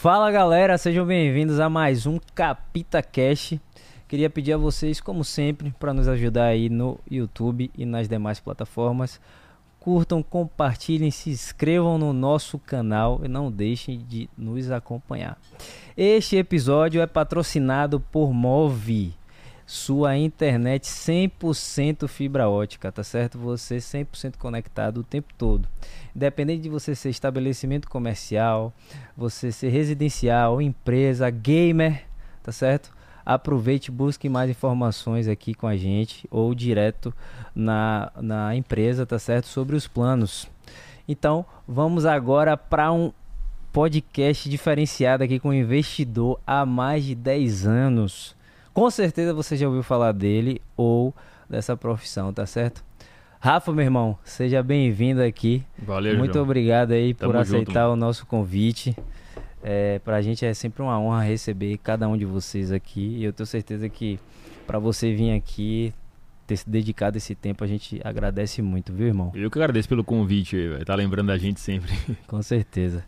Fala galera, sejam bem-vindos a mais um Capita Cash. Queria pedir a vocês, como sempre, para nos ajudar aí no YouTube e nas demais plataformas. Curtam, compartilhem, se inscrevam no nosso canal e não deixem de nos acompanhar. Este episódio é patrocinado por Move, sua internet 100% fibra ótica, tá certo? Você 100% conectado o tempo todo. Independente de você ser estabelecimento comercial, você ser residencial, empresa, gamer, tá certo? Aproveite, busque mais informações aqui com a gente ou direto na, na empresa, tá certo? Sobre os planos. Então, vamos agora para um podcast diferenciado aqui com um investidor há mais de 10 anos. Com certeza você já ouviu falar dele ou dessa profissão, tá certo? Rafa, meu irmão, seja bem-vindo aqui. Valeu, Muito João. obrigado aí Tamo por junto, aceitar mano. o nosso convite. É, pra gente é sempre uma honra receber cada um de vocês aqui. E eu tenho certeza que para você vir aqui, ter se dedicado esse tempo, a gente agradece muito, viu, irmão? Eu que agradeço pelo convite aí, velho. Tá lembrando da gente sempre. Com certeza.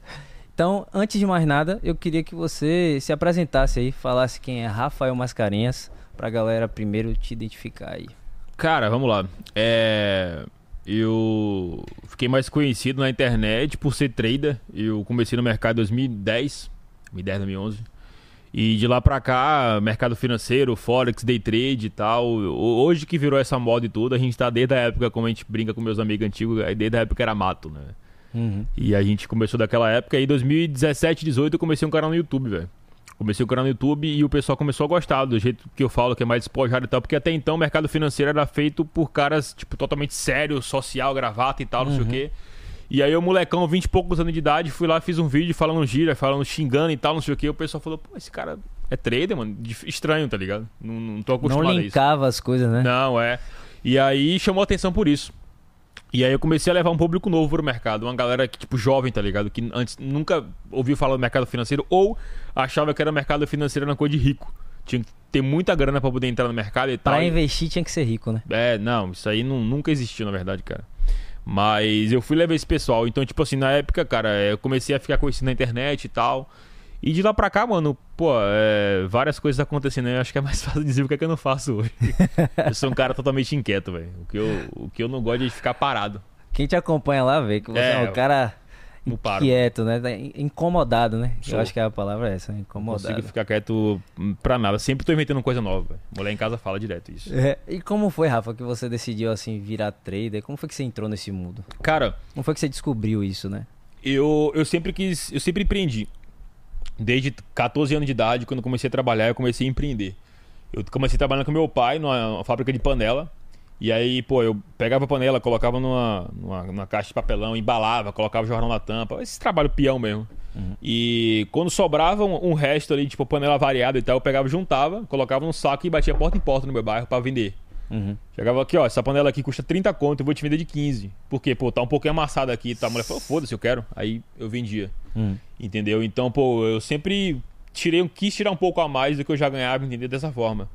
Então, antes de mais nada, eu queria que você se apresentasse aí, falasse quem é Rafael Mascarenhas, pra galera primeiro te identificar aí. Cara, vamos lá. É. Eu fiquei mais conhecido na internet por ser trader. Eu comecei no mercado em 2010, 2010, 2011. E de lá pra cá, mercado financeiro, forex, day trade e tal. Ho- Hoje que virou essa moda e tudo, a gente tá desde a época, como a gente brinca com meus amigos antigos, desde a época era mato, né? Uhum. E a gente começou daquela época. E em 2017, 18 eu comecei um canal no YouTube, velho. Comecei o canal no YouTube e o pessoal começou a gostar do jeito que eu falo, que é mais despojado e tal. Porque até então o mercado financeiro era feito por caras, tipo, totalmente sério, social, gravata e tal, não sei o quê. E aí eu, molecão, 20 e poucos anos de idade, fui lá, fiz um vídeo falando gira, falando xingando e tal, não sei o quê. O pessoal falou, pô, esse cara é trader, mano. Estranho, tá ligado? Não, não tô Não acostumado a isso. linkava as coisas, né? Não, é. E aí chamou atenção por isso. E aí eu comecei a levar um público novo pro mercado, uma galera que, tipo, jovem, tá ligado? Que antes nunca ouviu falar do mercado financeiro ou achava que era mercado financeiro uma coisa de rico. Tinha que ter muita grana pra poder entrar no mercado e tal. Pra investir tinha que ser rico, né? é, não, isso aí não, nunca existiu, na verdade, cara. Mas eu fui levar esse pessoal. Então, tipo assim, na época, cara, eu comecei a ficar conhecido na internet e tal. E de lá pra cá, mano, pô, é, várias coisas acontecendo. Eu acho que é mais fácil dizer o que é que eu não faço hoje. eu sou um cara totalmente inquieto, velho. O, que eu- o que eu não gosto é de ficar parado. Quem te acompanha lá vê que você é, É, um cara não inquieto, né? Tá in- Incomodado, né? Sou. Eu acho que a palavra é essa, Não incomodado. consigo ficar quieto pra nada. Sempre tô inventando coisa nova, velho. Mulher em casa fala direto isso. É, e como foi, Rafa, que você decidiu assim virar trader? Como foi que você entrou nesse mundo? Cara, Como foi que você descobriu isso, né? eu, eu sempre quis, eu sempre empreendi. Desde 14 anos de idade, quando comecei a trabalhar, eu comecei a empreender. Eu comecei trabalhando com meu pai numa, fábrica de panela. E aí, pô, eu pegava a panela, colocava numa, numa, numa caixa de papelão, embalava, colocava o jornal na tampa. Esse trabalho peão mesmo. E quando sobrava um, um resto ali, tipo panela variada e tal, eu pegava, juntava, colocava num saco e batia porta em porta no meu bairro pra vender. Uhum. Chegava aqui, ó, essa panela aqui custa 30 conto, eu vou te vender de 15. Por quê? Pô, tá um pouquinho amassada aqui. Tá? A mulher falou, foda-se, eu quero. Aí eu vendia. Uhum. Entendeu? Então, pô, eu sempre tirei, quis tirar um pouco a mais do que eu já ganhava, entendeu? Dessa forma.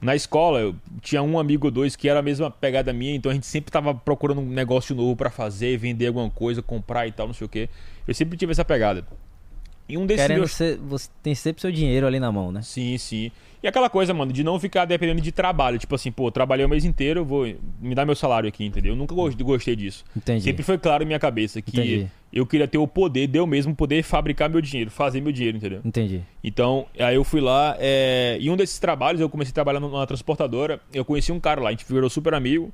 Na escola, eu tinha um amigo ou dois que era a mesma pegada minha, então a gente sempre tava procurando um negócio novo pra fazer, vender alguma coisa, comprar e tal, não sei o quê. Eu sempre tive essa pegada. E um desses Querendo meus ser, você tem sempre seu dinheiro ali na mão, né? Sim, sim. E aquela coisa, mano, de não ficar dependendo de trabalho. Tipo assim, pô, trabalhei o mês inteiro, vou me dar meu salário aqui, entendeu? Eu nunca gos- gostei disso. Entendi. Sempre foi claro em minha cabeça que Entendi. eu queria ter o poder, de eu mesmo poder fabricar meu dinheiro, fazer meu dinheiro, entendeu? Entendi. Então, aí eu fui lá, é... e um desses trabalhos, eu comecei trabalhando numa transportadora, eu conheci um cara lá, a gente virou super amigo,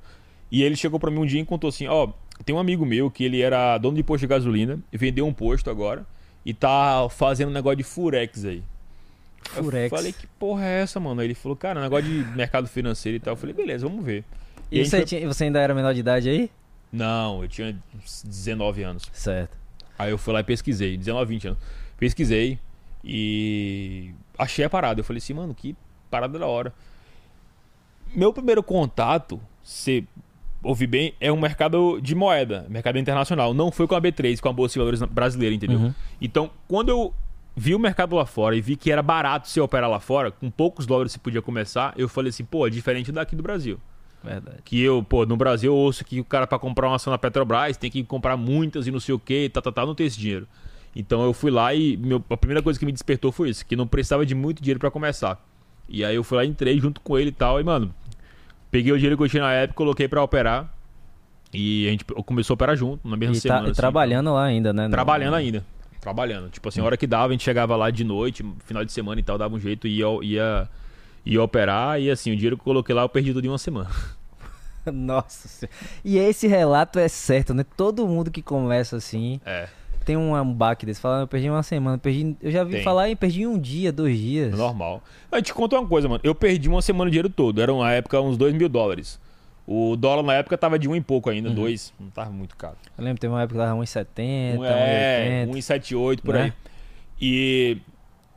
e ele chegou pra mim um dia e contou assim, ó, tem um amigo meu que ele era dono de posto de gasolina, vendeu um posto agora, e tá fazendo um negócio de furex aí. Furex. Eu falei, que porra é essa, mano? Aí ele falou, cara, negócio de mercado financeiro e tal. Eu falei, beleza, vamos ver. E, gente você, foi- tinha- você ainda era menor de idade aí? Não, eu tinha uns 19 anos. Certo. Aí eu fui lá e pesquisei, 19, 20 anos. Pesquisei e achei a parada. Eu falei assim, mano, que parada da hora. Meu primeiro contato, se ouvi bem, é um mercado de moeda, mercado internacional. Não foi com a B3, com a Bolsa de Valores brasileira, entendeu? Uhum. Então, quando eu vi o mercado lá fora e vi que era barato se operar lá fora, com poucos dólares você podia começar, eu falei assim, pô, é diferente daqui do Brasil. Verdade. Que eu, pô, no Brasil eu ouço que o cara pra comprar uma ação na Petrobras tem que comprar muitas e não sei o que, tá, tá, tá, não tem esse dinheiro. Então eu fui lá e meu, a primeira coisa que me despertou foi isso, que não precisava de muito dinheiro para começar. E aí eu fui lá, entrei junto com ele e tal, e mano, peguei o dinheiro que eu tinha na época, coloquei para operar. E a gente começou a operar junto, na mesma E, tá, semana. e assim, trabalhando lá ainda, né? então. Trabalhando ainda. Trabalhando. Tipo assim, a hora que dava, a gente chegava lá de noite, final de semana e tal, dava um jeito, ia, ia, ia operar. E assim, o dinheiro que eu coloquei lá, eu perdi tudo em uma semana. Nossa Senhora. E esse relato é certo, né? Todo mundo que começa assim É, tem um, baque desse. Fala, eu perdi uma semana, perdi. Eu já vi Tem. falar em perdi um dia, dois dias. normal. Eu te conto uma coisa, mano. Eu perdi uma semana o dinheiro todo. Era uma época uns 2 mil dólares. O dólar na época tava de um e pouco ainda, dois. Não tava muito caro. Eu lembro, teve uma época que tava 1,70, Um, é, 1,80. 1,78 por né? aí. E,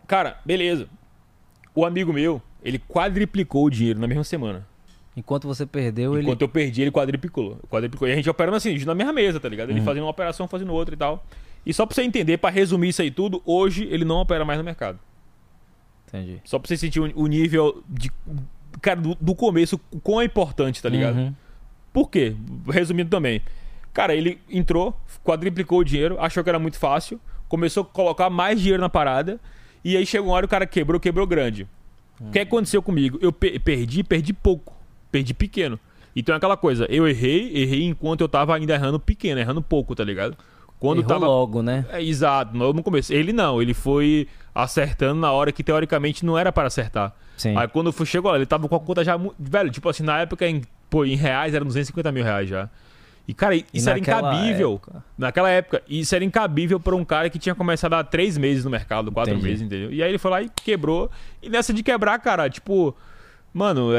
cara, beleza. O amigo meu, ele quadriplicou o dinheiro na mesma semana. Enquanto você perdeu, ele. Enquanto eu perdi, ele quadriplicou. quadriplicou. E a gente operando assim, na mesma mesa, tá ligado? Ele fazendo uma operação, fazendo outra e tal. E só pra você entender, pra resumir isso aí tudo, hoje ele não opera mais no mercado. Entendi. Só pra você sentir o, nível de. Cara, do, do começo, o quão é importante, tá ligado? Uhum. Por quê? Resumindo também. Cara, ele entrou, quadriplicou o dinheiro, achou que era muito fácil, começou a colocar mais dinheiro na parada, e aí chegou uma hora o cara quebrou, quebrou grande. O que aconteceu comigo? Eu pe- perdi, perdi pouco. Perdi pequeno. Então é aquela coisa, eu errei, errei enquanto eu tava ainda errando pequeno, errando pouco, tá ligado? Quando Errou tava. logo, né? É, exato, no começo. Ele não, ele foi acertando na hora que teoricamente não era para acertar. Sim. Aí quando chegou lá, ele tava com a conta já. Velho, tipo assim, na época, em, pô, em reais era 250 mil reais já. E, cara, isso era naquela incabível. época? Naquela época. Isso era incabível pra um cara que tinha começado há três meses no mercado, quatro Entendi. meses, entendeu? E aí ele foi lá e quebrou. E nessa de quebrar, cara, tipo. Mano, é,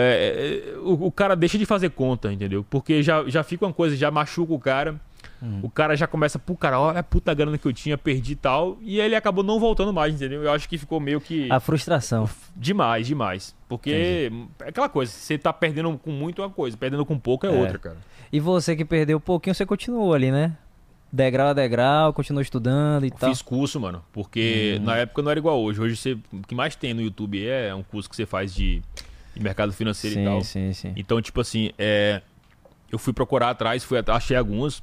é- o, o cara deixa de fazer conta, entendeu? Porque já, já fica uma coisa, já machuca o cara. Hum. O cara já começa, pô, cara, olha a puta grana que eu tinha, perdi e tal. E ele acabou não voltando mais, entendeu? Eu acho que ficou meio que. A frustração. Demais, demais. Porque é aquela coisa, você tá perdendo com muito é uma coisa, perdendo com pouco é, É. outra, cara. E você que perdeu um pouquinho, você continuou ali, né? Degrau a degrau, continuou estudando e tal. Fiz curso, mano, porque Uhum. na época não era igual hoje. Hoje você, o que mais tem no YouTube é um curso que você faz de, de mercado financeiro e tal. Sim, sim, sim. Então, tipo assim, é, eu fui procurar atrás, fui achei alguns.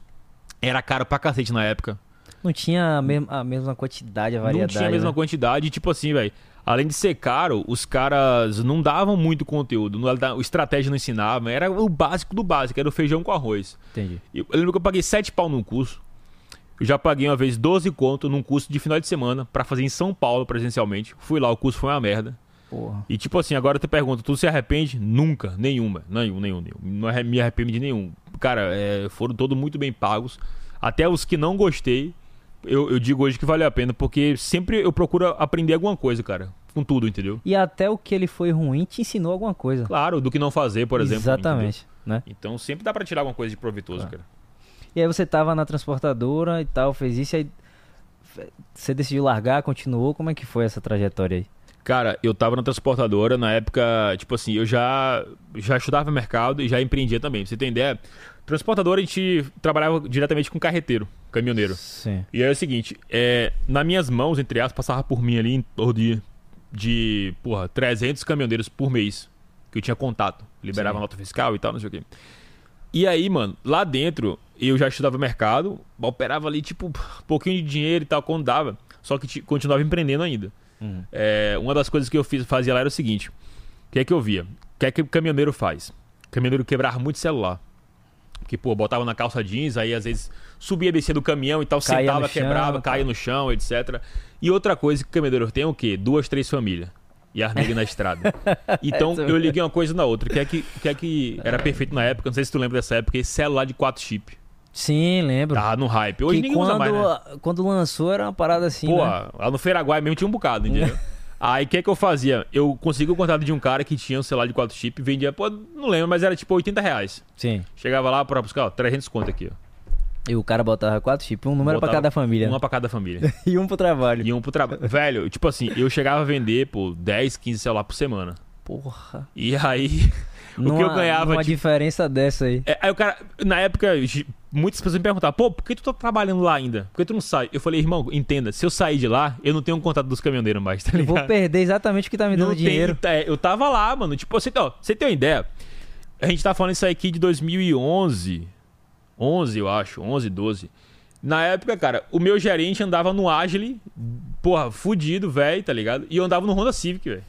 Era caro pra cacete na época. Não tinha a mesma, a mesma quantidade, a variedade. não tinha a mesma né? quantidade. Tipo assim, velho, além de ser caro, os caras não davam muito conteúdo. Não, o estratégia não ensinava. Era o básico do básico, era o feijão com arroz. Entendi. Eu, eu lembro que eu paguei 7 pau num curso. Eu já paguei uma vez 12 conto num curso de final de semana pra fazer em São Paulo presencialmente. Fui lá, o curso foi uma merda. Porra. E tipo assim, agora tu pergunta, tu se arrepende? Nunca, nenhuma, nenhum, nenhum, nenhum. Não me arrependo de nenhum. Cara, é, foram todos muito bem pagos. Até os que não gostei, eu, eu digo hoje que valeu a pena, porque sempre eu procuro aprender alguma coisa, cara. Com tudo, entendeu? E até o que ele foi ruim te ensinou alguma coisa. Claro, do que não fazer, por exemplo. Exatamente, né? Então sempre dá pra tirar alguma coisa de proveitoso, cara. E aí você tava na transportadora e tal, fez isso, aí você decidiu largar, continuou, como é que foi essa trajetória aí? Cara, eu tava na transportadora, na época, tipo assim, eu já, já estudava mercado e já empreendia também. Pra você ter ideia, transportadora a gente trabalhava diretamente com carreteiro, caminhoneiro. Sim. E aí é o seguinte, é, nas minhas mãos, entre aspas, passava por mim ali em torno de, de porra, 300 caminhoneiros por mês que eu tinha contato. Liberava Sim. nota fiscal e tal, não sei o quê. E aí, mano, lá dentro eu já estudava mercado, operava ali, tipo, um pouquinho de dinheiro e tal, quando dava. Só que ti- continuava empreendendo ainda. Uhum. É, uma das coisas que eu fiz, fazia lá era o seguinte: o que é que eu via? O que é que o caminhoneiro faz? O caminhoneiro quebrava muito celular. Que, pô, botava na calça jeans, aí às vezes subia, descia do caminhão e tal, Caía sentava, chão, quebrava, tal. caía no chão, etc. E outra coisa que o caminhoneiro tem é o quê? Duas, três famílias. E nega na estrada. Então é eu liguei uma coisa na outra. O que é que, que, é que era perfeito na época? Não sei se tu lembra dessa época, esse celular de quatro chip. Sim, lembro. Tava no hype. Hoje que ninguém quando, usa mais, né? quando lançou era uma parada assim, Pô, né? lá no Feiraguai mesmo tinha um bocado, entendeu? Aí o que é que eu fazia? Eu consegui o contato de um cara que tinha um celular de 4 chip, vendia, pô, não lembro, mas era tipo 80 reais. Sim. Chegava lá pra buscar, ó, 300 conto aqui, ó. E o cara botava quatro chips, um número pra Botava cada família. Uma pra cada família. e um pro trabalho. E um pro trabalho. Velho, tipo assim, eu chegava a vender, pô, 10, 15 celular por semana. Porra. E aí, o que eu ganhava, Uma tipo, diferença dessa aí. É, aí o cara, na época, muitas pessoas me perguntavam, pô, por que tu tá trabalhando lá ainda? Por que tu não sai? Eu falei, irmão, entenda, se eu sair de lá, eu não tenho um contato dos caminhoneiros mais, tá Eu ligado? vou perder exatamente o que tá me dando Não tem- dinheiro. é, eu tava lá, mano. Tipo, você, ó, você tem uma ideia? A gente tá falando isso aqui de 2011. 11, eu acho. 11, 12. Na época, cara, o meu gerente andava no Agile, porra, fudido, velho, tá ligado? E eu andava no Honda Civic, velho.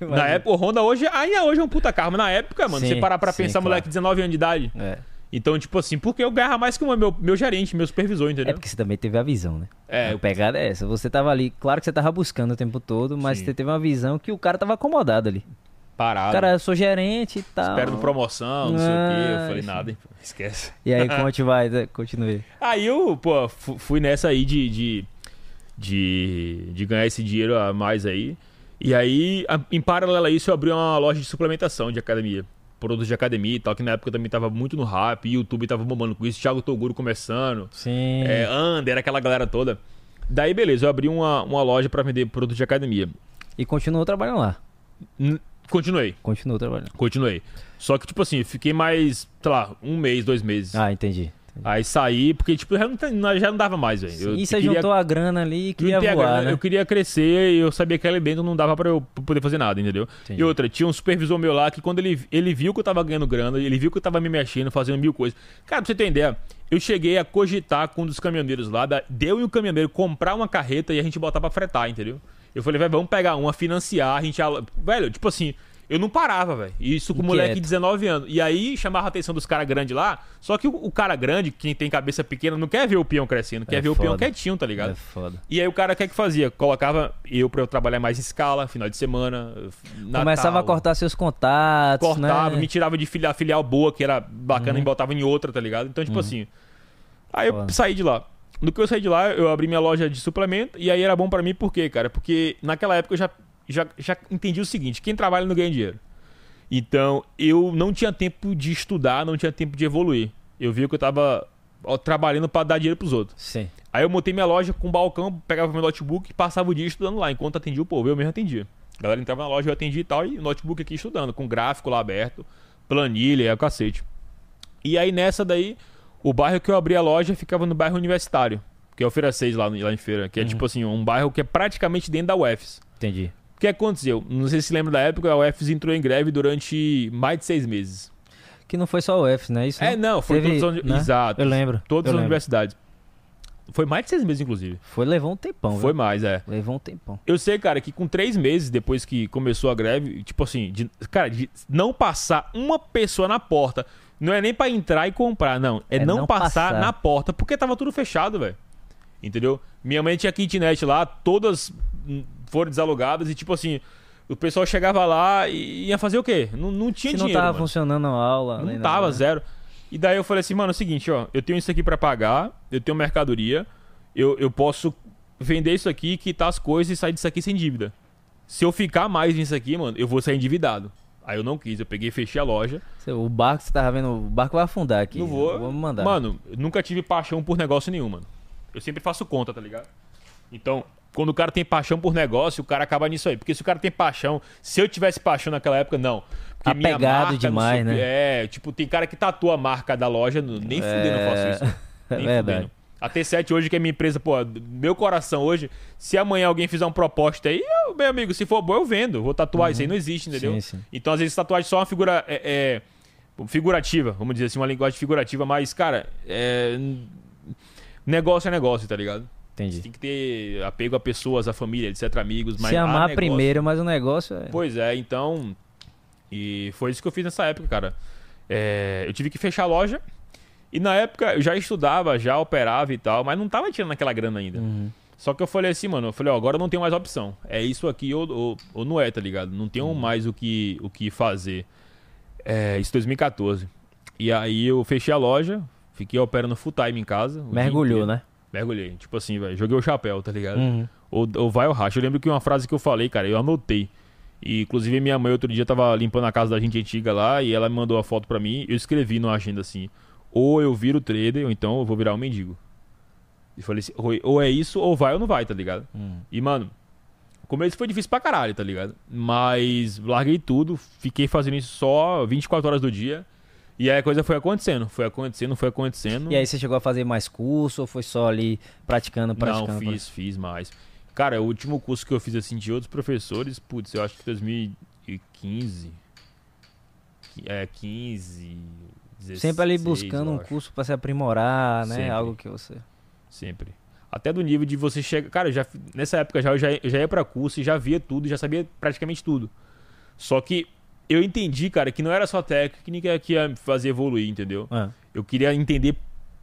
Na época, o Honda hoje, ainda hoje é um puta carro, mas na época, mano, Sim, você parar pra sim, pensar, claro. moleque, 19 anos de idade. É. Então, tipo assim, porque eu ganhava mais que o meu, meu gerente, meu supervisor, É entendeu? porque você também teve a visão, né? É, A pegada é essa. Você tava ali, claro que você tava buscando o tempo todo, mas Sim. você teve uma visão que o cara tava acomodado ali. parado. Cara, eu sou gerente e tal. Espero promoção, não sei o quê. Eu Ah, falei, nada, hein? Esquece. E aí, como te vai? Continue. Aí eu, pô, fu- fui nessa aí de, de, de, de ganhar esse dinheiro a mais aí. E aí, a- em paralelo a isso, eu abri uma loja de suplementação de academia. Produtos de academia e tal, que na época também tava muito no rap, YouTube tava bombando com isso, Thiago Toguro começando, Sim. é, Under, aquela galera toda. Daí, beleza, eu abri uma, uma loja pra vender produtos de academia. E continuou trabalhando lá. N- Continuei, Continuou trabalhando. continuei. Só que, tipo assim, fiquei mais, sei lá, um mês, dois meses. Ah, entendi. Aí saí, porque, tipo, já não, já não dava mais, velho. Eu e você queria- juntou a grana ali e queria a voar, grana, né? Eu queria crescer e eu sabia que ali dentro não dava pra eu poder fazer nada, entendeu? Entendi. E outra, tinha um supervisor meu lá que quando ele, ele viu que eu tava ganhando grana, ele viu que eu tava me mexendo, fazendo mil coisas. Cara, pra você ter ideia, eu cheguei a cogitar com um dos caminhoneiros lá, da, deu e o caminhoneiro comprar uma carreta e a gente botar pra fretar, entendeu? Eu falei, velho, vamos pegar uma, financiar, a gente. Velho, tipo assim. Eu não parava, velho. Isso com Inquieto. moleque de 19 anos. E aí chamava a atenção dos caras grandes lá. Só que o, o cara grande, quem tem cabeça pequena, não quer ver o peão crescendo, quer É ver o peão foda. quietinho, tá ligado? É foda. E aí o cara o que é que fazia? Colocava eu pra eu trabalhar mais em escala, final de semana, Natal, Começava a cortar seus contatos, cortava, né? me tirava de filial, filial boa, que era bacana, e botava em outra, tá ligado? Então, tipo assim. Aí eu Foda. saí de lá. No que eu saí de lá, eu abri minha loja de suplemento, e aí era bom pra mim, por quê, cara? Porque naquela época eu já, já, já entendi o seguinte: quem trabalha não ganha dinheiro. Então, eu não tinha tempo de estudar, não tinha tempo de evoluir. Eu vi que eu tava ó, trabalhando pra dar dinheiro pros outros. Sim. Aí eu montei minha loja com um balcão, pegava meu notebook e passava o dia estudando lá, enquanto atendia o povo. Eu mesmo atendia. A galera entrava na loja, eu atendia e tal, e o notebook aqui estudando, com gráfico lá aberto, planilha, é o cacete. E aí nessa daí, o bairro que eu abri a loja ficava no bairro universitário, que é o Feira 6 lá, lá em Feira, que é tipo assim, um bairro que é praticamente dentro da UFS. Entendi. O que aconteceu? Não sei se lembra da época, a UFS entrou em greve durante mais de seis meses. Que não foi só o F, né? Isso É, não, foi teve, uni- né? Exato. Eu lembro. Todas eu as lembro. universidades. Foi mais de seis meses, inclusive. Foi, levou um tempão, Foi viu? mais, é. Levou um tempão. Eu sei, cara, que com três meses depois que começou a greve, tipo assim, de, cara, de não passar uma pessoa na porta. Não é nem pra entrar e comprar, não. É, É não, não passar, passar. na porta, porque tava tudo fechado, velho. Entendeu? Minha mãe tinha kitnet lá, todas foram desalugadas e, tipo assim, o pessoal chegava lá e ia fazer o quê? Não, não tinha Se não dinheiro. tava mano. funcionando a aula. Não nada, tava, né? zero. E daí eu falei assim, mano, é o seguinte, ó, eu tenho isso aqui pra pagar, eu tenho mercadoria, eu, eu posso vender isso aqui, quitar as coisas e sair disso aqui sem dívida. Se eu ficar mais nisso aqui, mano, eu vou sair endividado. Aí eu não quis, eu peguei e fechei a loja. O barco que você tava vendo, o barco vai afundar aqui. não vou. Vamos mandar. Mano, nunca tive paixão por negócio nenhum, mano. Eu sempre faço conta, tá ligado? Então, quando o cara tem paixão por negócio, o cara acaba nisso aí. Porque se o cara tem paixão, se eu tivesse paixão naquela época, não. Porque minha Apegado demais, né? É, tipo, tem cara que tatua a marca da loja, nem fudendo eu faço isso. É Nem verdade. fudendo. A T7 hoje, que é minha empresa, pô, meu coração hoje, se amanhã alguém fizer uma proposta aí, eu, meu amigo, se for bom, eu vendo. Vou tatuar, isso aí não existe, entendeu? Uhum. Sim, sim. Então, às vezes, tatuagem é só uma figura é, é, figurativa, vamos dizer assim, uma linguagem figurativa, mas, cara, é, negócio é negócio, tá ligado? Você Entendi. tem que ter apego a pessoas, a família, etc, amigos, mas Se amar primeiro, mas o negócio é. Pois é, então. E foi isso que eu fiz nessa época, cara. É, eu tive que fechar a loja. E na época eu já estudava, já operava e tal, mas não tava tirando aquela grana ainda. Uhum. Só que eu falei assim, mano, eu falei, ó, agora eu não tenho mais opção. É isso aqui ou, ou, ou não é, tá ligado? Não tenho mais o que, o que fazer. É, isso em 2014. E aí eu fechei a loja, fiquei operando full time em casa. Mergulhou, né? Mergulhei. Tipo assim, velho, joguei o chapéu, tá ligado? Uhum. Ou, ou vai ou racha. Eu lembro que uma frase que eu falei, cara, eu anotei. E inclusive minha mãe outro dia tava limpando a casa da gente antiga lá e ela me mandou a foto pra mim. Eu escrevi numa agenda assim: ou eu viro trader, ou então eu vou virar um mendigo. E falei assim: ou- ou é isso, ou vai ou não vai, tá ligado? Uhum. E mano, o começo foi difícil pra caralho, tá ligado? Mas larguei tudo, fiquei fazendo isso só 24 horas do dia. E aí a coisa foi acontecendo, foi acontecendo, foi acontecendo. E aí você chegou a fazer mais curso ou foi só ali praticando, praticando? Não, fiz, fiz mais. Cara, o último curso que eu fiz assim de outros professores, putz, eu acho que 2015. É, 15. 16, Sempre ali buscando um curso pra se aprimorar, né? Sempre. Algo que você. Sempre. Até do nível de você chegar. Cara, já, nessa época já, eu já, eu já ia pra curso e já via tudo, já sabia praticamente tudo. Só que eu entendi, cara, que não era só técnica que ia fazer evoluir, entendeu? É. Eu queria entender,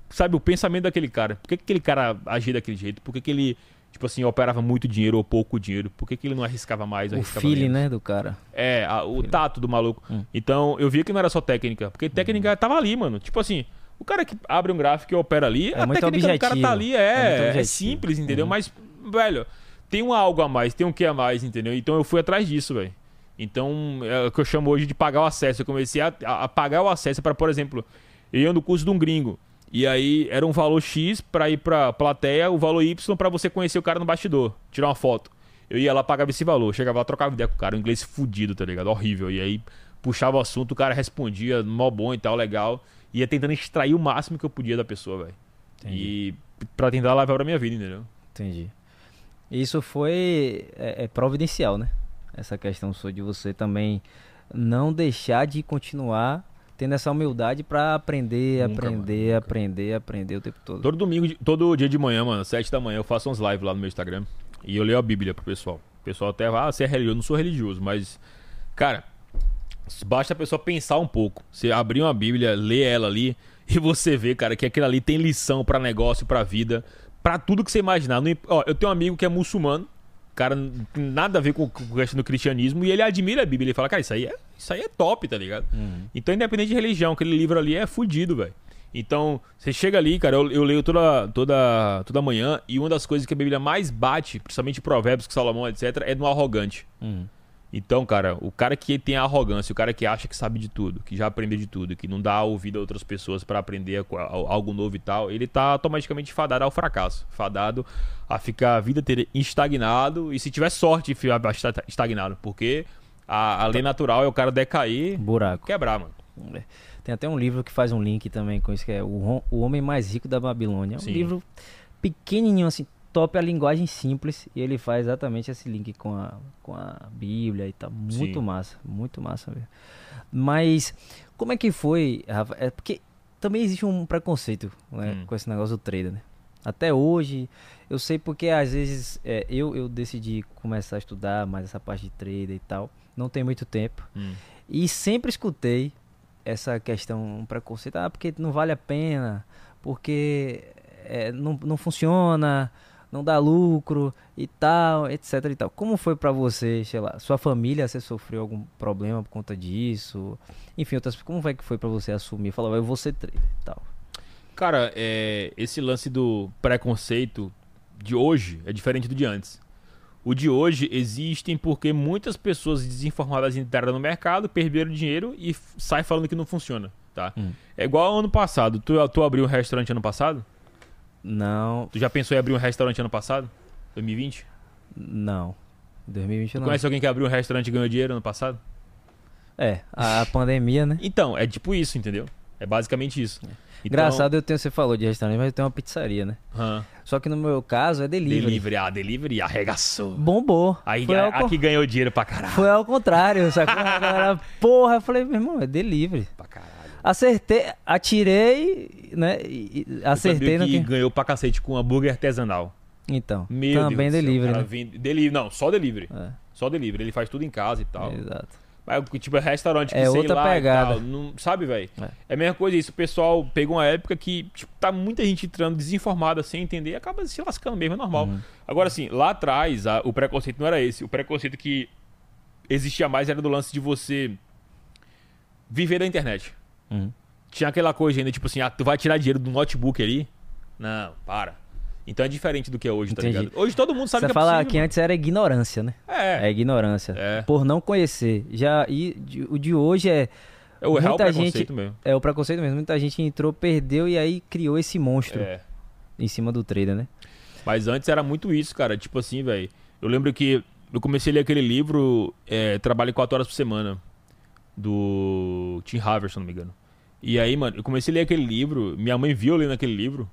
sabe, o pensamento daquele cara. Por que, que aquele cara agia daquele jeito? Por que, que ele, tipo assim, operava muito dinheiro ou pouco dinheiro? Por que, que ele não arriscava mais, O arriscava feeling, menos? né, do cara. É, a- o tato do maluco. Então, eu via que não era só técnica. Porque técnica tava ali, mano. Tipo assim, o cara que abre um gráfico e opera ali, É a técnica do cara objetivo. tá ali, É é, é, objetivo. simples, entendeu? Uhum. Mas, velho, tem um algo a mais, tem um que a mais, entendeu? Então eu fui atrás disso, velho. Então, é o que eu chamo hoje de pagar o acesso. Eu comecei a, a- pagar o acesso para, por exemplo, eu ia no curso de um gringo. E aí era um valor X pra ir pra plateia, o valor Y pra você conhecer o cara no bastidor, tirar uma foto. Eu ia lá, pagava esse valor, chegava lá, trocava ideia com o cara, um inglês fudido, tá ligado? Horrível. E aí puxava o assunto, o cara respondia, mó bom e tal, legal. Ia tentando extrair o máximo que eu podia da pessoa, velho. E pra tentar levar pra minha vida, entendeu? Entendi. Isso foi é, é providencial, né? Essa questão sua de você também não deixar de continuar tendo essa humildade pra aprender, Nunca, aprender, mano, aprender, aprender o tempo todo. Todo domingo, todo dia de manhã, mano, sete da manhã, eu faço uns lives lá no meu Instagram. E eu leio a Bíblia pro pessoal. O pessoal até vai, ah, você é religioso. Eu não sou religioso, mas, cara, basta a pessoa pensar um pouco. Você abrir uma Bíblia, ler ela ali, e você vê, cara, que aquilo ali tem lição pra negócio, pra vida, pra tudo que você imaginar. Ó, eu tenho um amigo que é muçulmano, cara, nada a ver com, com o resto do cristianismo, e ele admira a Bíblia. Ele fala, cara, isso aí é, isso aí é top, tá ligado? Então, independente de religião, aquele livro ali é fudido, velho. Então, você chega ali, cara, eu, eu leio toda, toda, toda manhã, e uma das coisas que a Bíblia mais bate, principalmente provérbios que Salomão, etc., é no arrogante. Uhum. Então, cara, o cara que tem a arrogância, o cara que acha que sabe de tudo, que já aprendeu de tudo, que não dá ouvido a outras pessoas pra aprender algo novo e tal, ele tá automaticamente fadado ao fracasso, fadado a ficar a vida inteira estagnado e se tiver sorte estagnado, porque a, a lei natural é o cara decair, Buraco. quebrar, mano. É. Tem até um livro que faz um link também com isso, que é O, o Homem Mais Rico da Babilônia. É um Sim. livro pequenininho, assim, top, a linguagem simples, e ele faz exatamente esse link com a, com a Bíblia e tal. Muito Sim. massa, muito massa mesmo. Mas, como é que foi, Rafa? É porque também existe um preconceito né, Hum. com esse negócio do trader, né? Até hoje, eu sei porque às vezes é, eu, eu decidi começar a estudar mais essa parte de trader e tal. Não tem muito tempo. Hum. E sempre escutei essa questão, um preconceito, ah, porque não vale a pena, porque é, não, não funciona, não dá lucro e tal, etc e tal. Como foi pra você, sei lá, sua família, você sofreu algum problema por conta disso? Enfim, outras, como foi que foi pra você assumir? Falar, eu vou ser trader e tal. Cara, é, esse lance do preconceito de hoje é diferente do de antes. O de hoje existem porque muitas pessoas desinformadas entraram no mercado, perderam dinheiro e saem falando que não funciona, tá? Hum. É igual ao ano passado. Tu, tu abriu um restaurante ano passado? Não, Tu já pensou em abrir um restaurante ano passado? 2020? não. 2020 Tu não. conhece alguém que abriu um restaurante e ganhou dinheiro ano passado? É, a, pandemia, né? Então, é tipo isso, entendeu? É basicamente isso. Então, Engraçado, eu tenho, você falou de restaurante, mas eu tenho uma pizzaria, né? hã. Só que no meu caso é delivery. Delivery, ah, delivery arregaçou. Bombou. Aí Foi a- ao aqui ganhou dinheiro pra caralho. Foi ao contrário, sacou? A galera, porra, eu falei, meu irmão, é delivery. Acertei, atirei, né? acertei que que. ganhou pra cacete com hambúrguer artesanal. Então, Meu também Deus do céu, delivery, cara né? vende- delivery, não, só delivery. É, Só delivery. Ele faz tudo em casa e tal. exato. Mas, tipo, é restaurante que É sei outra lá pegada. tal, não, sabe, velho? É. É. a mesma coisa isso. O pessoal pegou uma época que, tipo, tá muita gente entrando desinformada, sem entender, e acaba se lascando mesmo, é normal. Uhum. Agora, assim, lá atrás, a- o preconceito não era esse. O preconceito que existia mais era do lance de você viver da internet. Uhum. Tinha aquela coisa ainda, tipo assim, ah, tu vai tirar dinheiro do notebook ali? Não, para. Então é diferente do que é hoje, tá Entendi. ligado? Hoje todo mundo sabe Você que é fala possível, que mano. antes era ignorância, né? É, É ignorância. É. Por não conhecer. Já, e de- o de hoje é. é o real muita preconceito gente- mesmo. É o preconceito mesmo. Muita gente entrou, perdeu e aí criou esse monstro É. em cima do trader, né? Mas antes era muito isso, cara. Tipo assim, velho. Eu lembro que eu comecei a ler aquele livro, é, Trabalho 4 horas por semana, do Tim Harvey, se não me engano. E aí, mano, eu comecei a ler aquele livro, minha mãe viu eu lendo aquele livro,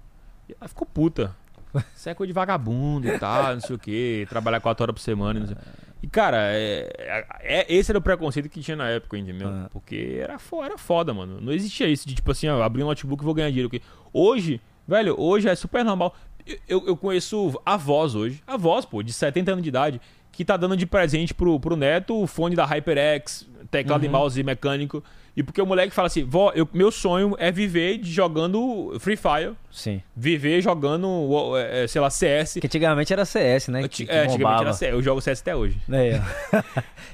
e ela ficou puta. Isso é coisa de vagabundo e tal, não sei o que, trabalhar 4 horas por semana. Não sei. E, cara, é, é- esse era o preconceito que tinha na época, entendeu? Ah. Porque era, fo- era foda, mano. Não existia isso de tipo assim, ó, abrir um notebook e vou ganhar dinheiro. Porque hoje, velho, hoje é super normal. Eu, eu conheço avós hoje, avós, pô, de 70 anos de idade, que tá dando de presente pro, pro neto o fone da HyperX, teclado Uhum. e mouse mecânico. E porque o moleque fala assim, vó, eu- meu sonho é viver jogando Free Fire, Sim. viver jogando, é, é, sei lá, CS. Que antigamente era CS, né? Que, é, antigamente bombava. era CS, eu jogo CS até hoje. É, eu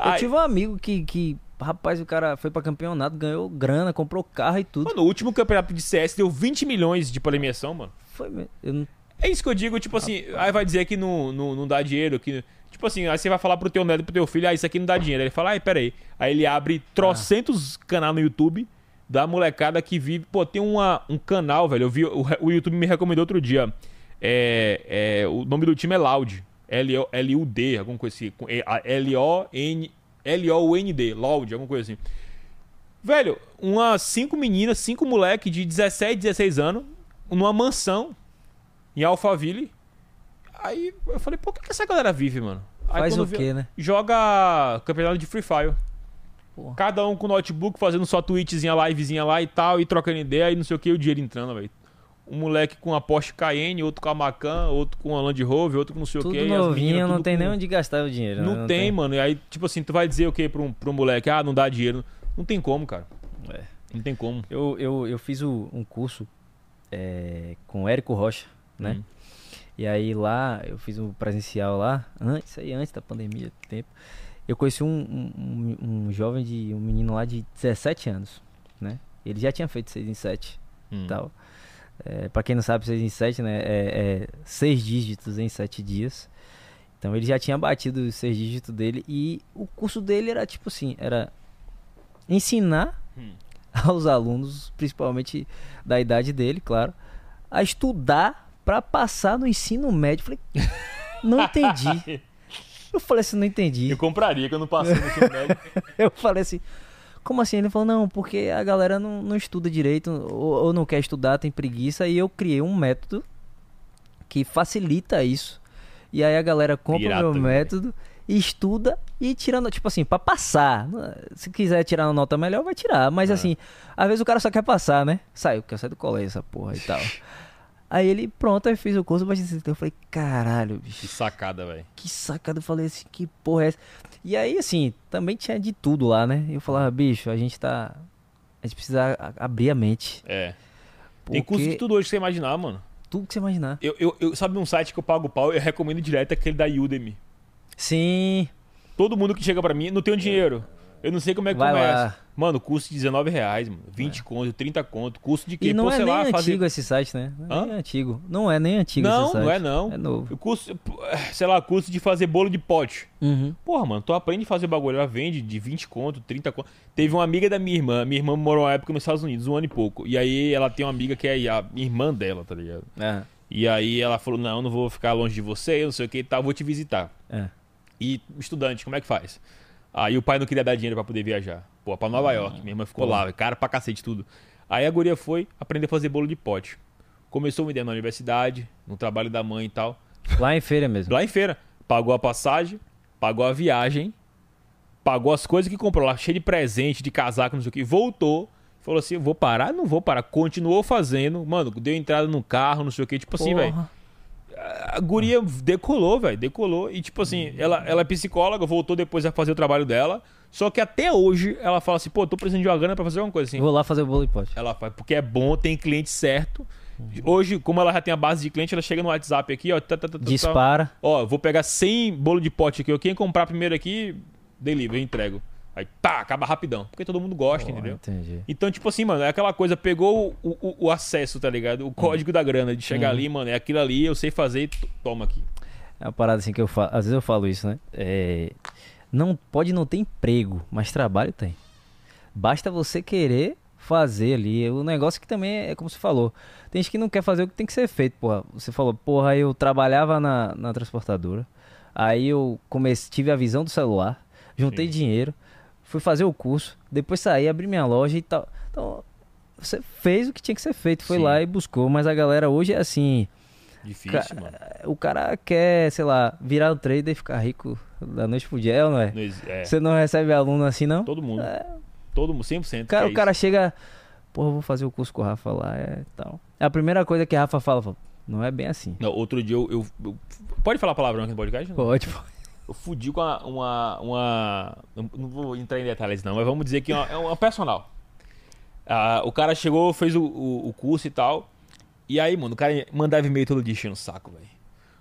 Aí- tive um amigo que, que, rapaz, o cara foi pra campeonato, ganhou grana, comprou carro e tudo. Mano, o último campeonato de CS deu 20 milhões de premiação, mano. Foi mesmo. Eu não... É isso que eu digo, tipo assim, aí vai dizer que não, não, não dá dinheiro, que. Tipo assim, aí você vai falar pro teu neto, pro teu filho, ah, isso aqui não dá dinheiro. Ele fala, ai, peraí. Aí ele abre trocentos canal no YouTube da molecada que vive. Pô, tem uma, um canal, velho. Eu vi, o, o YouTube me recomendou outro dia. É, é, o nome do time é Loud. L-O- L-U-D, alguma coisa assim. L-O-N. L-O-U-N-D, Loud, alguma coisa assim. Velho, umas cinco meninas, cinco moleque de 17, 16 anos, numa mansão em Alphaville. Aí eu falei, pô, o que, que essa galera vive, mano? Aí Faz o vi- quê, né? Joga campeonato de Free Fire. Porra. Cada um com notebook, fazendo só tweetzinha, livezinha lá e tal, e trocando ideia e não sei o que, o dinheiro entrando, velho. Um moleque com a Porsche Cayenne, outro com a Macan, outro com a Land Rover, outro com não sei o Tudo que. novinho, não tem nem nem onde gastar o dinheiro. Não, né? tem, mano. E aí, tipo assim, tu vai dizer o que pra um, pra um moleque? Ah, não dá dinheiro. Não tem como, cara. É. Não tem como. Eu, eu, eu fiz o- um curso é, com o Érico Rocha, né? Hum. E aí lá, eu fiz um presencial lá, antes, aí antes da pandemia, tempo. Eu conheci um, um, um- jovem de. um menino lá de 17 anos, né? Ele já tinha feito 6 em 7 Hum. tal. É, pra quem não sabe, 6 em 7, né? É, é 6 dígitos em 7 dias. Então ele já tinha batido os 6 dígitos dele. E o curso dele era tipo assim: era ensinar Hum. aos alunos, principalmente da idade dele, claro, a estudar pra passar no ensino médio. Falei, não entendi. Eu falei assim, não entendi. Eu compraria, que eu não passei no ensino médio. Eu falei assim, como assim? Ele falou, não, porque a galera não, não estuda direito ou, ou não quer estudar, tem preguiça. E eu criei um método que facilita isso. E aí a galera compra Pirata, o meu método, e estuda e tirando, tipo assim, pra passar. Se quiser tirar uma nota melhor, vai tirar. Mas É. assim, às vezes o cara só quer passar, né? Saiu, quer sair do colégio essa porra e tal. Aí ele, pronto, aí fez o curso, mas eu falei, caralho, bicho Que sacada, velho. que sacada. Eu falei assim, que porra é essa? E aí, assim, também tinha de tudo lá, né? Eu falava, bicho, a gente tá. A gente precisa abrir a mente. É. Tem Porque curso de tudo hoje que você imaginar, mano. tudo que você imaginar. Eu, eu, eu- sabe um site que eu pago pau? Eu recomendo direto aquele da Udemy. Sim, Todo mundo que chega pra mim, não tenho dinheiro. Eu não sei como é que Vai começa. lá. É. Mano, custo de 19 reais, mano. 20 conto, 30 conto. Custo de quê? e não Pô, é nem lá, antigo fazer. esse site, né? Não é Hã? antigo. Não é nem antigo Não, esse site. não é não. É novo. Custo, sei lá, custo de fazer bolo de pote. Uhum. Porra, mano, tu aprende a fazer bagulho, ela vende de 20 conto, 30 conto. Teve uma amiga da minha irmã, minha irmã morou uma época nos Estados Unidos, um ano e pouco. E aí ela tem uma amiga que é a irmã dela, tá ligado? É. E aí ela falou: Não, não vou ficar longe de você, não sei o que e tal, vou te visitar. É. E estudante, como é que faz? Aí o pai não queria dar dinheiro pra poder viajar. Pô, pra Nova York. Minha irmã ficou pô. lá, cara pra cacete tudo. Aí a guria foi aprender a fazer bolo de pote. Começou uma ideia na universidade, no trabalho da mãe e tal. Lá em feira mesmo. Lá em feira. Pagou a passagem, pagou a viagem, pagou as coisas que comprou lá, cheio de presente, de casaco, não sei o que. Voltou, falou assim: vou parar? Não vou parar. Continuou fazendo. Mano, deu entrada no carro, não sei o que. Tipo assim, velho. A guria decolou, velho, decolou. E tipo assim, ela, ela é psicóloga, voltou depois a fazer o trabalho dela. Só que até hoje ela fala assim, pô, tô precisando de uma grana pra fazer alguma coisa assim. Vou lá fazer o bolo e pote. Ela faz, porque é bom, tem cliente certo. Hoje, como ela já tem a base de cliente, ela chega no WhatsApp aqui, ó. tá, tá, tá, tá, tá. Dispara. Ó, vou pegar 100 bolo de pote aqui. Quem comprar primeiro aqui, delivery, eu entrego. Aí, pá, acaba rapidão. Porque todo mundo gosta, Pô, entendeu? Entendi. Então, tipo assim, mano, é aquela coisa, pegou o, o, o acesso, tá ligado? O código da grana, de chegar Uhum. ali, mano, é aquilo ali, eu sei fazer, toma aqui. É uma parada assim que eu falo. Às vezes eu falo isso, né? É, não pode não ter emprego, mas trabalho tem. Basta você querer fazer ali. O negócio que também é como você falou. Tem gente que não quer fazer o que tem que ser feito, porra. Você falou, porra, eu trabalhava na, na transportadora. Aí eu comecei, tive a visão do celular, juntei Sim. dinheiro, fui fazer o curso, depois saí, abri minha loja e tal. Então, você fez o que tinha que ser feito, foi Sim. lá e buscou. Mas a galera hoje é assim. Difícil, Ca- mano. O cara quer, sei lá, virar o trader e ficar rico da noite pro dia, é ou não é? É, Você não recebe aluno assim, não? todo mundo. É. Todo mundo, 100%. Cara, é o cara isso. chega, pô, eu vou fazer o curso com o Rafa lá, é tal. A primeira coisa que a Rafa fala, fala Não é bem assim. Não, outro dia eu, eu- eu- Pode falar palavrão aqui no podcast? Pode, pode. Eu fudi com uma. uma, uma- não, vou entrar em detalhes, não, mas vamos dizer que é uma, é uma personal. Ah, o cara chegou, fez o, o, o curso e tal. E aí, mano, o cara mandava e-mail todo dia enchendo o saco, velho.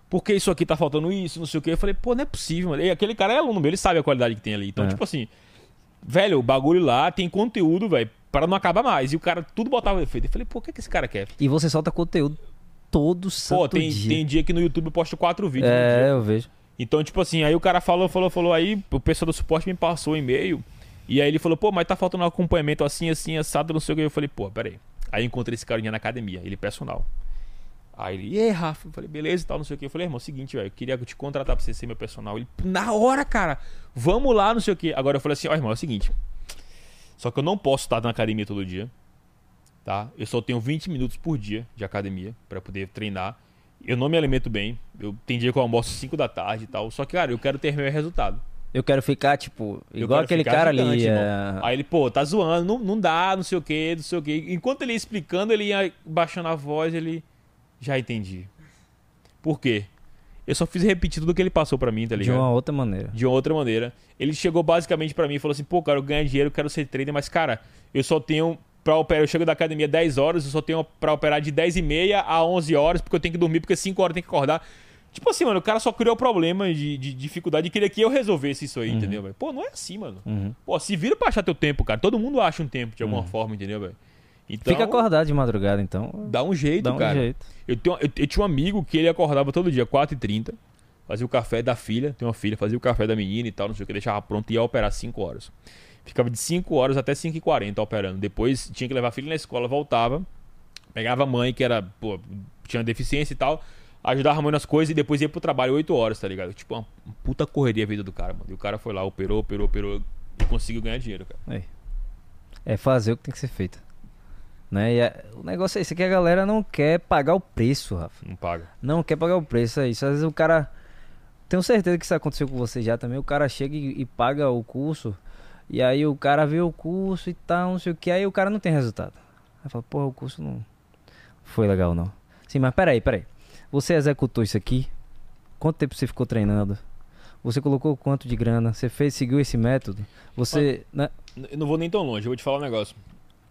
Por que isso aqui tá faltando isso, não sei o que. Eu falei, pô, não é possível, mano. E aquele cara é aluno meu, ele sabe a qualidade que tem ali. Então, É. tipo assim, velho, o bagulho lá tem conteúdo, velho, para não acabar mais. E o cara tudo botava defeito. Eu falei, pô, o que, é que esse cara quer? E você solta conteúdo todo santo Pô, tem, dia. tem dia que no YouTube eu posto quatro vídeos. É, eu vejo. Então, tipo assim, aí o cara falou, falou, falou, aí o pessoal do suporte me passou o e-mail. E aí ele falou, pô, mas tá faltando um acompanhamento assim, assim, assado, não sei o que. Eu falei, pô, peraí. Aí encontrei esse carinha na academia, ele personal. Aí ele, e Rafa? Eu falei, beleza e tal, não sei o que. Eu falei, irmão, é seguinte, velho, eu queria te contratar pra você ser meu personal. Ele, na hora, cara, vamos lá, não sei o que. Agora eu falei assim, ó, irmão, é o seguinte. Só que eu não posso estar na academia todo dia, tá? Eu só tenho 20 minutos por dia de academia pra poder treinar. Eu não me alimento bem. Eu tem dia que eu almoço 5 da tarde e tal. Só que, cara, eu quero ter meu resultado. Eu quero ficar, tipo, igual aquele cara gigante, ali. é, Aí ele, pô, tá zoando, não, não dá, não sei o que, não sei o que. Enquanto ele ia explicando, ele ia baixando a voz, ele. Já entendi. Por quê? Eu só fiz repetir tudo que ele passou pra mim, tá de ligado? uma outra maneira. de uma outra maneira. Ele chegou basicamente pra mim e falou assim: pô, cara, eu ganho dinheiro, eu quero ser trader, mas, cara, eu só tenho pra operar. Eu chego da academia 10 horas, eu só tenho pra operar de 10 e meia a 11 horas, porque eu tenho que dormir, porque 5 horas eu tenho que acordar. Tipo assim, mano, o cara só criou problema de, de dificuldade e queria que eu resolvesse isso aí, entendeu, velho? Pô, não é assim, mano. Uhum. Pô, se vira pra achar teu tempo, cara. Todo mundo acha um tempo de alguma forma, entendeu, velho? Então, Fica acordado de madrugada, então. dá um jeito, Dá um cara. jeito. Eu, tenho, eu, eu tinha um amigo que ele acordava todo dia, 4h30, fazia o café da filha, tem uma filha, fazia o café da menina e tal, não sei o que, deixava pronto e ia operar 5 horas. Ficava de 5 horas até 5h40 operando. Depois tinha que levar a filha na escola, voltava, pegava a mãe, que era, pô, tinha deficiência e tal, ajudava a mãe nas coisas e depois ia pro trabalho 8 horas, tá ligado? Tipo, uma puta correria a vida do cara, mano. E o cara foi lá, operou, operou, operou e conseguiu ganhar dinheiro, cara. É fazer o que tem que ser feito. Né? E é- o negócio é esse, que a galera não quer pagar o preço, Rafa. Não paga. Não quer pagar o preço, é isso. Às vezes o cara. Tenho certeza que isso aconteceu com você já também. O cara chega e, e paga o curso. E aí o cara vê o curso e tal, não sei o que. Aí o cara não tem resultado. Aí fala, porra, o curso não foi legal não. Sim, mas peraí, peraí. Você executou isso aqui? Quanto tempo você ficou treinando? Você colocou quanto de grana? Você fez, seguiu esse método? Você. né? Eu não vou nem tão longe, eu vou te falar um negócio.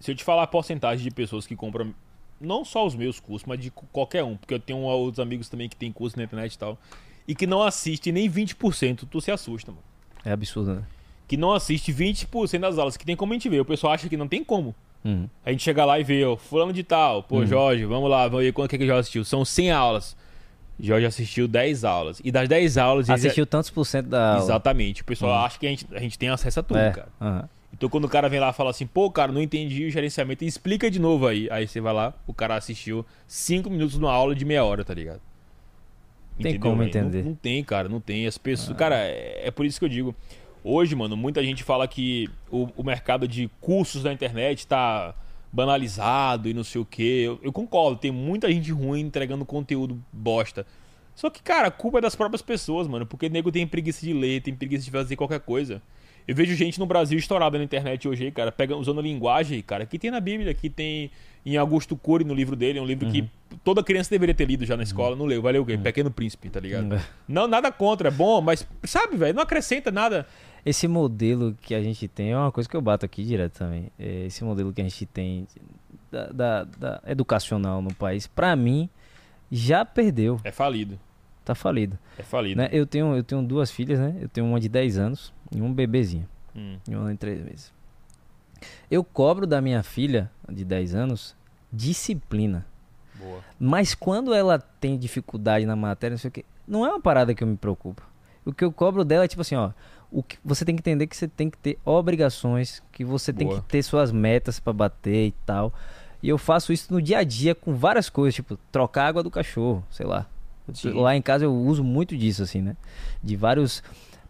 Se eu te falar a porcentagem de pessoas que compram, não só os meus cursos, mas de qualquer um, porque eu tenho outros amigos também que tem curso na internet e tal, e que não assiste nem 20%, tu se assusta, mano. É absurdo, né? Que não assiste 20% das aulas, que tem como a gente ver. O pessoal acha que não tem como. Uhum. A gente chega lá e vê, ó, fulano de tal, pô, Jorge, vamos lá, vamos ver quanto que, que o Jorge assistiu. São 100 aulas. Jorge assistiu 10 aulas. E das 10 aulas... ele já- Assistiu tantos por cento da aula. Exatamente. O pessoal acha que a gente, a gente tem acesso a tudo, É, cara. Então quando o cara vem lá e fala assim, pô, cara, não entendi o gerenciamento, explica de novo aí. Aí você vai lá, o cara assistiu 5 minutos numa aula de meia hora, tá ligado? Tem como entender. Não, não tem, cara, não tem. As pessoas. Cara, é, é por isso que eu digo. Hoje, mano, muita gente fala que o, o mercado de cursos da internet tá banalizado e não sei o quê. Eu, eu concordo, tem muita gente ruim entregando conteúdo bosta. Só que, cara, a culpa é das próprias pessoas, mano. Porque nego tem preguiça de ler, tem preguiça de fazer qualquer coisa. Eu vejo gente no Brasil estourada na internet hoje, aí, cara, pega, usando linguagem, cara, que tem na Bíblia, que tem em Augusto Cury no livro dele, é um livro que toda criança deveria ter lido já na escola, não leu, valeu o quê? Pequeno Príncipe, tá ligado? É. Não, nada contra, é bom, mas, sabe, velho, não acrescenta nada. Esse modelo que a gente tem é uma coisa que eu bato aqui direto também. É Esse modelo que a gente tem da, da- da educacional no país, pra mim, já perdeu. É falido, Tá falido. é falido. Né? Eu, tenho, eu tenho duas filhas, né? Eu tenho uma de 10 anos e um bebezinho. Hum, E um ano e três meses. Eu cobro da minha filha de 10 anos disciplina. boa. Mas quando ela tem dificuldade na matéria, não sei o que, não é uma parada que eu me preocupo. O que eu cobro dela é tipo assim, ó, o que você tem que entender que você tem que ter obrigações, que você tem Boa. que ter suas metas pra bater e tal. E eu faço isso no dia a dia com várias coisas, tipo trocar a água do cachorro, sei lá. Sim. Lá em casa eu uso muito disso assim, né? De vários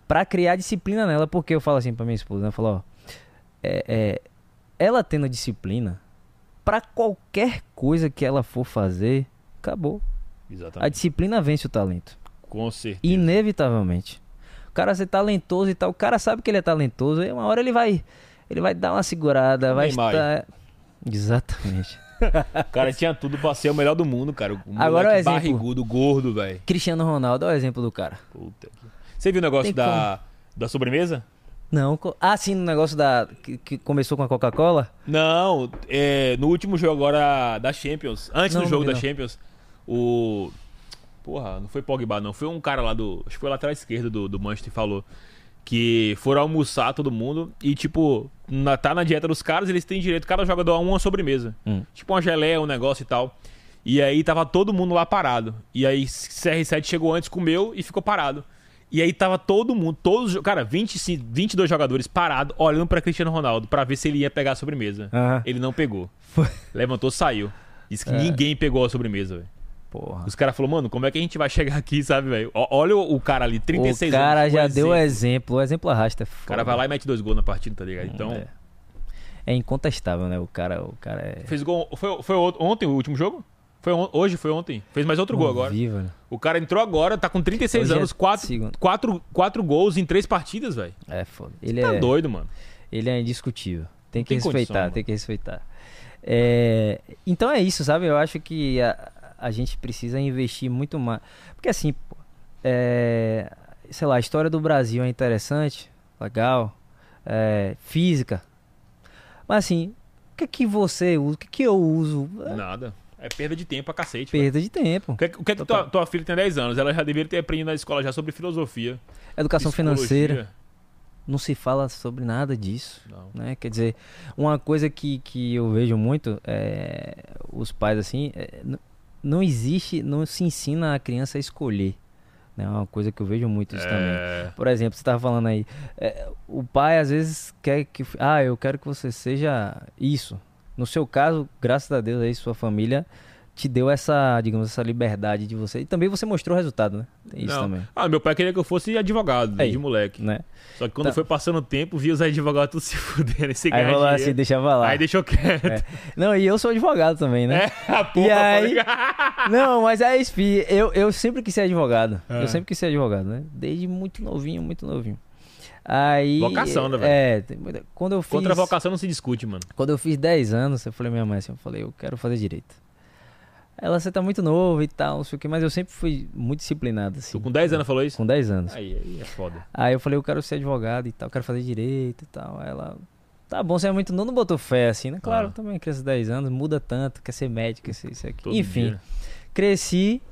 Pra criar disciplina nela, porque eu falo assim pra minha esposa, né? Eu falo, ó, é, é, ela tendo disciplina, pra qualquer coisa que ela for fazer, acabou. A Exatamente. disciplina vence o talento. Com certeza. Inevitavelmente. O cara ser talentoso e tal, o cara sabe que ele é talentoso, e uma hora ele vai ele vai dar uma segurada, vai Neymar. estar Exatamente. O cara tinha tudo pra ser o melhor do mundo, cara. O Agora o exemplo. barrigudo, gordo, velho. Cristiano Ronaldo é o exemplo do cara. Puta que... Você viu o negócio Tem da, da sobremesa? Não, ah, sim, no negócio da que, que começou com a Coca-Cola. Não, é, no último jogo agora da Champions, antes Não, do jogo não da. Champions, o. Porra, não foi Pogba, não. Foi um cara lá do. Acho que foi lateral esquerdo do, do Manchester falou. Que foram almoçar todo mundo e, tipo, na, tá na dieta dos caras, eles têm direito, cada jogador a uma sobremesa. Hum. Tipo uma geleia, um negócio e tal. E aí tava todo mundo lá parado. E aí CR7 chegou antes, comeu e ficou parado. E aí tava todo mundo, todos, cara, 25, 22 jogadores parados, olhando pra Cristiano Ronaldo pra ver se ele ia pegar a sobremesa. Ele não pegou. Foi. Levantou, saiu. Disse que É. ninguém pegou a sobremesa, velho. Porra. Os caras falaram, mano, como é que a gente vai chegar aqui, sabe, velho? Olha o, o cara ali, 36 o cara anos. já deu exemplo. exemplo. O exemplo arrasta. é O cara vai lá e mete dois gols na partida, tá ligado? Então, É. É incontestável, né? O cara, o cara é. fez gol. Foi, foi ontem o último jogo? Foi on- hoje, foi ontem. Fez mais outro gol agora. Viva, né? O cara entrou agora, tá com 36 Hoje é anos, quatro, segundo. quatro, quatro gols em três partidas, velho. É foda. Ele Tá é, doido, mano. ele é indiscutível. Tem que tem condição, respeitar, mano. tem que respeitar. É, então é isso, sabe? Eu acho que a, a gente precisa investir muito mais. Porque assim, pô, é, sei lá, a história do Brasil é interessante, legal, é, física. Mas assim, o que é que você usa? O que, é que eu uso? É Nada. É perda de tempo pra cacete. velho. perda de tempo. O que, é que- o que é que tua, tua filha tem 10 anos? Ela já deveria ter aprendido na escola já sobre filosofia. Educação financeira, não se fala sobre nada disso. Não. né? Quer dizer, uma coisa que, que eu vejo muito é os pais assim, é, não existe, não se ensina a criança a escolher. né? É uma coisa que eu vejo muito isso também. É, Por exemplo, você estava falando aí, é, o pai às vezes quer que, ah, eu quero que você seja isso. No seu caso, graças a Deus aí sua família te deu essa, digamos, essa liberdade de você. E também você mostrou o resultado, né? Tem isso não. também, Ah, meu pai queria que eu fosse advogado, Aí. de moleque. né? Só que quando Tá. foi passando o tempo, vi os advogados tudo se fudendo e sem Aí falou assim, deixava lá. Aí deixou quieto. É. Não, e eu sou advogado também, né? É, a porra, E aí- falei- Não, mas é isso, eu, eu sempre quis ser advogado. É. Eu sempre quis ser advogado, né? Desde muito novinho, muito novinho. Aí. Vocação, né, velho? É, quando eu fiz. Contra vocação não se discute, mano. Quando eu fiz 10 anos, eu falei minha mãe assim, eu falei, eu quero fazer direito. Ela, você tá muito novo e tal, não sei o que, mas eu sempre fui muito disciplinado, assim. Tu com 10 anos falou isso? Com 10 anos. Aí, aí é foda. Aí eu falei, eu quero ser advogado e tal, quero fazer direito e tal. Aí ela, tá bom, você é muito novo, não botou fé assim, né? Claro, Ah. também criança de 10 anos, muda tanto, quer ser médico, quer ser isso aqui. Todo Enfim, dia. cresci,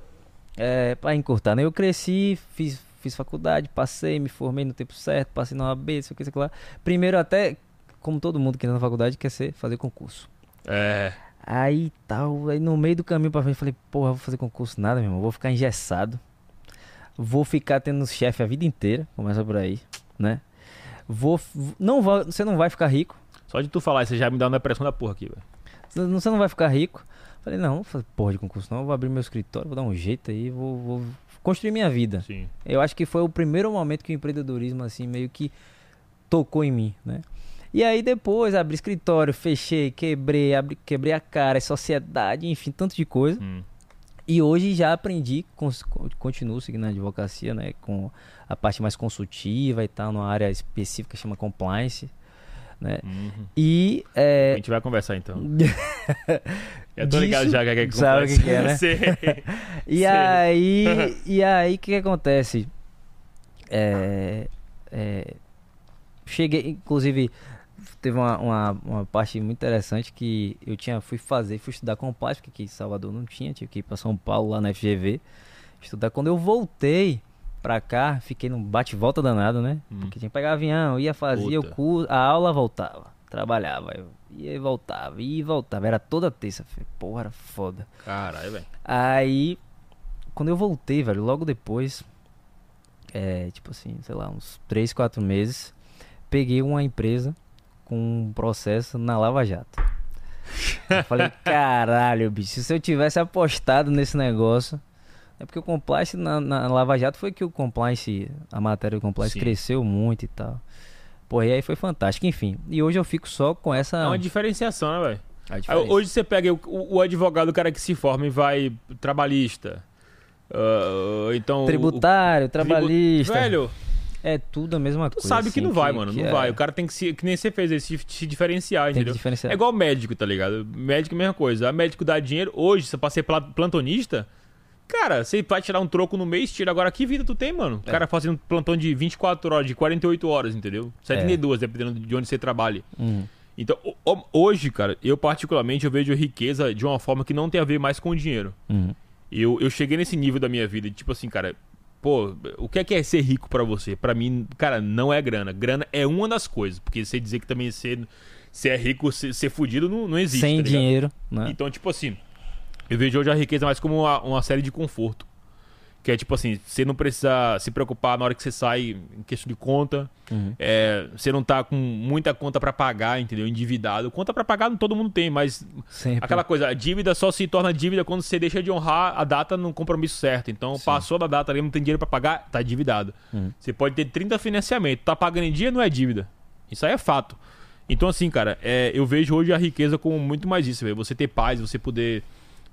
é, pra encurtar, né? Eu cresci, fiz, fiz faculdade, passei, me formei no tempo certo, passei na OAB, isso aqui, isso aqui lá. Primeiro até, como todo mundo que entra na faculdade, quer ser, fazer concurso. É. Aí tal, aí no meio do caminho pra frente, falei, porra, vou fazer concurso nada, meu irmão, vou ficar engessado. Vou ficar tendo chefe a vida inteira, começa por aí, né? Vou, não vai, você não vai ficar rico, Só de tu falar você já me dá uma depressão da porra aqui, velho. você não- vai ficar rico. Falei, não, vou fazer porra de concurso não, vou abrir meu escritório, vou dar um jeito aí, vou, vou construir minha vida. Sim. Eu acho que foi o primeiro momento que o empreendedorismo, assim, meio que tocou em mim, né? E aí depois abri escritório, fechei, quebrei, abri, quebrei a cara, sociedade, enfim, tanto de coisa. Hum. E hoje já aprendi, continuo seguindo a advocacia, né? Com a parte mais consultiva e tal, numa área específica que chama compliance, né? Uhum. E... A É, gente vai conversar então. Eu tô ligado Disso- já que é que sabe o que que é, né? Sei. E Sei. aí, e aí, o que, que acontece? É, é, cheguei, inclusive, teve uma, uma, uma parte muito interessante que eu tinha, fui fazer, fui estudar compliance, porque aqui em Salvador não tinha, tive que ir para São Paulo, lá na FGV, estudar. Quando eu voltei pra cá, fiquei num bate-volta danado, né? Hum. Porque tinha que pegar avião, ia fazer o curso, a aula voltava, trabalhava, eu ia e voltava, ia e voltava, era toda terça-feira, porra, era foda. Caralho, velho. Aí, quando eu voltei, velho, logo depois, é, tipo assim, sei lá, uns 3, 4 meses, peguei uma empresa com um processo na Lava Jato. Eu falei, caralho, bicho, se eu tivesse apostado nesse negócio. É porque o compliance na, na Lava Jato foi que o compliance, a matéria do compliance Sim. cresceu muito e tal. Pô, e aí foi fantástico, enfim. E hoje eu fico só com essa. É uma diferenciação, né, velho? diferença. Hoje você pega o, o advogado, o cara que se forma e vai trabalhista. ah, então. Tributário, o tribu- trabalhista. Velho, é tudo a mesma Tu coisa. sabe que assim, não vai, mano. Não que vai. é- O cara tem que se. Que nem você fez se, se diferenciar, Tem que entendeu? diferenciar. É igual médico, tá ligado? Médico, mesma coisa. A médico dá dinheiro. Hoje, se eu passei pla- plantonista, cara, você vai tirar um troco no mês, tira agora. Que vida tu tem, mano? O É. cara fazendo plantão de 24 horas, de 48 horas, entendeu? 72, dependendo de onde você trabalha. Uhum. Então, ho- ho- hoje, cara, eu particularmente eu vejo riqueza de uma forma que não tem a ver mais com o dinheiro. Uhum. Eu, eu cheguei nesse nível da minha vida, tipo assim, cara, pô, o que é que é ser rico pra você? Pra mim, cara, não é grana. Grana é uma das coisas, porque você dizer que também ser, ser é rico, ser, ser fudido, não, não existe. Sem tá dinheiro, né? Então, tipo assim, eu vejo hoje a riqueza mais como uma, uma série de conforto. Que é tipo assim, você não precisa se preocupar na hora que você sai em questão de conta. Uhum. É, você não tá com muita conta pra pagar, entendeu? Endividado. Conta pra pagar todo mundo tem, mas Sempre. Aquela coisa, a dívida só se torna dívida quando você deixa de honrar a data no compromisso certo. Então, Sim. passou da data ali, não tem dinheiro pra pagar, tá endividado. Uhum. Você pode ter 30 financiamentos, tá pagando em dia, não é dívida. Isso aí é fato. Então, assim, cara, é, eu vejo hoje a riqueza como muito mais isso, velho. Você ter paz, você poder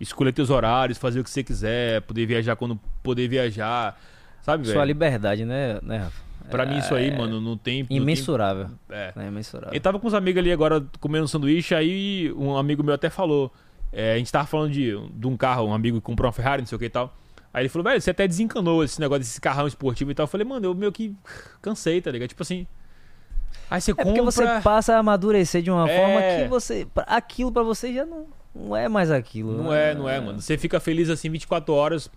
escolher teus horários, fazer o que você quiser, poder viajar quando poder viajar, sabe, Sua velho? liberdade, né, né Rafa? Pra mim isso aí, É mano, não tem... não tem- Imensurável. É. É imensurável. Eu tava com uns amigos ali agora comendo um sanduíche, aí um amigo meu até falou. é, a gente tava falando de, de um carro, um amigo que comprou uma Ferrari, não sei o que e tal. Aí ele falou, velho, você até desencanou esse negócio desse carrão esportivo e tal. Eu falei, mano, eu meio que cansei, tá ligado? Tipo assim. Aí você É porque compra. você passa a amadurecer de uma É. forma que você. Aquilo pra você já não, não é mais aquilo. Não né? é, não é, mano. Você fica feliz assim 24 horas.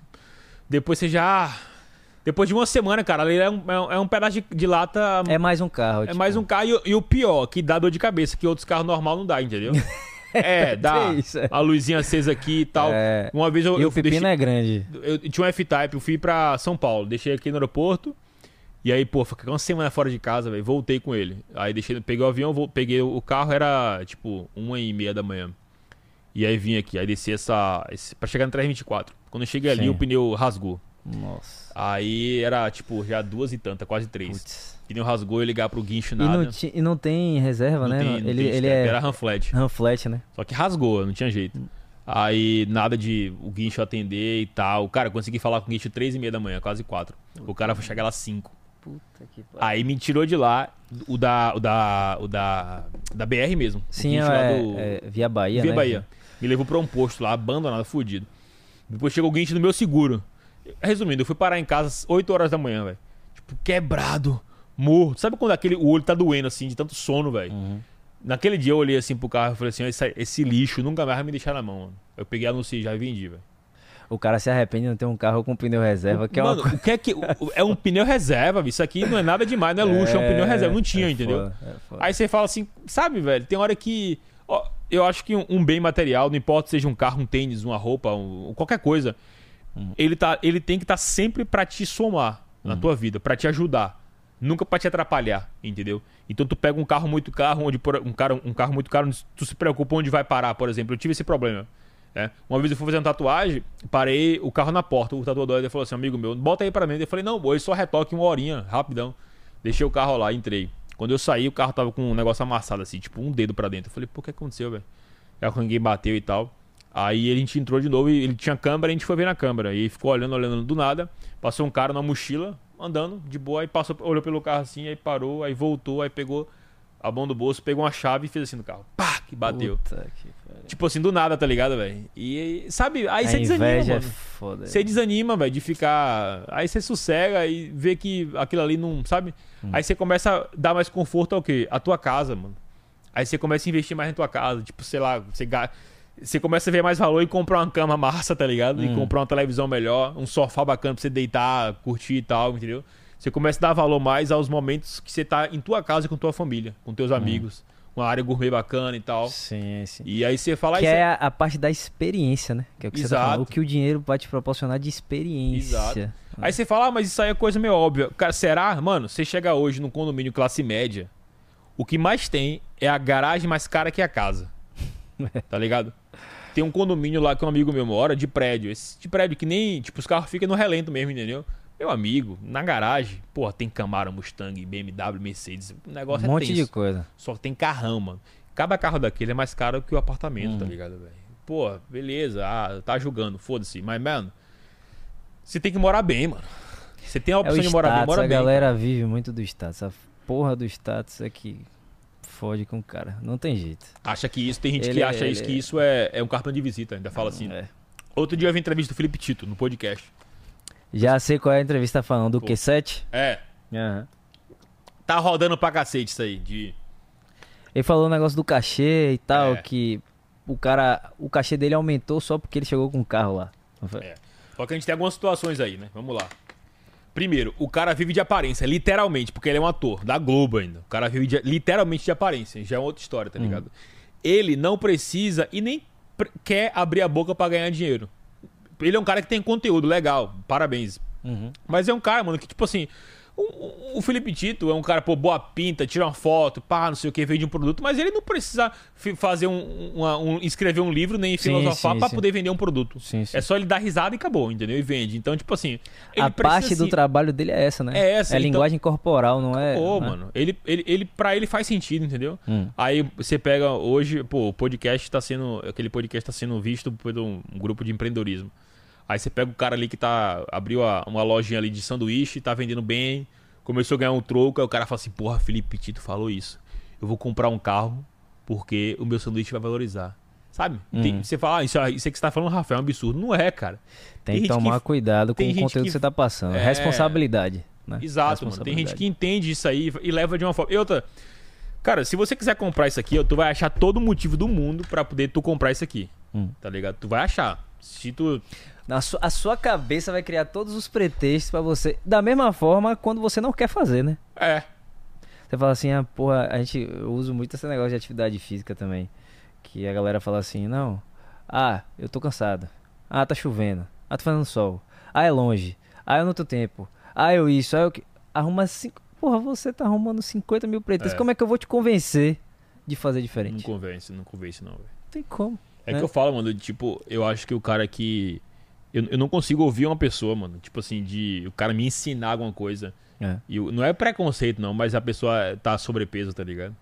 Depois você já. Depois de uma semana, cara, ali é um, é um- é um pedaço de, de lata. É mais um carro. É mais um carro. E, o- e o pior, que dá dor de cabeça, que outros carros normal não dá, entendeu? É, dá. É isso, é. A luzinha acesa aqui e tal. É. Uma vez eu, E eu o pepino deixei- é grande. eu tinha um F-Type, eu fui pra São Paulo, deixei aqui no aeroporto. E aí, pô, fiquei uma semana fora de casa, velho. Voltei com ele. Aí deixei, peguei o avião, peguei o carro, era tipo uma e meia da manhã. E aí vim aqui, aí desci essa. Esse, pra chegar no 324. Quando eu cheguei ali, Sim. o pneu rasgou. Nossa. Aí era tipo já duas e tanta, quase três. Putz. O pneu rasgou e ligar pro guincho E nada. não, ti- e não tem reserva, Não né? tem- não ele tem ele é Era Ranflat. Ranflat, né? Só que rasgou, não tinha jeito. Aí nada de o guincho atender e tal. Cara, eu consegui falar com o guincho três e meia da manhã, quase quatro. O cara foi chegar lá cinco. Puta que pariu. Aí me tirou de lá o da. o da. o da. da BR mesmo. o Sim, é, do- é Via Bahia, Via né? Bahia. Me levou pra um posto lá, abandonado, fudido. Depois chegou o guincho do meu seguro. Resumindo, eu fui parar em casa às 8 horas da manhã, velho. Tipo, quebrado, morto. Sabe quando aquele, o olho tá doendo assim, de tanto sono, velho? Uhum. Naquele dia eu olhei assim pro carro e falei assim: esse, esse lixo nunca mais vai me deixar na mão, mano. Eu peguei, anunciei já e vendi, velho. O cara se arrepende de não ter um carro com pneu reserva, que é uma Mano, o que é que. É um pneu reserva. Isso aqui não é nada demais, não é luxo, é, um pneu reserva. Não tinha, é entendeu? foda, é foda. Aí você fala assim, sabe, velho, tem hora que. ó, eu acho que um, um bem material, não importa se seja um carro, um tênis, uma roupa, um- qualquer coisa, Uhum. ele, tá, ele tem que estar sempre pra te somar Uhum. na tua vida, pra te ajudar. Nunca pra te atrapalhar, entendeu? Então tu pega um carro muito caro, onde por- um, cara, um carro muito caro, tu se preocupa onde vai parar, por exemplo. Eu tive esse problema. né? Uma vez eu fui fazer uma tatuagem, parei o carro na porta. O tatuador ele falou assim: amigo meu, bota aí pra mim. Eu falei: não, boa, só retoque uma horinha, rapidão. Deixei o carro lá, entrei. Quando eu saí, o carro tava com um negócio amassado assim, tipo um dedo pra dentro. Eu falei: pô, o que aconteceu, velho? Aí ninguém bateu e tal. Aí a gente entrou de novo e ele tinha câmera, a gente foi ver na câmera. E ficou olhando, olhando do nada. Passou um cara na mochila, andando de boa, aí passou, olhou pelo carro assim, aí parou, aí voltou, aí pegou a mão do bolso, pegou uma chave e fez assim no carro. Pá! Que bateu. Que. Tipo assim, do nada, tá ligado, velho? E sabe, aí você desanima, é mano. foda. Você desanima, velho, de ficar. Aí você sossega e vê que aquilo ali não. Sabe? Hum. Aí você começa a dar mais conforto ao quê? A tua casa, mano. Aí você começa a investir mais na tua casa. Tipo, sei lá, você, você começa a ver mais valor em comprar uma cama massa, tá ligado? E Hum. comprar uma televisão melhor, um sofá bacana pra você deitar, curtir e tal, entendeu? Você começa a dar valor mais aos momentos que você tá em tua casa com tua família, com Hum. teus amigos. Uma área gourmet bacana e tal. Sim, sim. E aí você fala que "Ah, isso é a, a parte da experiência, né? Que é o que você tá Exato. falando. O que o dinheiro vai te proporcionar de experiência. Exato. Aí você fala, ah, mas isso aí é coisa meio óbvia. Cara, será? Mano, você chega hoje num condomínio classe média, o que mais tem é a garagem mais cara que a casa. tá ligado? Tem um condomínio lá que um amigo meu mora, de prédio. Esse de prédio que nem, tipo, os carros ficam no relento mesmo, entendeu? Meu amigo, na garagem, porra, tem Camaro, Mustang, BMW, Mercedes. O negócio Um monte é de tenso. coisa. Só tem carrão, mano. Cada carro daquele é mais caro que o apartamento, Hum. tá ligado, velho? Pô, beleza, ah, tá julgando, foda-se. Mas, mano, você tem que morar bem, mano. Você tem a É o opção de morar bem, mora a bem. galera vive muito do status. A porra do status é que fode com o cara. Não tem jeito. Acha que isso, tem gente Ele que é- acha isso, ele que é- isso é, é um cartão de visita, ainda fala assim. É. Outro dia eu vi entrevista do Felipe Tito no podcast. Já sei qual é a entrevista falando do Pô. Q7. É, Aham. tá rodando pra cacete isso aí. De... Ele falou o negócio do cachê e tal, É. que o cara. O cachê dele aumentou só porque ele chegou com o carro lá. É. Só que a gente tem algumas situações aí, né? Vamos lá. Primeiro, o cara vive de aparência, literalmente, porque ele é um ator, da Globo ainda. O cara vive de- literalmente de aparência, já é outra história, tá ligado? Ele não precisa e nem quer abrir a boca pra ganhar dinheiro. Ele é um cara que tem conteúdo legal, parabéns. Uhum. Mas é um cara, mano, que tipo assim. O, o- Felipe Tito é um cara, pô, boa pinta, tira uma foto, pá, não sei o que, vende um produto, mas ele não precisa fazer um, uma- um- escrever um livro nem Sim, filosofar sim. poder vender um produto. Sim, sim. É só ele dar risada e acabou, entendeu? E vende. Então, tipo assim. a precisa, parte do assim, trabalho dele é essa, né? É essa, É então- linguagem corporal, não é? Pô, é? mano, ele, ele, ele, pra ele faz sentido, entendeu? Hum. Aí você pega hoje, pô, o podcast tá sendo. Aquele podcast tá sendo visto por um grupo de empreendedorismo. Aí você pega o cara ali que tá. abriu a- uma lojinha ali de sanduíche, tá vendendo bem, começou a ganhar um troco, aí o cara fala assim, porra, Felipe Tito falou isso. Eu vou comprar um carro porque o meu sanduíche vai valorizar. Sabe? Tem- Uhum. você fala, ah, isso, aí- isso aí que você tá falando, Rafael, é um absurdo. Não é, cara. Tem, Tem que tomar que- cuidado com tem o conteúdo que- você tá passando. É. Responsabilidade. Né? Exato, mano. Tem gente que entende isso aí e leva de uma forma. E outra, cara, se você quiser comprar isso aqui, tu vai achar todo motivo do mundo pra poder tu comprar isso aqui. Hum. Tá ligado? Tu vai achar. Se tu. Na su- a sua cabeça vai criar todos os pretextos pra você. Da mesma forma, quando você não quer fazer, né? É. Você fala assim, ah, porra, a gente eu uso muito esse negócio de atividade física também. Que a galera fala assim, não, ah, eu tô cansado. Ah, tá chovendo. Ah, tá fazendo sol. Ah, é longe. Ah, eu não tenho tempo. Ah, eu isso. Ah, eu que. Arruma cinco. Porra, você tá arrumando 50 mil pretextos. É. Como é que eu vou te convencer de fazer diferente? Não convence, não convence, não, velho. tem como. É né? que eu falo, mano, tipo, eu acho que o cara que. Eu, eu não consigo ouvir uma pessoa, mano. Tipo assim, de o cara me ensinar alguma coisa. É. E eu- não é preconceito, não, mas a pessoa tá sobrepeso, tá ligado?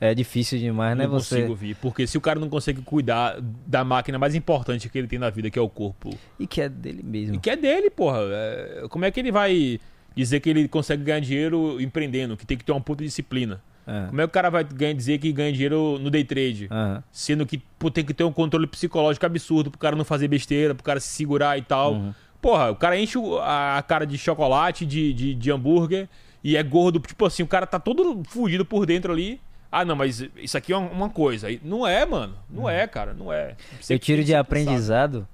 É difícil demais, né? não Você. consigo ouvir. Porque se o cara não consegue cuidar da máquina mais importante que ele tem na vida, que é o corpo, E que é dele mesmo. E que é dele, porra. É, como é que ele vai dizer que ele consegue ganhar dinheiro empreendendo? Que tem que ter uma puta disciplina. É. Como é que o cara vai ganhar, dizer que ganha dinheiro no day trade? Aham. Sendo que pô, tem que ter um controle psicológico absurdo pro cara não fazer besteira, pro cara se segurar e tal. Uhum. Porra, o cara enche a cara de chocolate, de, de, de hambúrguer e é gordo. Tipo assim, o cara tá todo fudido por dentro ali. Ah, não, mas isso aqui é uma- coisa. Não é, mano. Não é, cara. Não é. Você Uhum. Eu tiro tem de aprendizado,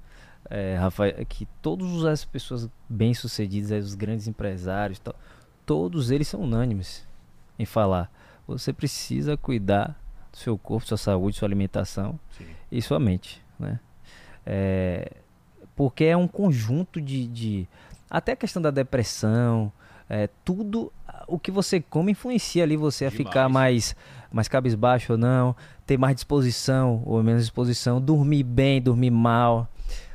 é, Rafael, é que todas as pessoas bem-sucedidas, os grandes empresários, e tal, todos eles são unânimes em falar. Você precisa cuidar do seu corpo, sua saúde, sua alimentação Sim. e sua mente, né? É, porque é um conjunto de, de- até a questão da depressão, é, tudo o que você come influencia ali você a ficar Demais. mais mais cabisbaixo ou não, ter mais disposição ou menos disposição, dormir bem, dormir mal.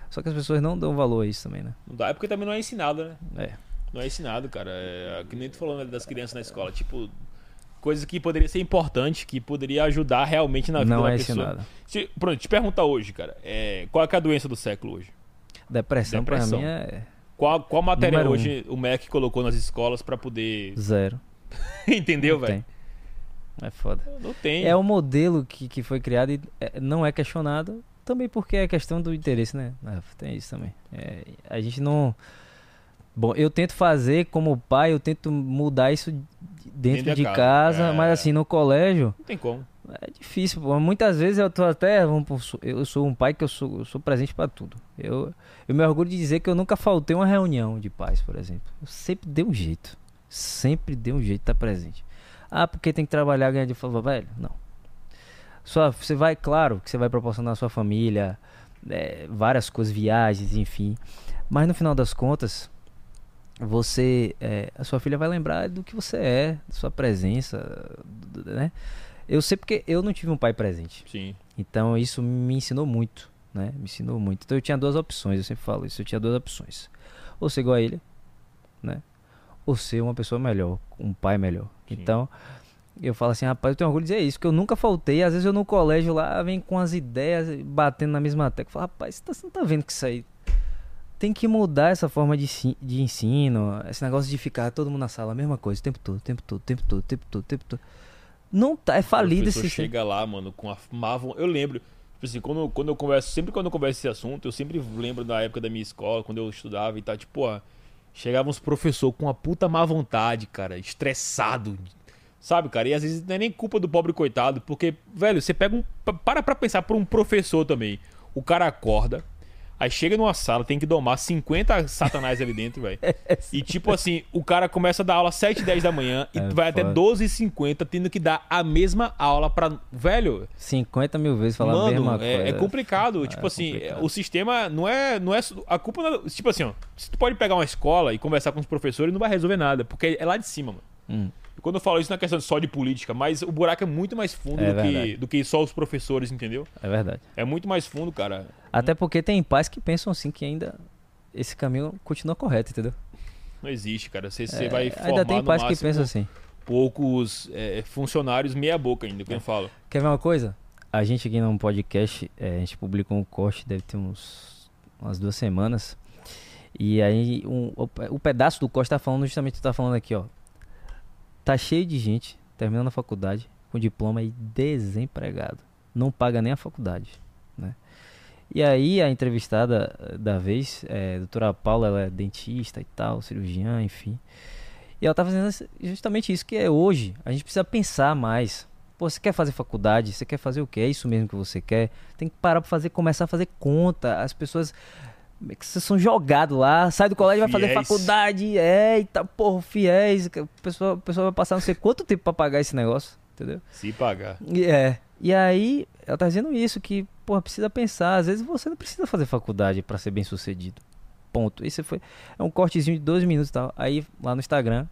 Só que as pessoas não dão valor a isso também, né? Não dá, é porque também não é ensinado, né? É. Não é ensinado, cara. É, que nem tu falando das crianças na escola. Tipo, coisa que poderia ser importante, que poderia ajudar realmente na vida não da é pessoa. ensinado. Se, pronto, te perguntar hoje, cara. é, qual é, é a doença do século hoje? Depressão, Depressão. pra mim é Qual, qual matéria Número um. hoje o MEC colocou nas escolas pra poder. zero. Entendeu, velho? É foda. Não tem. É o modelo que, que foi criado e é, não é questionado, também porque é questão do interesse, né? É, tem isso também. É, a gente não. Bom, eu tento fazer como pai, eu tento mudar isso dentro de casa. casa, É. mas assim, no colégio Não tem como. é difícil. pô. Muitas vezes eu tô até. vamos Eu sou um pai que eu sou, eu sou presente pra tudo. Eu, eu me orgulho de dizer que eu nunca faltei uma reunião de pais, por exemplo. Eu sempre dei um jeito. Sempre dei um jeito de estar presente. Ah, porque tem que trabalhar, ganhar de falo, velho, não. Só, você vai, claro, que você vai proporcionar à sua família é, várias coisas, viagens, enfim. Mas no final das contas, você, é, a sua filha vai lembrar do que você é, da sua presença, né? Eu sei porque eu não tive um pai presente. Sim. Então isso me ensinou muito, né? Me ensinou muito. Então eu tinha duas opções, eu sempre falo isso, eu tinha duas opções. Ou ser igual a ele, né? Ou ser uma pessoa melhor, um pai melhor. Sim. Então, eu falo assim, rapaz, eu tenho orgulho de dizer isso, que eu nunca faltei. Às vezes eu no colégio lá, vem com as ideias, batendo na mesma tecla. Eu falo, rapaz, você, tá, você não tá vendo que isso aí tem que mudar essa forma de, de ensino, esse negócio de ficar todo mundo na sala, a mesma coisa, o tempo todo, o tempo todo, o tempo todo, o tempo todo, o tempo todo. Não tá, é falido esse chega lá, mano, com a má Eu lembro, tipo assim, quando, quando eu converso, sempre quando eu converso esse assunto, eu sempre lembro da época da minha escola, quando eu estudava e tal, tipo, ó, chegavam os professores com uma puta má vontade, cara, estressado. Sabe, cara? E às vezes não é nem culpa do pobre coitado, porque, velho, você pega um. pa- Para pra pensar por um professor também. O cara acorda, aí chega numa sala, tem que domar 50 satanás ali dentro, velho. E tipo assim, o cara começa a dar aula às 7 10 da manhã e É vai até foda. 12 h 50 tendo que dar a mesma aula pra. Velho, 50 mil vezes falar a mano, mesma é, coisa. é complicado. tipo assim, complicado. o sistema não é. Não é a culpa. não é- Tipo assim, ó, se tu pode pegar uma escola e conversar com os professores, não vai resolver nada, porque é lá de cima, mano. Hum. Quando eu falo isso, não é questão só de política, mas o buraco é muito mais fundo É do, que, do que só os professores, entendeu? É verdade. É muito mais fundo, cara. Até porque tem pais que pensam assim que ainda esse caminho continua correto, entendeu? Não existe, cara. Você, É, vai formar ainda tem no pais que pensam assim. poucos é, funcionários meia boca ainda, que eu falo. Quer ver uma coisa? A gente aqui num podcast, é, a gente publicou um corte, deve ter uns umas duas semanas. E aí um- o, o pedaço do corte tá falando justamente o que tu tá falando aqui, ó. Tá cheio de gente terminando a faculdade com diploma e desempregado. Não paga nem a faculdade, né? E aí a entrevistada eh, da vez, é, a doutora Paula, ela é dentista e tal, cirurgiã, enfim. E ela tá fazendo justamente isso que é hoje. A gente precisa pensar mais. Pô, você quer fazer faculdade? Você quer fazer o quê? É isso mesmo que você quer? Tem que parar pra fazer, começar a fazer conta. As pessoas que vocês são jogados lá, sai do colégio, vai fazer faculdade, é, e tá, porra, fiéis. A pessoa, a pessoa vai passar não sei quanto tempo pra pagar esse negócio, entendeu? Se pagar. E, é. E aí, ela tá dizendo isso, que, porra, precisa pensar. Às vezes você não precisa fazer faculdade pra ser bem sucedido. Ponto. Esse foi. É um cortezinho de dois minutos e tal. Aí, lá no Instagram,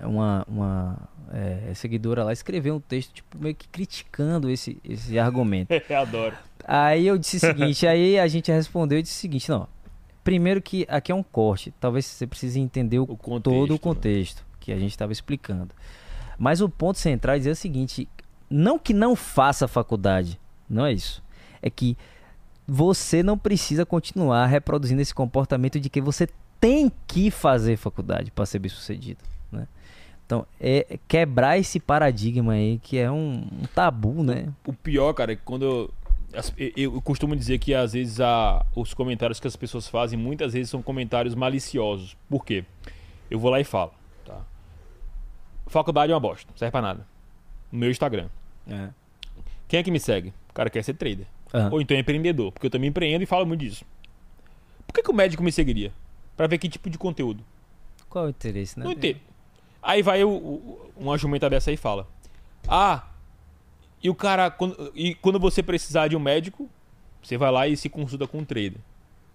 uma, uma é, seguidora lá escreveu um texto, tipo, meio que criticando esse, esse argumento. Eu adoro. Aí eu disse o seguinte, aí a gente respondeu e disse o seguinte, não. Primeiro que aqui é um corte, talvez você precise entender o, O contexto, todo o né? contexto que a gente estava explicando. Mas o ponto central é dizer o seguinte, não que não faça faculdade, não é isso. É que você não precisa continuar reproduzindo esse comportamento de que você tem que fazer faculdade para ser bem sucedido, né? Então, é quebrar esse paradigma aí que é um, um tabu, né? O pior, cara, é que quando eu, eu, eu costumo dizer que às vezes a, os comentários que as pessoas fazem muitas vezes são comentários maliciosos. Por quê? Eu vou lá e falo, tá? Faculdade é uma bosta, não serve pra nada. No meu Instagram. É. Quem é que me segue? O cara quer ser trader. Ah. Ou então é empreendedor, porque eu também empreendo e falo muito disso. Por que, que o médico me seguiria? Pra ver que tipo de conteúdo. Qual é o interesse, né? Não entendo. Aí vai o, o, uma jumenta dessa aí e fala: Ah, e o cara, quando, e quando você precisar de um médico, você vai lá e se consulta com um trader.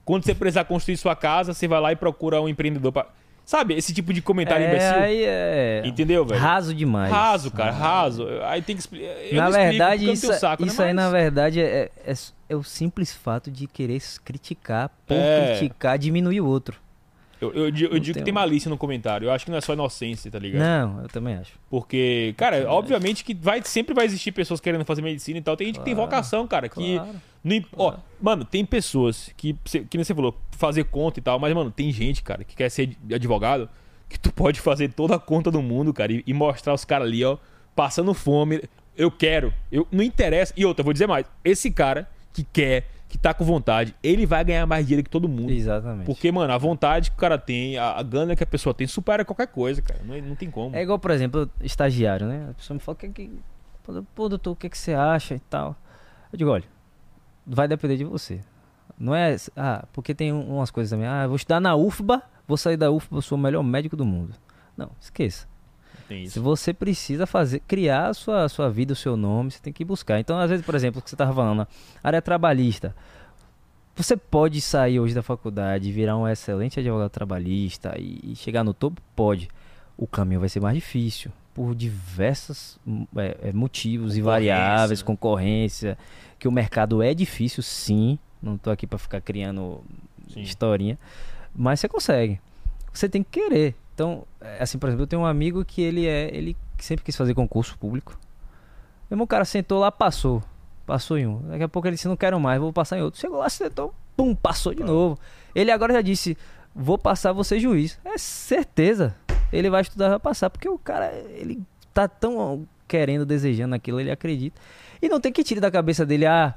Quando você precisar construir sua casa, você vai lá e procura um empreendedor pra. Sabe, esse tipo de comentário é, imbecil. aí é Entendeu, velho? raso demais. Raso, cara, raso. Aí tem que explicar. Na verdade, isso, tenho saco, né? isso aí, Mas- na verdade, é, é, é o simples fato de querer criticar, por É. criticar, diminuir o outro. Eu, eu, digo- eu digo tem que tem malícia no comentário. Eu acho que não é só inocência, tá ligado? Não, eu também acho. Porque, cara, obviamente que vai, sempre vai existir pessoas querendo fazer medicina e tal. Tem gente que tem Claro, vocação, cara, que. Claro. Não imp- Ó, mano, tem pessoas que, que nem você falou, fazer conta e tal, mas, mano, tem gente, cara, que quer ser advogado, que tu pode fazer toda a conta do mundo, cara, e, e mostrar os caras ali, ó, passando fome. Eu quero, eu não interessa. E outra, eu vou dizer mais: esse cara que quer, que tá com vontade, ele vai ganhar mais dinheiro que todo mundo. Exatamente. Porque, mano, a vontade que o cara tem, a, a gana que a pessoa tem, supera qualquer coisa, cara. Não, não tem como. É igual, por exemplo, estagiário, né? A pessoa me fala, que, que... pô, doutor, o que, que você acha e tal. Eu digo, olha, vai depender de você. Não é, ah, porque tem um- umas coisas também. Ah, vou estudar na UFBA, vou sair da UFBA, eu sou o melhor médico do mundo. Não, esqueça. Tem Se isso. você precisa fazer, criar a sua, a sua vida, o seu nome, você tem que buscar. Então, às vezes, por exemplo, o que você estava falando, na área trabalhista. Você pode sair hoje da faculdade e virar um excelente advogado trabalhista e, e chegar no topo? Pode. O caminho vai ser mais difícil por diversos hum, é, é, motivos e variáveis, né? concorrência, que o mercado é difícil, sim. Não tô aqui para ficar criando Sim. historinha, mas você consegue. Você tem que querer. Então, é, assim, por exemplo, eu tenho um amigo que ele é, ele sempre quis fazer concurso público. Mesmo o cara sentou lá, passou. Passou em um. Daqui a pouco ele disse, não quero mais, vou passar em outro. Chegou lá, sentou, pum, passou de Pronto. novo. Ele agora já disse: vou passar, vou ser juiz. É certeza. Ele vai estudar, vai passar, porque o cara, ele tá tão querendo, desejando aquilo, ele acredita. E não tem que tirar da cabeça dele, ah,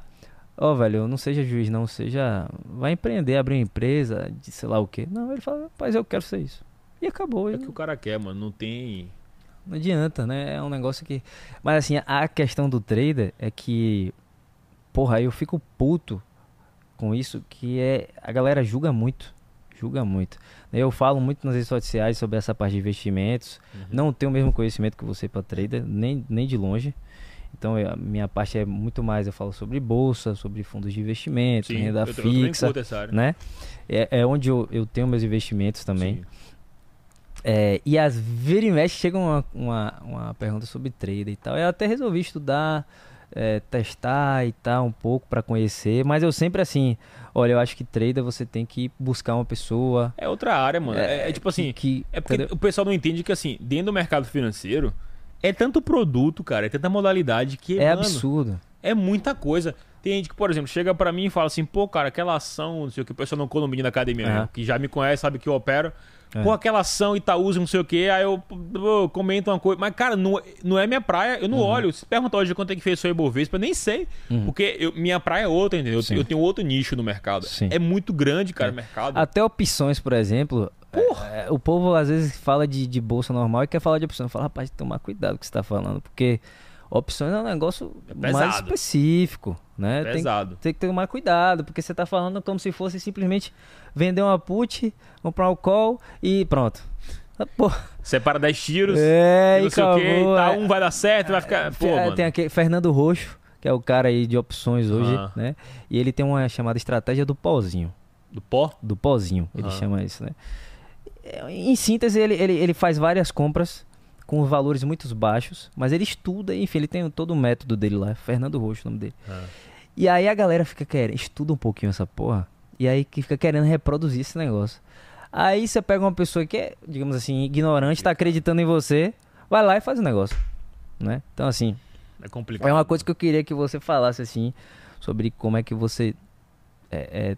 ó, oh, velho, não seja juiz, não, seja. Vai empreender, abrir uma empresa, de sei lá o quê. Não, ele fala, rapaz, eu quero ser isso. E acabou. É ele... que o cara quer, mano, não tem. Não adianta, né? É um negócio que. Mas assim, a questão do trader é que. Porra, eu fico puto com isso, que é. A galera julga muito. Julga muito. Eu falo muito nas redes sociais sobre essa parte de investimentos. Uhum. Não tenho o mesmo conhecimento que você para trader, nem, nem de longe. Então, a minha parte é muito mais, eu falo sobre bolsa, sobre fundos de investimento, Sim, renda eu fixa, né? É, é onde eu, eu tenho meus investimentos também. É, e às vezes e mexe chega uma, uma, uma pergunta sobre trader e tal. Eu até resolvi estudar, é, testar e tal um pouco para conhecer, mas eu sempre assim, olha, eu acho que trader você tem que buscar uma pessoa. É outra área, mano. É, é, é tipo assim, que, é porque entendeu? o pessoal não entende que assim, dentro do mercado financeiro, é tanto produto, cara, é tanta modalidade que. É mano, absurdo. É muita coisa. Tem gente que, por exemplo, chega para mim e fala assim, pô, cara, aquela ação, não sei o que, o pessoal não condomínio da academia, né, que já me conhece, sabe que eu opero. É. Pô, aquela ação Itaúsa, não sei o que, aí eu, eu, comento uma coisa. Mas, cara, não, não é minha praia, eu não uhum. olho. Se perguntar hoje quanto é que fez o Ibovespa, eu nem sei. Uhum. Porque eu, minha praia é outra, entendeu? Eu, eu, tenho outro nicho no mercado. Sim. É muito grande, cara, é. o mercado. Até opções, por exemplo, é, o povo às vezes fala de, de bolsa normal e quer falar de opções. Fala, rapaz, tomar cuidado com o que você está falando, porque opções é um negócio é mais específico, né? Pesado. Tem, tem, que tomar cuidado, porque você está falando como se fosse simplesmente vender uma put, comprar um call e pronto. Ah, pô. Separa 10 tiros, é, não sei acabou, o quê, tá, um vai dar certo, vai ficar. Pô, é, tem aqui Fernando Roxo, que é o cara aí de opções hoje, ah. né? E ele tem uma chamada estratégia do pozinho. Do pó? Do pozinho, ele ah. chama isso, né? Em síntese, ele, ele, ele faz várias compras com valores muito baixos, mas ele estuda, enfim, ele tem todo o método dele lá, Fernando Roxo, o nome dele. Ah. E aí a galera fica querendo, estuda um pouquinho essa porra, e aí que fica querendo reproduzir esse negócio. Aí você pega uma pessoa que é, digamos assim, ignorante, tá acreditando em você, vai lá e faz o negócio, né? Então assim, é complicado. É uma coisa que eu queria que você falasse assim sobre como é que você é, é,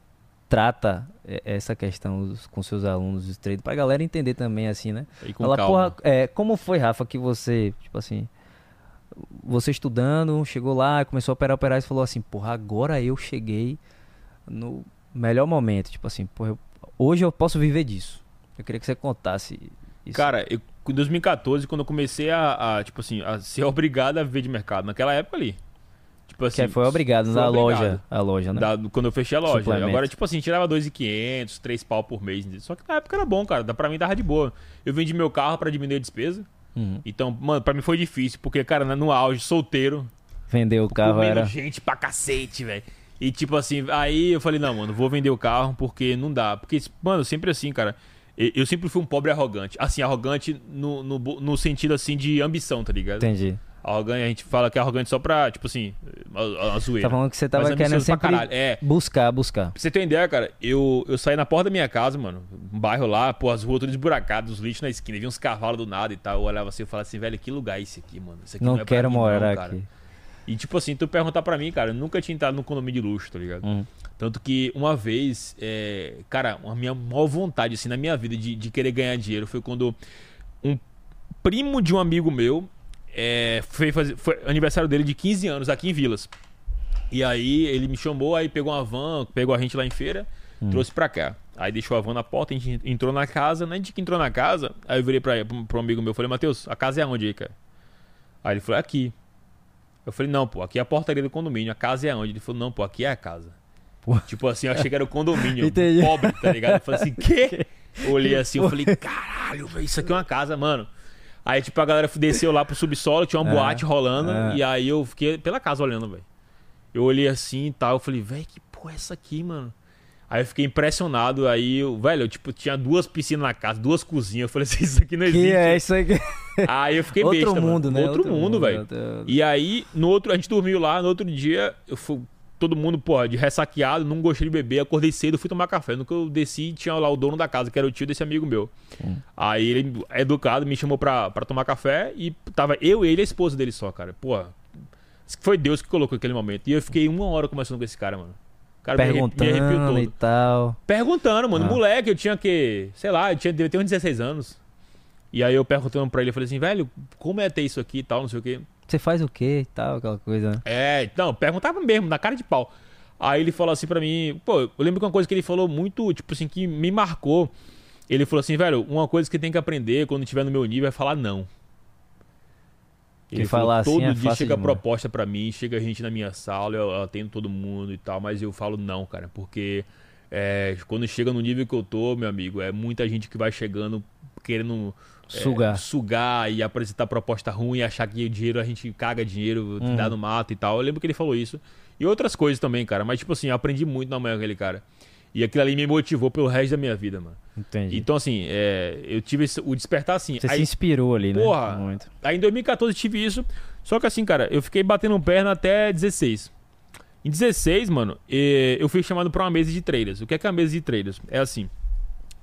trata é, essa questão com seus alunos de treino, pra galera entender também, assim, né? E com Fala, calma. Porra, é, como foi, Rafa, que você, tipo assim, você estudando, chegou lá, começou a operar, operar e falou assim, porra, agora eu cheguei no melhor momento, tipo assim, porra, eu, hoje eu posso viver disso. Eu queria que você contasse isso. Cara, eu, em 2014, quando eu comecei a, a, tipo assim, a ser obrigado a viver de mercado, naquela época ali, Tipo assim, que foi obrigado na loja, a loja, né? Da, quando eu fechei a loja. Agora, tipo assim, tirava 2.500, 3 pau por mês. Só que na época era bom, cara. Pra mim dava de boa. Eu vendi meu carro para diminuir a despesa. Uhum. Então, mano, pra mim foi difícil, porque, cara, no auge, solteiro. Vender o carro era. gente pra cacete, velho. E tipo assim, aí eu falei, não, mano, vou vender o carro porque não dá. Porque, mano, sempre assim, cara. Eu sempre fui um pobre arrogante. Assim, arrogante no, no, no sentido assim de ambição, tá ligado? Entendi. Arrogante, a gente fala que é arrogante só pra, tipo assim, a, a zoeira. Tá falando que você tava querendo sempre é. buscar, buscar. Pra você ter uma ideia, cara, eu, eu saí na porta da minha casa, mano, um bairro lá, pô, as ruas todas esburacadas, os lixos na esquina, vi uns cavalos do nada e tal. Eu olhava assim e falava assim, velho, que lugar é esse aqui, mano? Isso aqui não, não é quero morar não, aqui. E tipo assim, tu perguntar pra mim, cara, eu nunca tinha entrado num condomínio de luxo, tá ligado? Hum. Tanto que uma vez, é, cara, a minha maior vontade, assim, na minha vida de, de querer ganhar dinheiro foi quando um primo de um amigo meu é, foi, fazer, foi aniversário dele de 15 anos aqui em Vilas. E aí ele me chamou, aí pegou uma van, pegou a gente lá em feira, hum. trouxe pra cá. Aí deixou a van na porta, a gente entrou na casa, na gente que entrou na casa, aí eu virei pra, pra um amigo meu, falei, Matheus, a casa é onde aí, cara? Aí ele falou, aqui. Eu falei, não, pô, aqui é a portaria do condomínio, a casa é onde? Ele falou, não, pô, aqui é a casa. Pô. Tipo assim, eu achei que era o condomínio, pobre, tá ligado? Eu falei assim, quê? olhei assim, eu falei, caralho, isso aqui é uma casa, mano. Aí, tipo, a galera desceu lá pro subsolo, tinha uma é, boate rolando. É. E aí eu fiquei pela casa olhando, velho. Eu olhei assim e tal, eu falei, velho, que porra é essa aqui, mano? Aí eu fiquei impressionado, aí, eu, velho, eu, tipo, tinha duas piscinas na casa, duas cozinhas. Eu falei assim, isso aqui não existe. Que é isso aqui? Aí eu fiquei outro besta, mundo, mano. né? Outro, outro mundo, velho. E aí, no outro, a gente dormiu lá, no outro dia, eu fui, todo mundo, pô, de ressaqueado, não gostei de beber, acordei cedo, fui tomar café. No que eu desci, tinha lá o dono da casa, que era o tio desse amigo meu. Hum. Aí ele, educado, me chamou pra, pra tomar café e tava eu, ele e a esposa dele só, cara. Pô, foi Deus que colocou aquele momento. E eu fiquei uma hora conversando com esse cara, mano. cara me arre- me arrepiou Perguntando todo. e tal. Perguntando, mano. Ah. Moleque, eu tinha que. Sei lá, eu tinha, devia ter uns 16 anos. E aí eu perguntando pra ele, eu falei assim, velho, como é ter isso aqui e tal, não sei o quê. Você faz o quê e tal, aquela coisa, né? É, não, perguntava mesmo, na cara de pau. Aí ele falou assim pra mim, pô, eu lembro que uma coisa que ele falou muito, tipo assim, que me marcou. Ele falou assim, velho, uma coisa que tem que aprender quando estiver no meu nível é falar não. Que falar assim todo é dia chega demais. proposta pra mim, chega gente na minha sala, eu atendo todo mundo e tal, mas eu falo não, cara, porque é, quando chega no nível que eu tô, meu amigo, é muita gente que vai chegando querendo é, Sugar. sugar e apresentar proposta ruim, achar que o dinheiro a gente caga dinheiro, Uhum. dá no mato e tal. Eu lembro que ele falou isso. E outras coisas também, cara. Mas, tipo assim, eu aprendi muito na manhã com aquele cara. E aquilo ali me motivou pelo resto da minha vida, mano. Entendi. Então, assim, é, eu tive esse- o despertar assim. Você Aí, se inspirou ali, né? porra, Muito. aí em 2014 eu tive isso. Só que assim, cara, eu fiquei batendo perna até 16. Em 16, mano, eh, eu fui chamado pra uma mesa de traders. O que é que é a mesa de traders? É assim.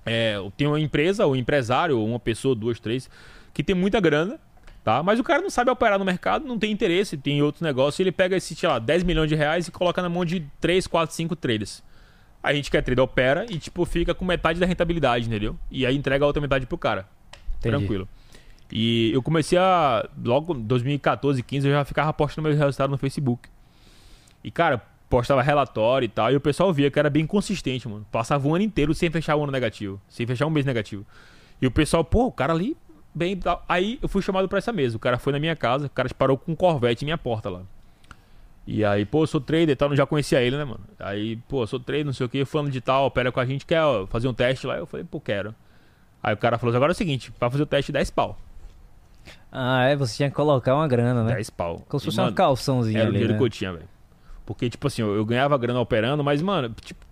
É, tem uma empresa, ou um empresário, ou uma pessoa, duas, três, que tem muita grana, tá? Mas o cara não sabe operar no mercado, não tem interesse, tem outros negócios, ele pega esse, sei lá, 10 milhões de reais e coloca na mão de 3, 4, 5 traders. A gente que é trader opera e, tipo, fica com metade da rentabilidade, entendeu? E aí entrega a outra metade pro cara. Entendi. Tranquilo. E eu comecei a. Logo em 2014, 15, eu já ficava postando meus resultados no Facebook. E, cara, postava relatório e tal. E o pessoal via que era bem consistente, mano. Passava o ano inteiro sem fechar o ano negativo. Sem fechar um mês negativo. E o pessoal, pô, o cara ali, bem tal. Aí eu fui chamado pra essa mesa. O cara foi na minha casa, o cara parou com um Corvette em minha porta lá. E aí, pô, eu sou trader e tal, não já conhecia ele, né, mano? Aí, pô, eu sou trader, não sei o que, fulano de tal, opera com a gente, quer fazer um teste lá? Eu falei, pô, quero. Aí o cara falou agora é o seguinte, pra fazer o teste, 10 pau. Ah, é, você tinha que colocar uma grana, né? 10 pau. Como se fosse uma calçãozinha Era o ali, dinheiro né? que eu tinha, velho. Porque, tipo assim, eu, eu ganhava grana operando, mas, mano, tipo.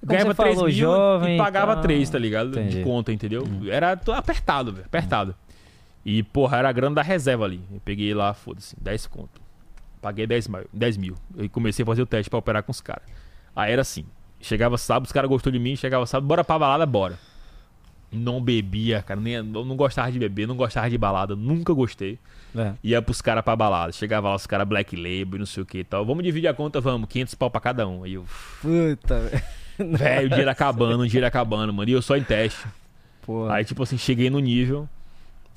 Como Ganhava 3 falou, mil jovem e pagava tal. 3, tá ligado? Entendi. De conta, entendeu? Era to- apertado, velho. Apertado. E, porra, era a grana da reserva ali. Eu peguei lá, foda-se, 10 conto. Paguei 10, mil- 10 mil. E comecei a fazer o teste pra operar com os caras. Aí era assim. Chegava sábado, os caras gostou de mim, chegava sábado, bora pra balada, bora. Não bebia, cara. Nem, não gostava de beber, não gostava de balada, nunca gostei. É. Ia pros caras pra balada. Chegava lá os caras Black Label, não sei o que e tal. Vamos dividir a conta, vamos. 500 pau pra cada um. Aí eu, Puta, velho. velho, o dinheiro acabando, o dinheiro acabando, mano. E eu só em teste. Porra. Aí, tipo assim, cheguei no nível.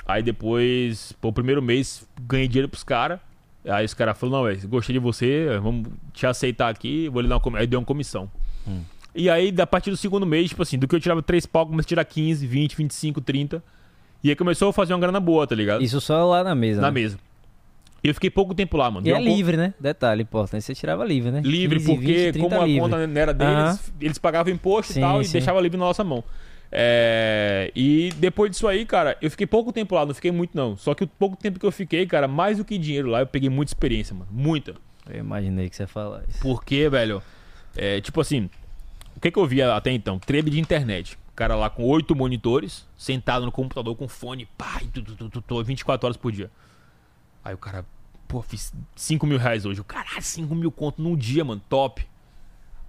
Aí depois, pô, o primeiro mês, ganhei dinheiro pros caras. Aí os caras falaram, não, velho, gostei de você, vamos te aceitar aqui, vou lhe dar uma comissão. Aí deu uma comissão. Hum. E aí, a partir do segundo mês, tipo assim, do que eu tirava 3 pau, comecei a tirar 15, 20, 25, 30. E aí começou a fazer uma grana boa, tá ligado? Isso só lá na mesa. Na né? mesa. E eu fiquei pouco tempo lá, mano. E é livre, né? Detalhe importante. Você tirava livre, né? Livre, 15, porque 20, 30 como a livre. conta não era deles, Aham. eles pagavam imposto Sim, e tal, e sim. deixava livre na nossa mão. É, E depois disso aí, cara, eu fiquei pouco tempo lá, não fiquei muito não. Só que o pouco tempo que eu fiquei, cara, mais do que dinheiro lá, eu peguei muita experiência, mano. Muita. Eu imaginei que você ia falar isso. Porque, velho, é, tipo assim, o que, que eu via até então? Trade de internet. O cara lá com oito monitores, sentado no computador com fone, pá, e tu, tu, tu, tu, 24 horas por dia. Aí o cara, pô, fiz 5 mil reais hoje. O caralho, 5 mil conto num dia, mano, top.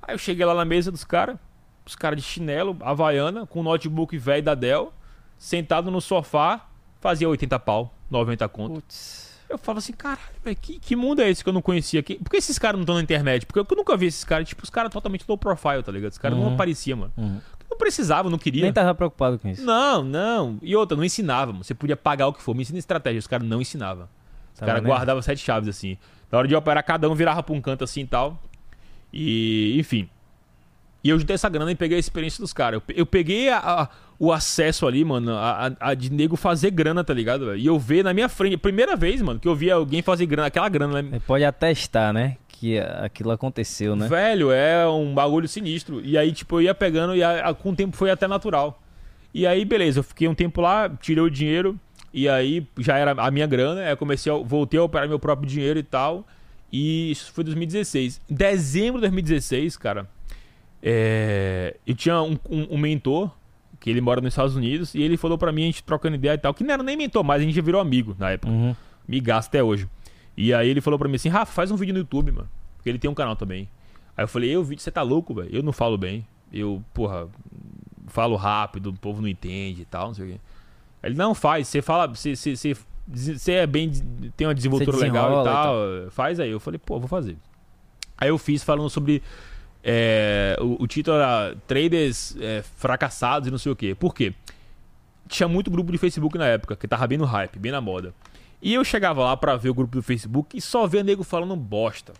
Aí eu cheguei lá na mesa dos caras, os caras de chinelo, havaiana, com notebook velho da Dell, sentado no sofá, fazia 80 pau, 90 conto. Putz. Eu falo assim, caralho, velho, que, que mundo é esse que eu não conhecia aqui? Por que esses caras não estão na internet? Porque eu nunca vi esses caras, tipo, os caras totalmente low profile, tá ligado? Os caras não Uhum. apareciam, mano. Uhum. Não precisava, não queria. Nem tava preocupado com isso. Não, não. E outra, não ensinava, mano. Você podia pagar o que for. Me ensina estratégia. Os caras não ensinavam. Os caras guardavam sete chaves, assim. Na hora de operar, cada um virava pra um canto assim e tal. E, enfim. E eu juntei essa grana e peguei a experiência dos caras. Eu, pe- eu peguei a- a- o acesso ali, mano, a, a- de nego fazer grana, tá ligado? velho? E eu ver na minha frente, primeira vez, mano, que eu vi alguém fazer grana, aquela grana, né? Você pode atestar, né? Que aquilo aconteceu, né? Velho, é um bagulho sinistro. E aí, tipo, eu ia pegando e a- a- com o tempo foi até natural. E aí, beleza, eu fiquei um tempo lá, tirei o dinheiro, e aí já era a minha grana, aí eu comecei a, voltei a operar meu próprio dinheiro e tal. E isso foi 2016. Em dezembro de 2016, cara, é, eu tinha um, um- um mentor, que ele mora nos Estados Unidos, e ele falou pra mim, a gente trocando ideia e tal, que não era nem mentor, mas a gente virou amigo na época Uhum. me gasta até hoje. E aí ele falou pra mim assim, Rafa, faz um vídeo no YouTube, mano. Porque ele tem um canal também. Aí eu falei, eu, vídeo, você tá louco, velho? Eu não falo bem. Eu, porra, falo rápido, o povo não entende e tal, não sei o quê. Ele, não, faz, você fala, você, você, você, você é bem, tem uma desenvoltura legal e desenrola e tal, faz aí. Eu falei, pô, vou fazer. Aí eu fiz falando sobre É, o, o, título era Traders é, Fracassados e não sei o quê. Por quê? Tinha muito grupo de Facebook na época, que tava bem no hype, bem na moda. E eu chegava lá para ver o grupo do Facebook e só via nego falando bosta.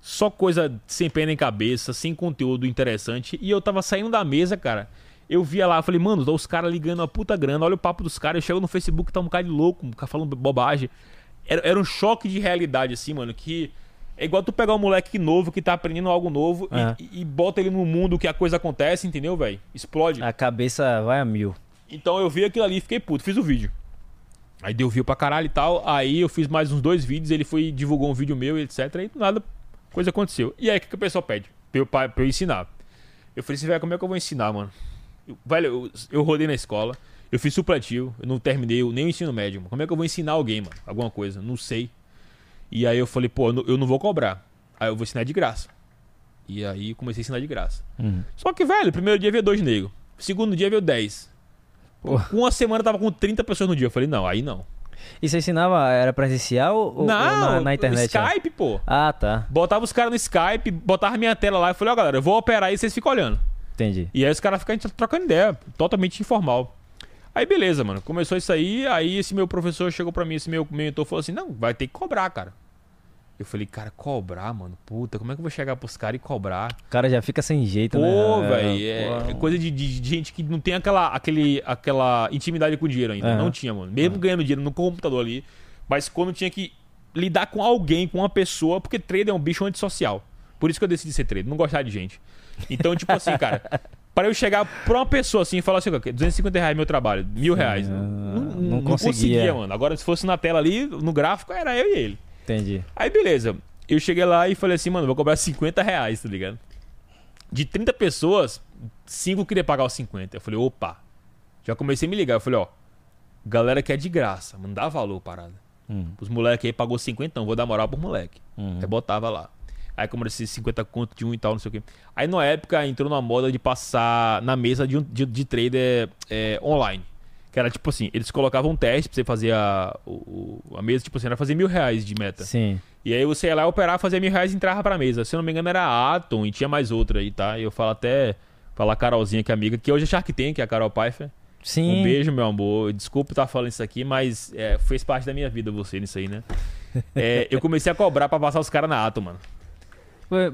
Só coisa sem pé nem cabeça, sem conteúdo interessante. E eu tava saindo da mesa, cara. Eu via lá, falei, mano, os caras ligando uma puta grana, olha o papo dos caras. Eu chego no Facebook, tá um cara de louco, um cara falando bobagem. Era, era um choque de realidade, assim, mano, que é igual tu pegar um moleque novo que tá aprendendo algo novo é. e, e, bota ele no mundo que a coisa acontece, entendeu, velho? Explode. A cabeça vai a mil. Então eu vi aquilo ali e fiquei puto, fiz o vídeo. Aí deu view pra caralho e tal. Aí eu fiz mais uns dois vídeos, ele foi divulgou um vídeo meu e etc. Aí nada, coisa aconteceu. E aí o que, que o pessoal pede? Pra eu, pra eu ensinar. Eu falei assim, velho, como é que eu vou ensinar, mano? Eu, velho, eu, eu rodei na escola, eu fiz supletivo, eu não terminei nem o ensino médio. Mano. Como é que eu vou ensinar alguém, mano? Alguma coisa? Não sei. E aí eu falei, pô, eu não vou cobrar. Aí eu vou ensinar de graça. E aí comecei a ensinar de graça. Uhum. Só que, velho, primeiro dia veio dois negros. Segundo dia veio dez. Porra. Uma semana tava com 30 pessoas no dia. Eu falei, não, aí não. E você ensinava, era presencial ou, não, ou na, na, internet? Skype, pô. Ah, tá. Botava os caras no Skype, botava minha tela lá e falei, ó, oh, galera, eu vou operar aí e vocês ficam olhando. Entendi. E aí os caras ficam trocando ideia, totalmente informal. Aí beleza, mano. Começou isso aí, aí esse meu professor chegou pra mim, esse meu mentor falou assim: não, vai ter que cobrar, cara. Eu falei, cara, cobrar, mano. Puta, como é que eu vou chegar pros caras e cobrar? O cara já fica sem jeito, Pô, né? Pô, velho. É, é, coisa de, de, de, gente que não tem aquela, aquele, aquela intimidade com o dinheiro ainda. Uhum. Não tinha, mano. Mesmo uhum. ganhando dinheiro no computador ali. Mas quando tinha que lidar com alguém, com uma pessoa, porque trader é um bicho antissocial. Por isso que eu decidi ser trader, não gostar de gente. Então, tipo assim, cara, para eu chegar pra uma pessoa assim e falar assim, 250 reais meu trabalho, mil reais. Não, não, não, conseguia. conseguia, mano. Agora, se fosse na tela ali, no gráfico, era eu e ele. Entendi. Aí beleza. Eu cheguei lá e falei assim, mano, vou cobrar 50 reais, tá ligado? De 30 pessoas, 5 queria pagar os 50. Eu falei, opa. Já comecei a me ligar. Eu falei, ó, galera que é de graça, mano, dá valor parada. Hum. Os moleques aí pagou 50, então vou dar moral por moleque. Uhum. Aí botava lá. Aí comecei 50 conto de um e tal, não sei o quê. Aí na época entrou na moda de passar na mesa de, um, de, de trader é, online. Que era tipo assim, eles colocavam um teste pra você fazer a, o, a mesa, tipo assim, era fazer mil reais de meta. Sim. E aí você ia lá operar, fazia mil reais e entrava pra mesa. Se eu não me engano, era Atom e tinha mais outra aí, tá? E eu falo até, falar a Carolzinha, que é amiga, que hoje é Shark Tank, que é a Carol Pfeiffer. Sim. Um beijo, meu amor. Desculpa estar falando isso aqui, mas é, fez parte da minha vida você nisso aí, né? é, eu comecei a cobrar pra passar os caras na Atom, mano.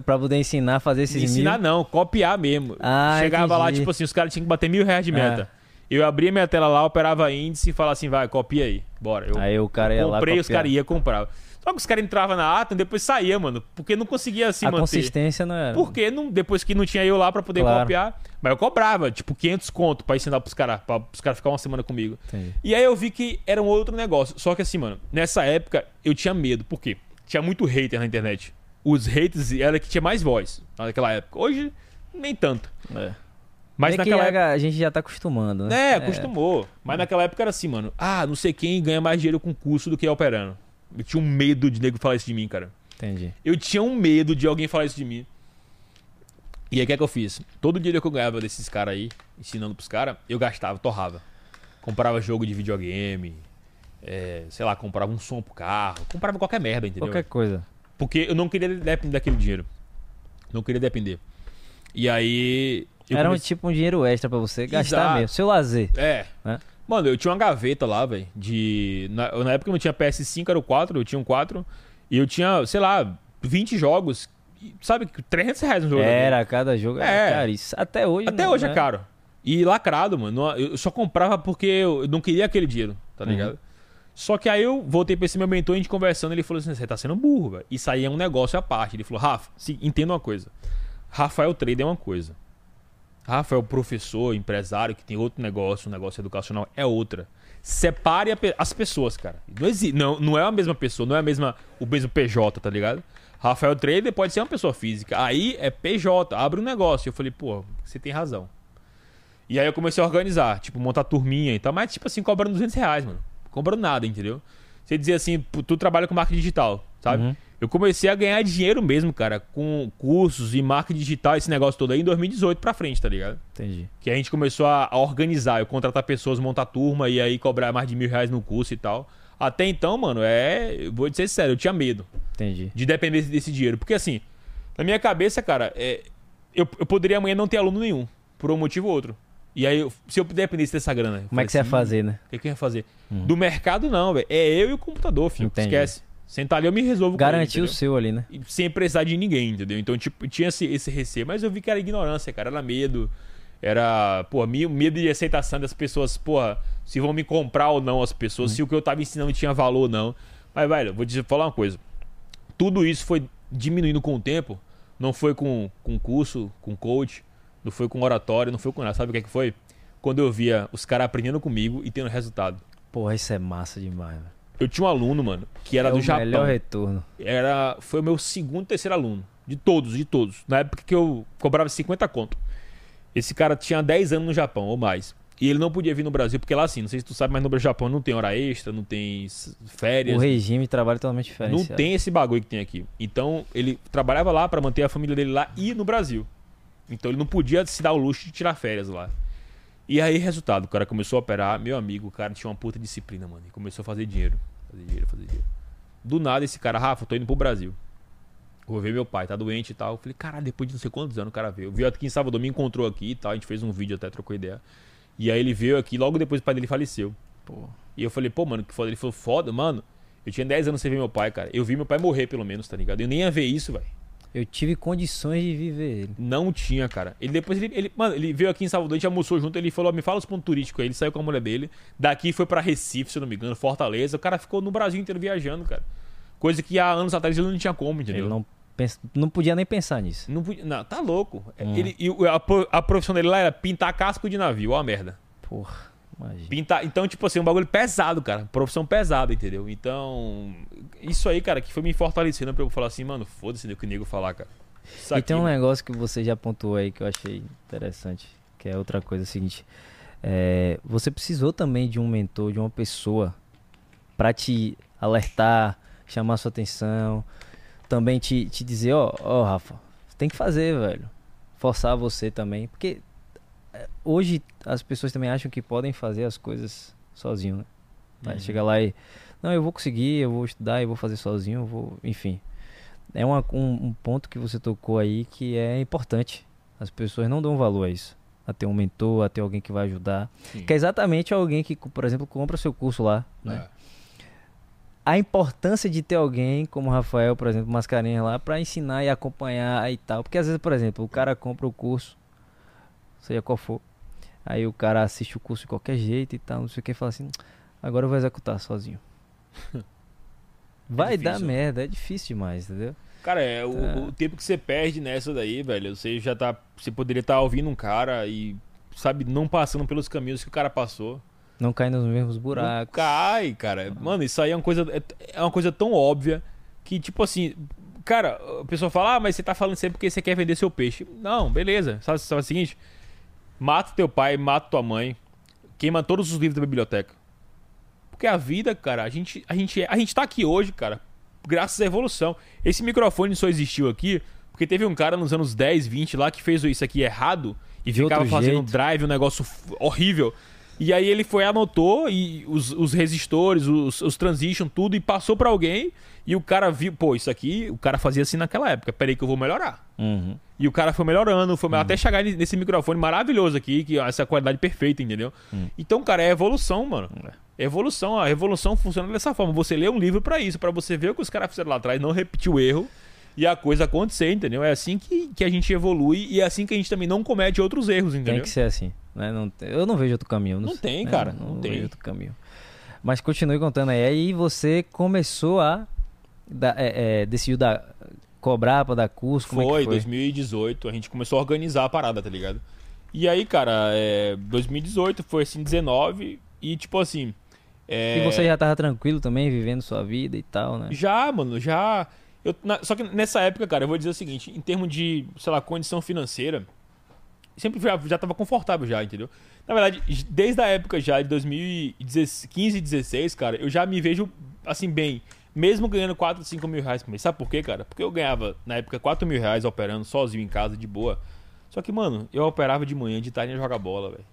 Pra poder ensinar a fazer esses Ensinar mil? não, copiar mesmo. Ah, Chegava entendi. lá, tipo assim, os caras tinham que bater mil reais de meta. É. Eu abria minha tela lá, operava índice e falava assim, vai, copia aí. Bora. Eu aí o cara ia comprei, lá os caras iam comprar. Só que os caras entravam na ata e depois saía, mano. Porque não conseguia se a manter. consistência não era. Porque não, depois que não tinha eu lá pra poder Claro. copiar. Mas eu cobrava, tipo, 500 conto pra ensinar pros caras, pra os caras ficar uma semana comigo. Entendi. E aí eu vi que era um outro negócio. Só que assim, mano, nessa época eu tinha medo. Por quê? Tinha muito hater na internet. Os haters era que tinha mais voz naquela época. Hoje, nem tanto. É. Mas É que naquela época. a, gente já tá acostumando, né? É, acostumou. Mas naquela época era assim, mano. Ah, não sei quem ganha mais dinheiro com curso do que operando. Eu tinha um medo de nego falar isso de mim, cara. Entendi. Eu tinha um medo de alguém falar isso de mim. E aí o que é que eu fiz? Todo dinheiro que eu ganhava desses caras aí, ensinando pros caras, eu gastava, torrava. Comprava jogo de videogame, é, sei lá, comprava um som pro carro, comprava qualquer merda, entendeu? Qualquer coisa. Porque eu não queria depender daquele dinheiro. Não queria depender. E aí. Eu Era um comecei- tipo um dinheiro extra pra você gastar Exato. mesmo. Seu lazer. É. Né? Mano, eu tinha uma gaveta lá, velho. De. Na, na época eu não tinha PS5, era o 4, eu tinha um 4. E eu tinha, sei lá, 20 jogos. E, Sabe, 300 reais no jogo. Era, cada jogo era É. caríssimo. Até hoje. Até não, hoje né? é caro. E lacrado, mano. Não- Eu só comprava porque eu não queria aquele dinheiro, tá Uhum. ligado? Só que aí eu voltei pra esse meu mentor, a gente conversando, ele falou assim: você tá sendo burro, velho. Isso aí é um negócio à parte. Ele falou: Rafa, se, entenda uma coisa. Rafael Trader é uma coisa. Rafael professor, empresário, que tem outro negócio, um negócio educacional, é outra. Separe pe- as pessoas, cara. Não, não, não é a mesma pessoa, não é a mesma, o mesmo PJ, tá ligado? Rafael Trader pode ser uma pessoa física. Aí é PJ, abre um negócio. Eu falei, pô, você tem razão. E aí eu comecei a organizar, tipo, montar turminha e tal, mas tipo assim, cobrando 200 reais, mano. Cobrando nada, entendeu? Você dizia assim, "Pô, tu trabalha com marketing digital, sabe? Uhum. Eu comecei a ganhar dinheiro mesmo, cara, com cursos e marketing digital, esse negócio todo aí, em 2018 pra frente, tá ligado? Entendi. Que a gente começou a, a organizar, eu contratar pessoas, montar turma e aí cobrar mais de mil reais no curso e tal. Até então, mano, é. Vou dizer sério, eu tinha medo Entendi. de depender desse dinheiro. Porque assim, na minha cabeça, cara, é, eu, eu poderia amanhã não ter aluno nenhum, por um motivo ou outro. E aí, eu- se eu dependesse dessa grana. Como é que você ia assim, fazer, né? O que, que eu ia fazer? Do mercado, não, velho. É eu e o computador, filho. Entendi. Esquece. Sentar ali, eu me resolvo Garantir o seu ali, né? Sem precisar de ninguém, entendeu? Então, tipo, tinha esse, esse receio, mas eu vi que era ignorância, cara, era medo. Era, pô, me- medo de aceitação das pessoas, porra, se vão me comprar ou não as pessoas, se o que eu tava ensinando tinha valor ou não. Mas, velho, vou te falar uma coisa. Tudo isso foi diminuindo com o tempo. Não foi com, com curso, com coach, não foi com oratório, não foi com nada. Sabe o que é que foi? Quando eu via os caras aprendendo comigo e tendo resultado. Porra, isso é massa demais, velho. Eu tinha um aluno, mano, que era é do o Japão. melhor retorno. Era, foi o meu segundo, terceiro aluno. De todos, de todos. Na época que eu cobrava 50 conto. Esse cara tinha 10 anos no Japão, ou mais. E ele não podia vir no Brasil, porque lá assim, não sei se tu sabe, mas no Japão não tem hora extra, não tem férias. O regime de trabalho é totalmente Não diferente. tem esse bagulho que tem aqui. Então, ele trabalhava lá pra manter a família dele lá e no Brasil. Então, ele não podia se dar o luxo de tirar férias lá. E aí, resultado, o cara começou a operar. Meu amigo, o cara tinha uma puta disciplina, mano. E começou a fazer dinheiro. Fazer dinheiro, fazer dinheiro. Do nada, esse cara, Rafa, eu tô indo pro Brasil. Vou ver meu pai, tá doente e tal. Eu falei, caralho, depois de não sei quantos anos o cara veio. Veio aqui em Salvador, me encontrou aqui e tal. A gente fez um vídeo até, trocou ideia. E aí ele veio aqui, logo depois o pai dele faleceu. Pô. E eu falei, pô, mano, que foda. Ele falou, foda, mano. Eu tinha 10 anos sem ver meu pai, cara. Eu vi meu pai morrer, pelo menos, tá ligado? Eu nem ia ver isso, velho. Eu tive condições de viver ele. Não tinha, cara. Ele depois, ele, ele- mano, ele veio aqui em Salvador, a gente almoçou junto, ele falou, me fala os pontos turísticos aí. Ele saiu com a mulher dele. Daqui foi pra Recife, se eu não me engano, Fortaleza. O cara ficou no Brasil inteiro viajando, cara. Coisa que há anos atrás ele não tinha como, entendeu? Ele não, não podia nem pensar nisso. Não, podia- não, tá louco. Hum. Ele, a, a profissão dele lá era pintar casco de navio, ó a merda. Porra, imagina. Pintar, então, tipo assim, um bagulho pesado, cara. Profissão pesada, entendeu? Então, isso aí, cara, que foi me fortalecendo pra eu falar assim, mano, foda-se o que o nego falar, cara. Isso E aqui, tem um mano. negócio que você já pontuou aí que eu achei interessante, que é outra coisa é o seguinte. é, você precisou também de um mentor, de uma pessoa pra te alertar, chamar sua atenção, também te, te dizer, ó, ó, Rafa, tem que fazer, velho. Forçar você também, porque hoje as pessoas também acham que podem fazer as coisas sozinho, né? Vai Uhum. chegar lá e não, eu vou conseguir, eu vou estudar, eu vou fazer sozinho, eu vou, enfim. É uma- um, um ponto que você tocou aí que é importante. As pessoas não dão valor a isso. A ter um mentor, a ter alguém que vai ajudar. Sim. Que é exatamente alguém que, por exemplo, compra seu curso lá. Né? É. A importância de ter alguém como o Rafael, por exemplo, Mascarenhas lá, pra ensinar e acompanhar e tal. Porque às vezes, por exemplo, o cara compra o curso, seja qual for. Aí o cara assiste o curso de qualquer jeito e tal, não sei o que, e fala assim: agora eu vou executar sozinho. Vai dar difícil. merda, é difícil demais, entendeu? Cara, é, o, Tá. o tempo que você perde nessa daí, velho, você já tá. Você poderia estar ouvindo um cara e, sabe, não passando pelos caminhos que o cara passou. Não cair nos mesmos Não buracos. cai, cara. Mano, isso aí é uma coisa. É, é uma coisa tão óbvia que, tipo assim. Cara, a pessoa fala, ah, mas você tá falando sempre porque você quer vender seu peixe. Não, beleza. Sabe, sabe o seguinte? Mata teu pai, mata tua mãe, queima todos os livros da biblioteca. Porque a vida, cara, a gente, a gente, a gente tá aqui hoje, cara, graças à evolução. Esse microfone só existiu aqui porque teve um cara nos anos 10, 20 lá que fez isso aqui errado e De ficava fazendo jeito. drive, um negócio horrível. E aí ele foi, anotou e os, os resistores, os, os transition, tudo, e passou pra alguém. E o cara viu, pô, isso aqui, o cara fazia assim naquela época. Peraí que eu vou melhorar. Uhum. E o cara foi melhorando, foi até chegar nesse microfone maravilhoso aqui, que essa qualidade perfeita, entendeu? Então, cara, é evolução, mano. É evolução, a evolução funciona dessa forma. Você lê um livro pra isso, pra você ver o que os caras fizeram lá atrás, não repetir o erro e a coisa acontecer, entendeu? É assim que, que a gente evolui e é assim que a gente também não comete outros erros, entendeu? Tem que ser assim. Né? Não eu não vejo outro caminho. Não sei, tem, né? cara, Não, não tem. vejo outro caminho. Mas continue contando aí. Aí você começou a. dar- é, é, decidiu dar, cobrar pra dar curso? Como foi, é foi? 2018, a gente começou a organizar a parada, tá ligado? E aí, cara, é, 2018 foi assim, 19 e tipo assim. é, E você já tava tranquilo também, vivendo sua vida e tal, né? Já, mano, já. Eu, na- só que nessa época, cara, eu vou dizer o seguinte: em termos de, sei lá, condição financeira, sempre já, já tava confortável já, entendeu? Na verdade, desde a época já de 2015 e 16, cara, eu já me vejo assim, bem. Mesmo ganhando 4, 5 mil reais por mês. Sabe por quê, cara? Porque eu ganhava, na época, 4 mil reais operando sozinho em casa, de boa. Só que, mano, eu operava de manhã, de tarde ia jogar bola, velho.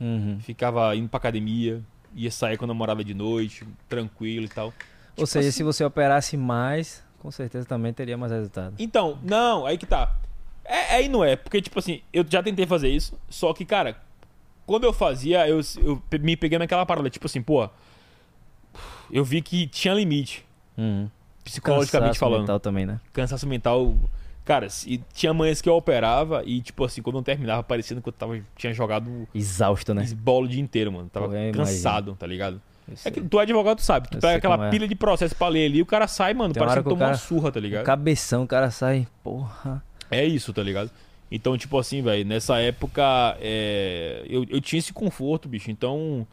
Uhum. Ficava indo pra academia, ia sair com a namorada de noite, tranquilo e tal. Ou seja, assim- se você operasse mais, com certeza também teria mais resultado. Então, não, aí que tá. É, é e não é, porque, tipo assim, eu já tentei fazer isso, só que, cara, quando eu fazia, eu, eu me peguei naquela parada, tipo assim, pô, eu vi que tinha limite, Uhum. psicologicamente Cansaço falando. mental também, né? Cansaço mental. Cara, se- tinha manhãs que eu operava e, tipo assim, quando eu terminava, parecendo que eu tava, tinha jogado Exausto, né? bola o dia inteiro, mano. Tava eu cansado, tá ligado? É que tu é advogado, tu sabe. Tu Eu pega aquela é. pilha de processo pra ler ali, o cara sai, mano, Tem parece que que tomou uma surra, tá ligado? Cabeção, o cara sai, porra. É isso, tá ligado? Então, tipo assim, velho, nessa época é, eu, eu tinha esse conforto, bicho. Então,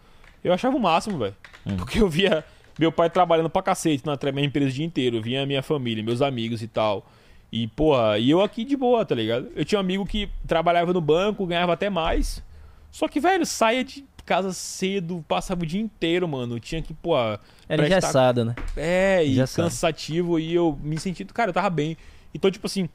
eu achava o máximo, velho. Hum. Porque eu via meu pai trabalhando pra cacete na minha empresa o dia inteiro. Via a minha família, meus amigos e tal. E, porra, e eu aqui de boa, tá ligado? Eu tinha um amigo que trabalhava no banco, ganhava até mais. Só que, velho, saía de casa cedo, passava o dia inteiro, mano. Tinha que, pô, Era prestar engessado, né? é, e cansativo, e eu me senti, cara, eu tava bem. Então, tipo assim,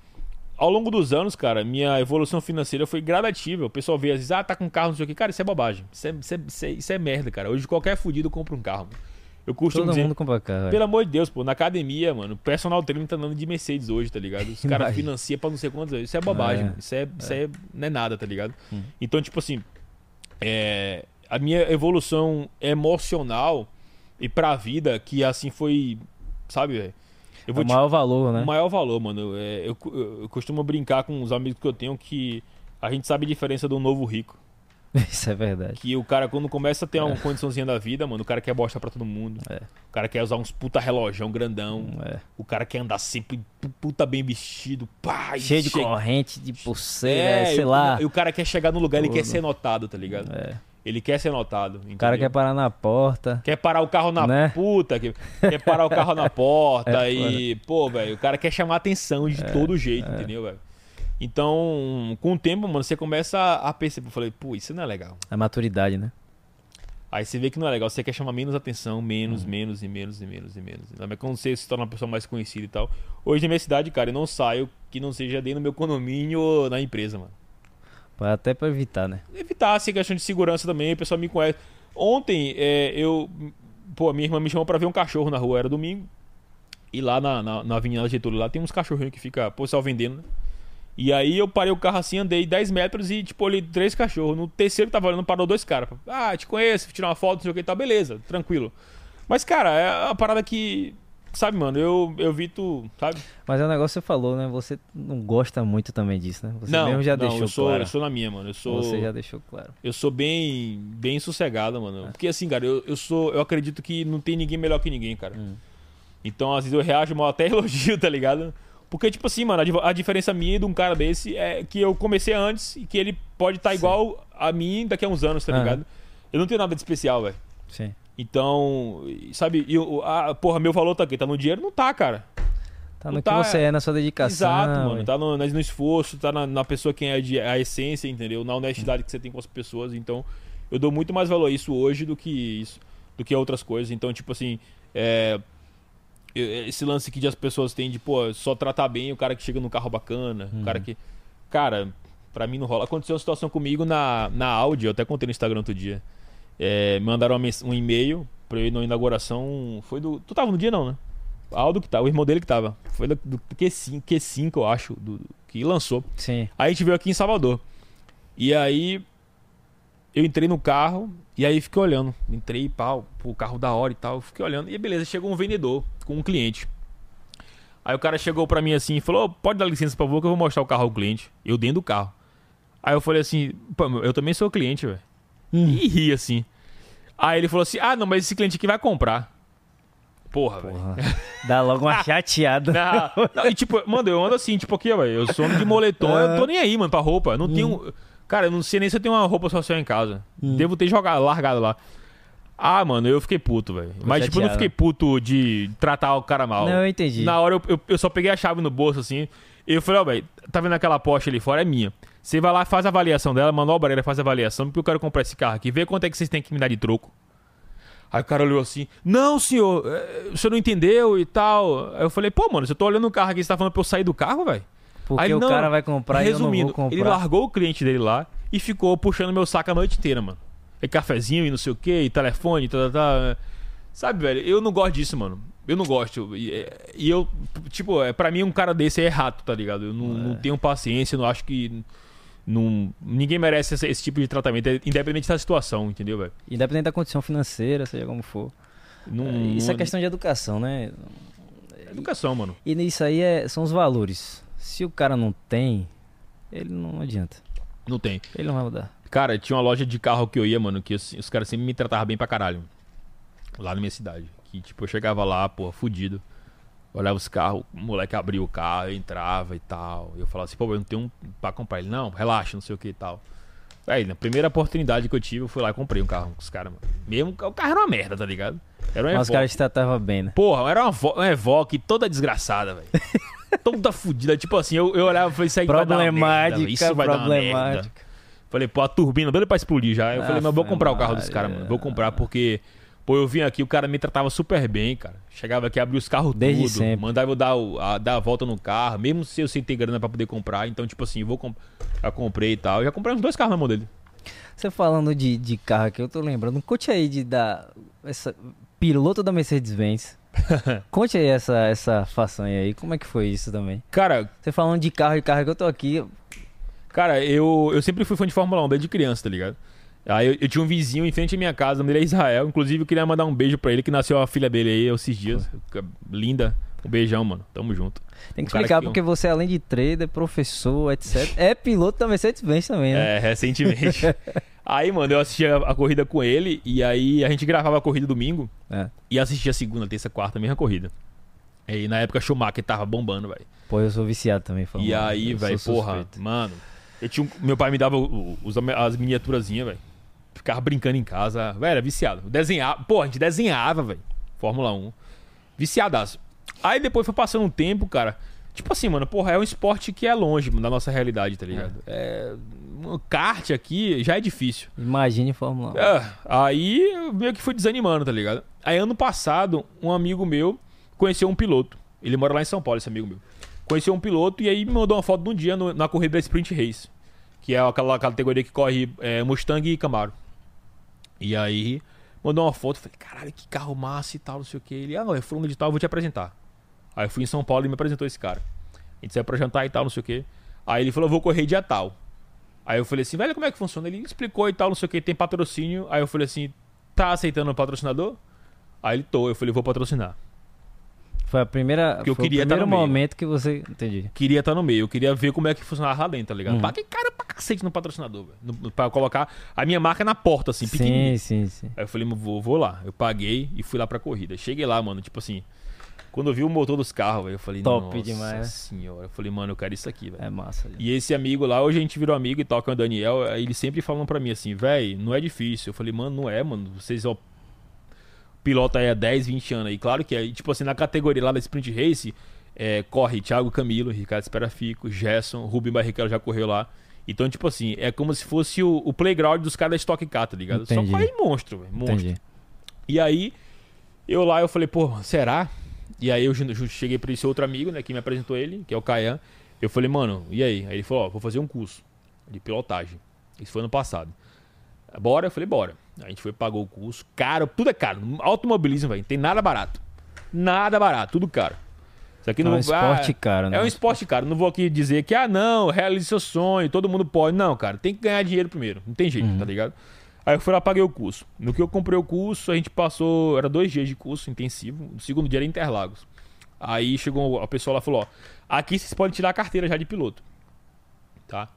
ao longo dos anos, cara, minha evolução financeira foi gradativa. O pessoal vê às vezes, ah, tá com carro, não sei o que. Cara, isso é bobagem. Isso é, isso é, isso é, isso é merda, cara. Hoje qualquer fudido compra um carro. mano. Eu costumo Todo dizer, mundo compra carro. pelo amor de Deus, pô, na academia, mano, o personal trainer tá andando de Mercedes hoje, tá ligado? Os caras financiam pra não sei quantos. Isso é bobagem, É. mano. Isso, é, isso é. não é nada, tá ligado? Hum. Então, tipo assim, é, a minha evolução emocional e pra vida, que assim foi. Sabe, velho? Eu É vou o te maior valor, né? o maior valor, mano. É, eu, eu, eu costumo brincar com os amigos que eu tenho que a gente sabe a diferença do novo rico. Isso é verdade. Que o cara, quando começa a ter uma condiçãozinha da vida, mano, o cara quer bosta pra todo mundo. É. O cara quer usar uns puta relojão grandão. É. O cara quer andar sempre pu- puta bem vestido. Pá, Cheio de chega- corrente, de pulseira, É, sei e o- lá. E o cara quer chegar no lugar, ele quer Tudo. ser notado, tá ligado? É. Ele quer ser notado. O cara quer parar na porta. Quer parar o carro na Né? puta, que- quer parar o carro na porta É e, pô, velho, o cara quer chamar atenção de todo jeito, entendeu, velho? Então, com o tempo, mano, você começa a perceber, eu falei, pô, isso não é legal. A maturidade, né? Aí você vê que não é legal, você quer chamar menos atenção, menos, menos e menos e menos e menos. Mais quando você se torna uma pessoa mais conhecida e tal. Hoje na minha cidade, cara, eu não saio que não seja dentro do meu condomínio ou na empresa, mano. Até pra evitar, né? evitar assim, questão de segurança também, o pessoal me conhece. Ontem, é, eu. Pô, minha irmã me chamou pra ver um cachorro na rua, era domingo. E lá na, na, na Avenida Getúlio, lá tem uns cachorrinhos que fica, pô, pessoal vendendo, né? E aí eu parei o carro assim, andei 10 metros e, tipo, olhei três cachorros. No terceiro que tava olhando, parou dois caras. Ah, te conheço, tirar uma foto, não sei o que, tá, beleza, tranquilo. Mas, cara, é uma parada que. Sabe, mano, eu, eu vi tu, sabe? Mas é um negócio que você falou, né? Você não gosta muito também disso, né? Você não, mesmo já não, deixou eu sou, claro. eu sou na minha, mano. Eu sou. Você já deixou claro. Eu sou bem, bem sossegado, mano. É. Porque assim, cara, eu, eu sou, eu acredito que não tem ninguém melhor que ninguém, cara. Hum. Então, às vezes eu reajo mal até elogio, tá ligado? Porque tipo assim, mano, a, di- a diferença minha de um cara desse é que eu comecei antes e que ele pode estar Sim. igual a mim daqui a uns anos, tá ligado? Eu não tenho nada de especial, velho. Sim. Então, sabe, e eu, a, porra, meu valor tá aqui, tá no dinheiro? Não tá, cara. Tá Não no tá- que você é, na sua dedicação. Exato, mano. e- Tá no, no esforço, tá na, na pessoa quem é de, a essência, entendeu? Na honestidade que você tem com as pessoas. Então, eu dou muito mais valor a isso hoje do que isso, do que a outras coisas. Então, tipo assim, é, esse lance que as pessoas têm de, pô, só tratar bem o cara que chega no carro bacana, o cara que. Cara, pra mim não rola. Aconteceu uma situação comigo na, na Audi, eu até contei no Instagram outro dia. É, me mandaram um e-mail pra eu ir na inauguração. Foi do. Tu tava no dia, não, né? Aldo que tá, o irmão dele que tava. Foi do, do Q5, Q5, eu acho, do, que lançou. Sim. Aí a gente veio aqui em Salvador. E aí eu entrei no carro e aí fiquei olhando. Entrei, pau, o carro da hora e tal. Fiquei olhando. E beleza, chegou um vendedor com um cliente. Aí o cara chegou pra mim assim e falou: "Ô, pode dar licença, por favor, que eu vou mostrar o carro ao cliente. Eu dentro do carro. Aí eu falei assim: Pô, eu também sou cliente, velho. E ri assim. Aí ele falou assim: Ah, não, mas esse cliente aqui vai comprar. Porra, velho. Porra. Dá logo uma chateada. Não, não, e tipo, mano, eu ando assim, tipo aqui, velho. Eu sou homem de moletom, eu tô nem aí, mano, pra roupa. Não tenho. Cara, eu não sei nem se eu tenho uma roupa social em casa. Devo ter jogado, largado lá. Ah, mano, eu fiquei puto, velho. Mas, tipo, eu não chateado. fiquei puto de tratar o cara mal. Não, eu entendi. Na hora eu, eu, eu só peguei a chave no bolso, assim. E eu falei, ó, velho, tá vendo aquela Porsche ali fora? É minha. Você vai lá, faz a avaliação dela, manobra ela, faz a avaliação, porque eu quero comprar esse carro aqui. Vê quanto é que vocês têm que me dar de troco. Aí o cara olhou assim, não, senhor, eh, o senhor não entendeu e tal. Aí eu falei, pô, mano, eu tô olhando o carro aqui, você tá falando pra eu sair do carro, velho? Porque Aí, o não, cara vai comprar e eu não Resumindo, vou comprar. ele largou o cliente dele lá e ficou puxando meu saco a noite inteira, mano. E cafezinho e não sei o que, e telefone, e tal, tal, tal. Sabe, velho, eu não gosto disso, mano. Eu não gosto. E, é, e eu, tipo, é, pra mim um cara desse é errado, tá ligado? Eu não, não tenho paciência, eu não acho que. Não, ninguém merece esse, esse tipo de tratamento, é independente da situação, entendeu, velho? Independente da condição financeira, seja como for. Não, É, Isso é não- questão de educação, né? Educação, mano. E nisso aí é, são os valores. Se o cara não tem, ele não adianta. Não tem. Ele não vai mudar. Cara, tinha uma loja de carro que eu ia, mano, que os, os caras sempre me tratavam bem pra caralho. Lá na minha cidade. Que, tipo, eu chegava lá, porra, fudido. Olhava os carros, o moleque abria o carro, eu entrava e tal. E eu falava assim, pô, eu não tenho um pra comprar. Ele, não, relaxa, não sei o que e tal. Aí, na primeira oportunidade que eu tive, eu fui lá e comprei um carro com os caras, mano. Mesmo, o carro era uma merda, tá ligado? Era um Mas os caras te tratavam bem, né? Porra, era uma, uma Evoque toda desgraçada, velho. toda fudida. Tipo assim, eu, eu olhava e falei, isso aí vai dar merda. Isso Problemática, vai dar merda. Falei, pô, a turbina doida pra explodir já. Eu falei, mas eu vou Aff, comprar o carro Maria. caras, mano. Vou comprar porque, pô, eu vim aqui, o cara me tratava super bem, cara. Chegava aqui, abria os carros Desde tudo, sempre. mandava eu dar, a, dar a volta no carro, mesmo se eu sem ter grana pra poder comprar. Então, tipo assim, eu vou comp já comprei e tal. Já comprei uns dois carros na mão dele. Você falando de, de carro aqui, eu tô lembrando. Conte aí de da essa piloto da Mercedes-Benz. Conte aí essa, essa façanha aí. Como é que foi isso também? Cara, Você falando de carro e carro que eu tô aqui. Cara, eu, eu sempre fui fã de Fórmula 1 desde criança, tá ligado? Aí eu, eu tinha um vizinho em frente à minha casa, o nome dele é Israel. Inclusive, eu queria mandar um beijo pra ele, que nasceu a filha dele aí esses dias. Linda. Um beijão, mano. Tamo junto. Tem que Um explicar que- porque você, além de trader, professor, etc., é piloto da Mercedes-Benz também, né? É, recentemente. aí, mano, eu assistia a corrida com ele e aí a gente gravava a corrida domingo É. e assistia segunda, terça, quarta, a mesma corrida. E na época Schumacher tava bombando, velho. Pô, eu sou viciado também. E Fórmula 1, aí, velho, porra, suspeito. mano. Eu tinha um- meu pai me dava os, as miniaturazinhas, velho. Ficava brincando em casa. Velho, era viciado. Desenhava. Porra, a gente desenhava, velho. Fórmula 1. Viciadaço. Aí depois foi passando um tempo, cara. Tipo assim, mano, porra, é um esporte que é longe da nossa realidade, tá ligado? É. um kart aqui já é difícil. Imagine Fórmula 1. É, aí meio que fui desanimando, tá ligado? Aí ano passado, um amigo meu conheceu um piloto. Ele mora lá em São Paulo, esse amigo meu. Conheceu um piloto e aí me mandou uma foto de um dia no- na corrida da Sprint Race. Que é aquela categoria que corre é, Mustang e Camaro. E aí mandou uma foto, falei, caralho, que carro massa e tal, não sei o que. Ele, ah, não, é fulano de tal, eu vou te apresentar. Aí eu fui em São Paulo e me apresentou esse cara. A gente saiu pra jantar e tal, não sei o que. Aí ele falou, vou correr dia tal. Aí eu falei assim, velho, como é que funciona? Ele explicou e tal, não sei o que, tem patrocínio. Aí eu falei assim, tá aceitando o patrocinador? Aí ele tô, eu falei, vou patrocinar. Foi a primeira. Porque eu queria o tá primeiro no meio. momento que você. Entendi. Queria estar no meio, eu queria ver como é que funcionava lá dentro, tá ligado? Uhum. Paguei cara pra cacete no patrocinador, velho. Pra colocar a minha marca na porta, assim, pequenininha. Sim, sim, sim. Aí eu falei, vou, vou lá. Eu paguei e fui lá pra corrida. Cheguei lá, mano, tipo assim. Quando eu vi o motor dos carros, velho, eu falei, Top nossa demais, senhora. Eu falei, mano, eu quero isso aqui, velho. É massa. E esse amigo lá, hoje a gente virou amigo e tal, que é o Daniel, aí ele sempre falando pra mim assim, véi, não é difícil. Eu falei, mano, não é, mano. Vocês, ó, pilota aí há 10, 20 anos aí. Claro que é. Tipo assim, na categoria lá da Sprint Race, é, corre Thiago Camilo, Ricardo Esperafico, Gerson, Rubem Barrichello já correu lá. Então, tipo assim, é como se fosse o, o playground dos caras da Stock Car, tá ligado? Entendi. Só corre monstro, velho. Monstro. Entendi. E aí, eu lá, eu falei, pô, será? E aí eu cheguei pra esse outro amigo, né, que me apresentou ele, que é o Caian. Eu falei, mano, e aí? Aí ele falou, ó, vou fazer um curso de pilotagem. Isso foi ano passado. Bora? Eu falei, bora. A gente foi, pagou o curso. Caro, tudo é caro. Automobilismo, velho, não tem nada barato. Nada barato, tudo caro. Isso aqui É não um vou- esporte ah, caro, né? É um esporte caro. Não vou aqui dizer que, ah, não, realize seu sonho, todo mundo pode. Não, cara, tem que ganhar dinheiro primeiro. Não tem jeito, Uhum. tá ligado? Aí eu fui lá, paguei o curso. No que eu comprei o curso, a gente passou. Era dois dias de curso intensivo. O segundo dia era Interlagos. Aí chegou a pessoa lá e falou: Ó, aqui vocês podem tirar a carteira já de piloto. Tá?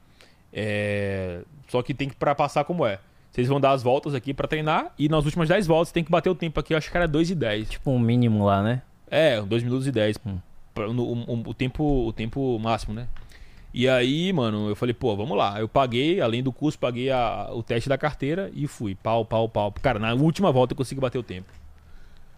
É, Só que tem que pra passar como é. Vocês vão dar as voltas aqui pra treinar e nas últimas 10 voltas tem que bater o tempo aqui. Eu acho que era 2 e 10. Tipo um mínimo lá, né? É, 2 minutos e 10. Hum. No- o, o- o tempo, o tempo máximo, né? E aí, mano, eu falei, pô, vamos lá. Eu paguei, além do curso, paguei a- o teste da carteira e fui. Pau, pau, pau. Cara, na última volta eu consegui bater o tempo.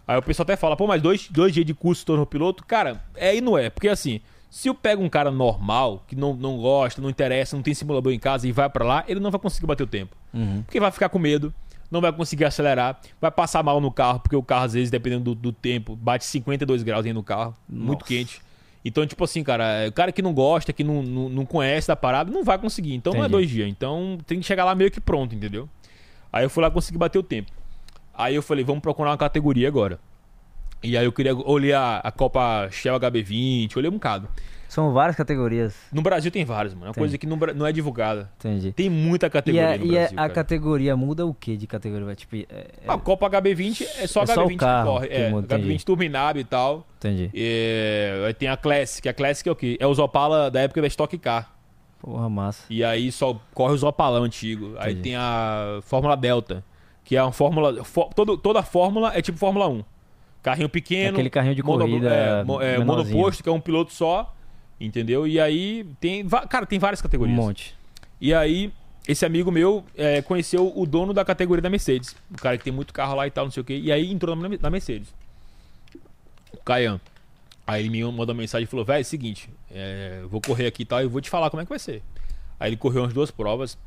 Aí o pessoal até fala, pô, mas dois, dois dias de curso se tornou piloto? Cara, é e não é. Porque assim, se eu pego um cara normal, que não, não gosta, não interessa, não tem simulador em casa e vai pra lá, ele não vai conseguir bater o tempo. Uhum. Porque vai ficar com medo, não vai conseguir acelerar, vai passar mal no carro, porque o carro, às vezes, dependendo do, do tempo, bate 52 graus aí no carro, muito Nossa. quente. Então, tipo assim, cara, é, o cara que não gosta, que não, não, não conhece da parada, não vai conseguir. Então não é Entendi. dois dias. Então tem que chegar lá meio que pronto, entendeu? Aí eu fui lá conseguir bater o tempo. Aí eu falei, vamos procurar uma categoria agora. E aí eu queria olhar a Copa Shell HB20, olhei um bocado. São várias categorias. No Brasil tem várias, mano. É uma Tem. coisa que não, não é divulgada. Entendi. Tem muita E, categoria a, no e a- Brasil. a cara. categoria muda o que de categoria? Tipo, é- é- A Copa HB20 é só É só o HB20 carro que corre. que É, muda, entendi. HB20 turbinado e tal. entendi. É, aí tem a Classic. A Classic é o quê? É os Opala da época da Stock Car. Porra, massa. E aí só corre os Opalão antigo. Aí Entendi. tem a Fórmula Delta, que é uma fórmula. fó- todo, toda a fórmula é tipo Fórmula 1. Carrinho pequeno. Aquele carrinho de mono- corrida é, é, monoposto, que é um piloto só. Entendeu? E aí tem. Cara, tem várias Um categorias. monte. E aí, esse amigo meu é, conheceu o dono da categoria da Mercedes. O cara que tem muito carro lá e tal, não sei o quê. E aí entrou na, na Mercedes. O Caian. Aí ele me mandou uma mensagem e falou: velho, é o seguinte, é, vou correr aqui e tal, e vou te falar como é que vai ser. Aí ele correu umas duas provas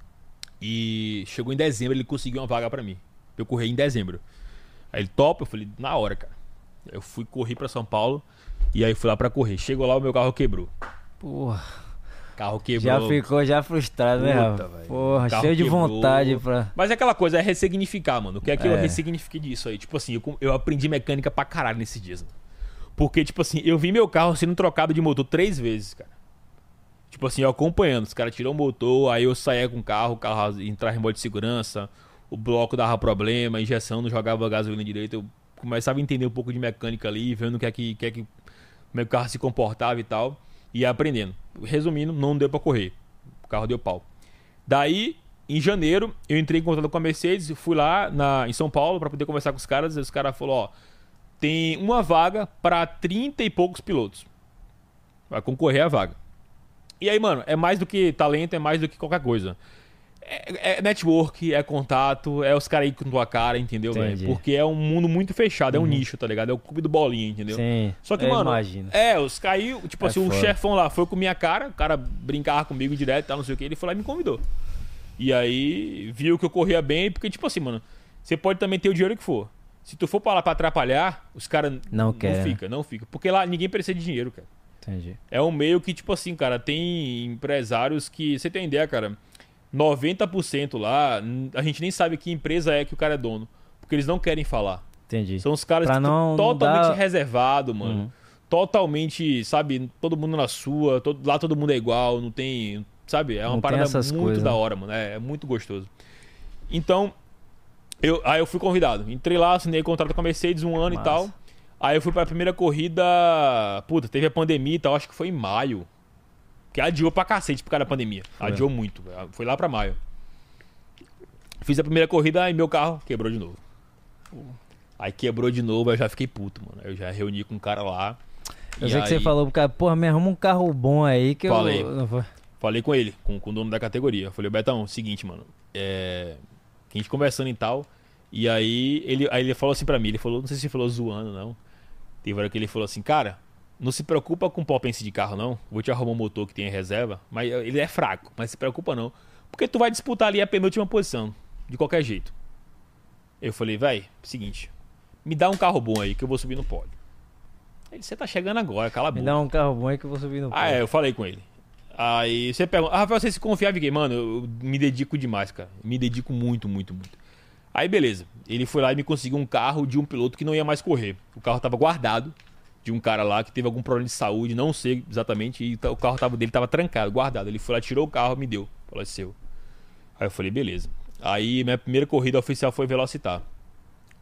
e chegou em dezembro, ele conseguiu uma vaga pra mim. Eu corri em dezembro. Aí ele top, eu falei, na hora, cara. Eu fui correr pra São Paulo e aí fui lá pra correr. Chegou lá, o meu carro quebrou. Porra. Carro quebrou. Já ficou já frustrado, né, Puta, velho. Porra, Carro cheio de quebrou. vontade pra. Mas é aquela coisa, é ressignificar, mano. O que é que eu É. ressignifiquei disso aí? Tipo assim, eu, eu aprendi mecânica pra caralho nesses dias, mano. Porque, tipo assim, eu vi meu carro sendo trocado de motor três vezes, cara. Tipo assim, eu acompanhando. Os caras tiram o motor, aí eu saía com o carro, o carro entrava em modo de segurança, o bloco dava problema, a injeção não jogava gasolina direito. Eu começava a entender um pouco de mecânica ali, vendo o que é que, que, é que como é que o carro se comportava e tal. E ia aprendendo. Resumindo, não deu pra correr. O carro deu pau. Daí, em janeiro, eu entrei em contato com a Mercedes, fui lá na, em São Paulo pra poder conversar com os caras. E os caras falaram: ó, tem uma vaga pra 30 e poucos pilotos. Vai concorrer à vaga. E aí, mano, é mais do que talento, é mais do que qualquer coisa. É, é network, é contato, é os caras aí com tua cara, entendeu, velho? Porque é um mundo muito fechado, é um nicho, tá ligado? É o clube do bolinha, entendeu? Sim. Só que, mano, Imagino. é, os caiu, tipo É assim, o foda. chefão lá foi com minha cara, o cara brincava comigo direto e tal, não sei o que, ele foi lá e me convidou. E aí viu que eu corria bem, porque, tipo assim, mano, você pode também ter o dinheiro que for. Se tu for pra lá pra atrapalhar, os caras Não quer, né? fica, não fica. Porque lá ninguém precisa de dinheiro, cara. Entendi. É um meio que, tipo assim, cara, tem empresários que. Você tem ideia, cara? 90% lá, a gente nem sabe que empresa é que o cara é dono. Porque eles não querem falar. Entendi. São os caras Pra que não- tão não totalmente dar- reservado, mano. Uhum. Totalmente, sabe, todo mundo na sua, todo- lá todo mundo é igual, não tem. Sabe? É uma Não parada muito coisas, da hora, mano. É, é muito gostoso. Então, eu, aí eu fui convidado. Entrei lá, assinei contrato com a Mercedes um ano Massa. e tal. Aí eu fui pra primeira corrida. Puta, teve a pandemia e tal, acho que foi em maio. Que adiou pra cacete por causa da pandemia. Adiou muito. Foi lá pra maio. Fiz a primeira corrida e meu carro quebrou de novo. Aí quebrou de novo, aí eu já fiquei puto, mano. Aí Eu já reuni com um cara lá. Eu sei que você aí falou pro cara, porra, me arruma um carro bom aí que Falei. eu. Falei com ele, com, com o dono da categoria. Eu falei, Betão, seguinte, mano. É. A gente conversando e tal. E aí ele, aí ele falou assim pra mim, ele falou, não sei se ele falou zoando, não. Teve hora que ele falou assim, cara, não se preocupa com potência de carro, não. Vou te arrumar um motor que tem em reserva. Mas ele é fraco, mas se preocupa não. Porque tu vai disputar ali a penúltima posição. De qualquer jeito. Eu falei, véi, seguinte. Me dá um carro bom aí que eu vou subir no pódio. Ele, você tá chegando agora, cala a boca. Me dá um carro bom aí que eu vou subir no Ah, é, eu falei com ele. Aí você pergunta, ah, Rafael, você se confiava? Fiquei, mano, eu eu me dedico demais, cara. Me dedico muito, muito, muito. Aí beleza, ele foi lá e me conseguiu um carro de um piloto que não ia mais correr. O carro tava guardado de um cara lá que teve algum problema de saúde, não sei exatamente, e o carro tava, dele tava trancado, guardado. Ele foi lá, tirou o carro, me deu, falou, "É seu. Aí eu falei, beleza. Aí minha primeira corrida oficial foi Velocitar.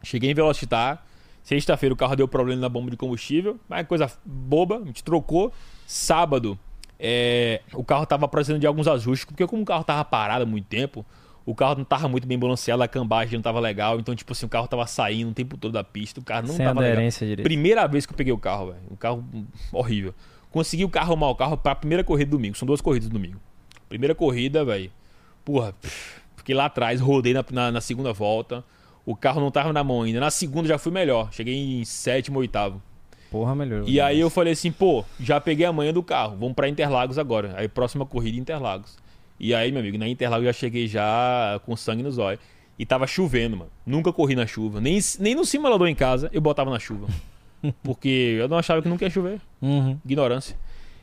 Cheguei em Velocitar, sexta-feira o carro deu problema na bomba de combustível, mas coisa boba, a gente trocou. Sábado, é, o carro tava precisando de alguns ajustes, porque como o carro tava parado há muito tempo, o carro não tava muito bem balanceado, a cambagem não tava legal, então tipo assim, o carro tava saindo o tempo todo da pista, o carro não Sem tava legal. aderência direito. Primeira vez que eu peguei o carro, velho. Um carro horrível. Consegui o carro arrumar o carro pra primeira corrida do domingo. São duas corridas do domingo. Primeira corrida, velho. Porra, fiquei lá atrás, rodei na, na, na segunda volta. O carro não tava na mão ainda. Na segunda já fui melhor. Cheguei em sétimo, oitavo. Porra, melhor. E aí eu falei assim, pô, já peguei a manhã do carro. Vamos pra Interlagos agora. Aí próxima corrida Interlagos. E aí, meu amigo, na Interlagos eu já cheguei já com sangue nos olhos. E tava chovendo, mano. Nunca corri na chuva. Nem, nem no simulador em casa eu botava na chuva. Porque eu não achava que nunca ia chover. Uhum. Ignorância.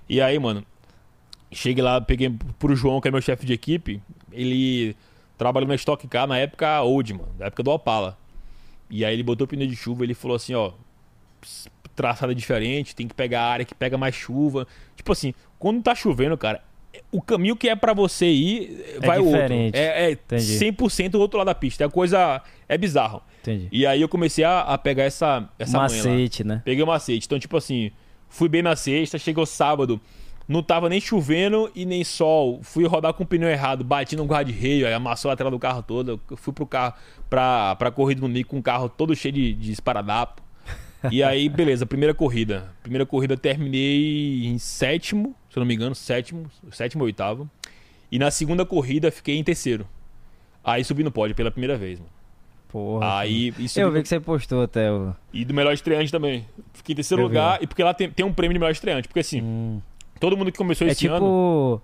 E aí, mano, cheguei lá, peguei pro João, que é meu chefe de equipe. Ele trabalhou na Stock Car na época old, mano, na época do Opala. E aí ele botou o pneu de chuva, ele falou assim, ó, traçada diferente, tem que pegar a área que pega mais chuva. Tipo assim, quando tá chovendo, cara, o caminho que é para você ir É vai o outro. É, é Entendi. 100% o outro lado da pista. É coisa é bizarro. Entendi. E aí eu comecei a, a pegar essa essa. Macete, né? Peguei o macete. Então, tipo assim, fui bem na sexta, chegou sábado, não tava nem chovendo e nem sol. Fui rodar com o pneu errado, bati no guarda-reio, aí amassou a lateral do carro todo. Eu fui pro carro, pra, pra corrida no Nico com o carro todo cheio de, de esparadrapo. E aí, beleza, primeira corrida. Primeira corrida terminei em sétimo, se eu não me engano, sétimo, sétimo ou oitavo. E na segunda corrida fiquei em terceiro. Aí subi no pódio pela primeira vez, mano. Porra. Aí, subi Eu no- vi que você postou até o. e do melhor estreante também. Fiquei em terceiro Eu vi. lugar. E porque lá tem, tem um prêmio de melhor estreante. Porque assim, Hum. todo mundo que começou É esse tipo. ano.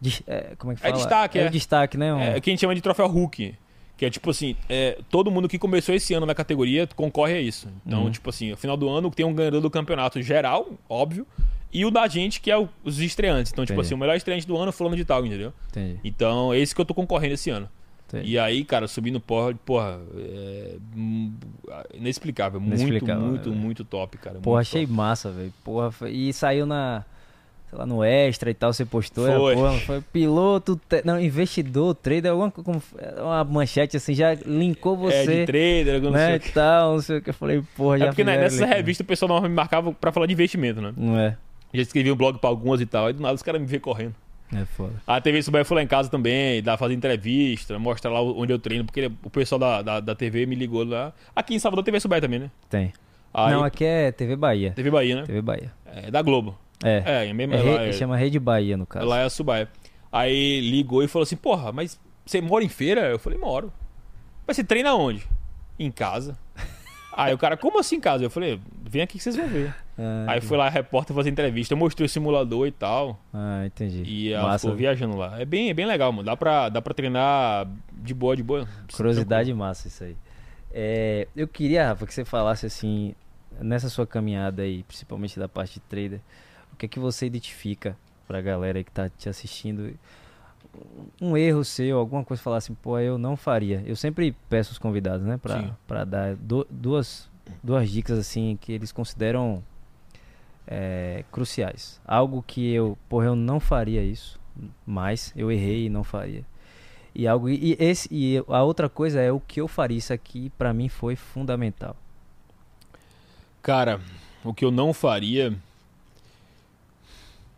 dis- é, como é que É fala? destaque, é. é. o destaque, né? Um- É que a gente chama de troféu Hulk. Que é tipo assim, é, todo mundo que começou esse ano na categoria concorre a isso. Então, Uhum. tipo assim, no final do ano tem um ganhador do campeonato geral, óbvio, e o da gente, que é o- os estreantes. Então, tipo Entendi. assim, o melhor estreante do ano fulano de tal, entendeu? Entendi. Então, é esse que eu tô concorrendo esse ano. entendi. E aí, cara, subindo porra, porra, é hum, inexplicável. Muito, Inexplicável, muito, né? muito top, cara. Porra, achei top. massa, velho. Porra, foi- e saiu na. Sei lá, no extra e tal, você postou. Foi. porra, foi piloto, te- não, investidor, trader, alguma co- como, uma manchete assim, já linkou É, de você. trader, não sei né, que. e tal, não sei o que. Eu falei, porra, já É porque né, nessa revista o pessoal normalmente me marcava pra falar de investimento, né? Não é? Já escrevi um blog pra algumas e tal, aí do nada os caras me vêem correndo. É foda. A TV Subai foi lá em casa também, dá fazer entrevista, mostra lá onde eu treino, porque o pessoal da, da, da TV me ligou lá. Aqui em Salvador, TV Subai também, né? Tem. Aí, Não, aqui é TV Bahia. TV Bahia, né? TV Bahia. É, da Globo. É. É, é mesmo. É é lá, é- Chama Rede Bahia, no caso. lá é a Subai. Aí ligou e falou assim: Porra, mas você mora em feira? Eu falei: Moro. Mas você treina onde? Em casa. Aí o cara, como assim em casa? Eu falei: Vem aqui que vocês vão ver. Ah, Aí foi lá a repórter fazer entrevista, mostrei o simulador e tal. Ah, entendi. E ela massa. ficou viajando lá. É bem, é bem legal, mano. Dá pra, dá pra treinar de boa, de boa. Curiosidade massa isso aí. É, eu queria, Rafa, que você falasse assim, nessa sua caminhada aí, principalmente da parte de trader, o que é que você identifica pra galera aí que tá te assistindo? Um erro seu, alguma coisa falar assim, pô, eu não faria. Eu sempre peço os convidados, né, pra dar du- duas, duas dicas assim que eles consideram é, cruciais. Algo que eu, porra, eu não faria isso, mas eu errei e não faria. E algo e esse e a outra coisa é o que eu faria. Isso aqui pra mim foi fundamental. Cara, o que eu não faria.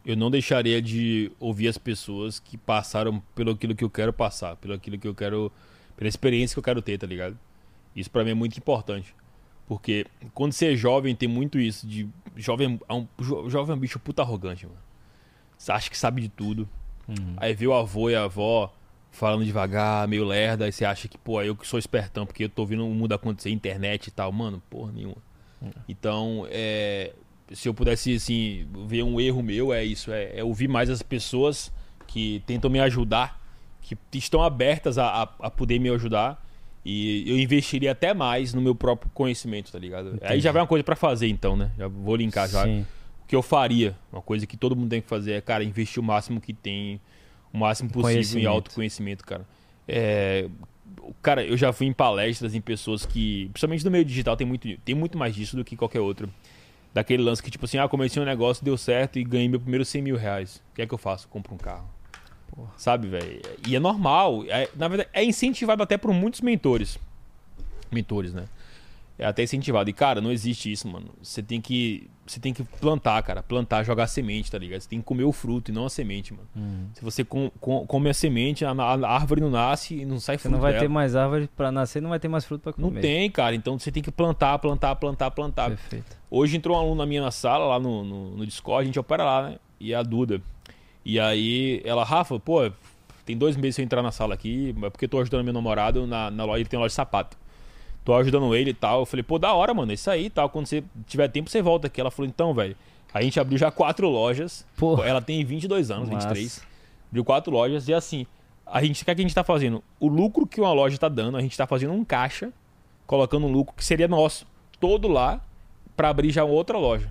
Eu não deixaria de ouvir as pessoas que passaram pelo aquilo que eu quero passar, pelo aquilo que eu quero. pela experiência que eu quero ter, tá ligado? Isso pra mim é muito importante. Porque quando você é jovem, tem muito isso de. Jovem é um, jo- jovem é um bicho puta arrogante, mano. Você acha que sabe de tudo. Aí vê o avô e a avó falando devagar, meio lerda, aí você acha que, pô, eu que sou espertão, porque eu tô vendo o mundo acontecer, internet e tal. Mano, porra nenhuma. Então, é, se eu pudesse, assim, ver um erro meu, é isso. É, é ouvir mais as pessoas que tentam me ajudar, que estão abertas a, a, a poder me ajudar. E eu investiria até mais no meu próprio conhecimento, tá ligado? Aí Entendi. já vai uma coisa pra fazer, então, né? Já vou linkar já Sim. o que eu faria, uma coisa que todo mundo tem que fazer é, cara, investir o máximo que tem, o máximo possível em Conhecimento. autoconhecimento, cara. É, cara, eu já fui em palestras em pessoas que, principalmente no meio digital, tem muito, tem muito mais disso do que qualquer outro. Daquele lance que, tipo assim, ah, comecei um negócio, deu certo e ganhei meu primeiro 100 mil reais. O que é que eu faço? Compro um carro. Porra. Sabe, velho? E é normal. é- na verdade, é incentivado até por muitos mentores. Mentores, né? É até incentivado. E, cara, não existe isso, mano. Você tem que. Você tem que plantar, cara. Plantar, jogar semente, tá ligado? Você tem que comer o fruto e não a semente, mano. Uhum. Se você com- com- come a semente, a, a árvore não nasce e não sai Você fruto. não vai dela. ter mais árvore pra nascer, não vai ter mais fruto pra comer. Não tem, cara. Então você tem que plantar, plantar, plantar, plantar. Perfeito. Hoje entrou um aluno na minha na sala, lá no, no, no Discord, a gente opera lá, né? E é a Duda. E aí ela, Rafa, pô, tem dois meses sem entrar na sala aqui, é porque eu tô ajudando meu namorado na, na loja, ele tem loja de sapato. Tô ajudando ele e tal. Eu falei, pô, da hora, mano, é isso aí e tal. Quando você tiver tempo, você volta aqui. Ela falou, então, velho, a gente abriu já quatro lojas. Pô. Ela tem 22 anos, Massa. 23. Abriu quatro lojas e assim, a gente, o que, é que a gente tá fazendo? O lucro que uma loja tá dando, a gente tá fazendo um caixa, colocando um lucro que seria nosso, todo lá, pra abrir já outra loja.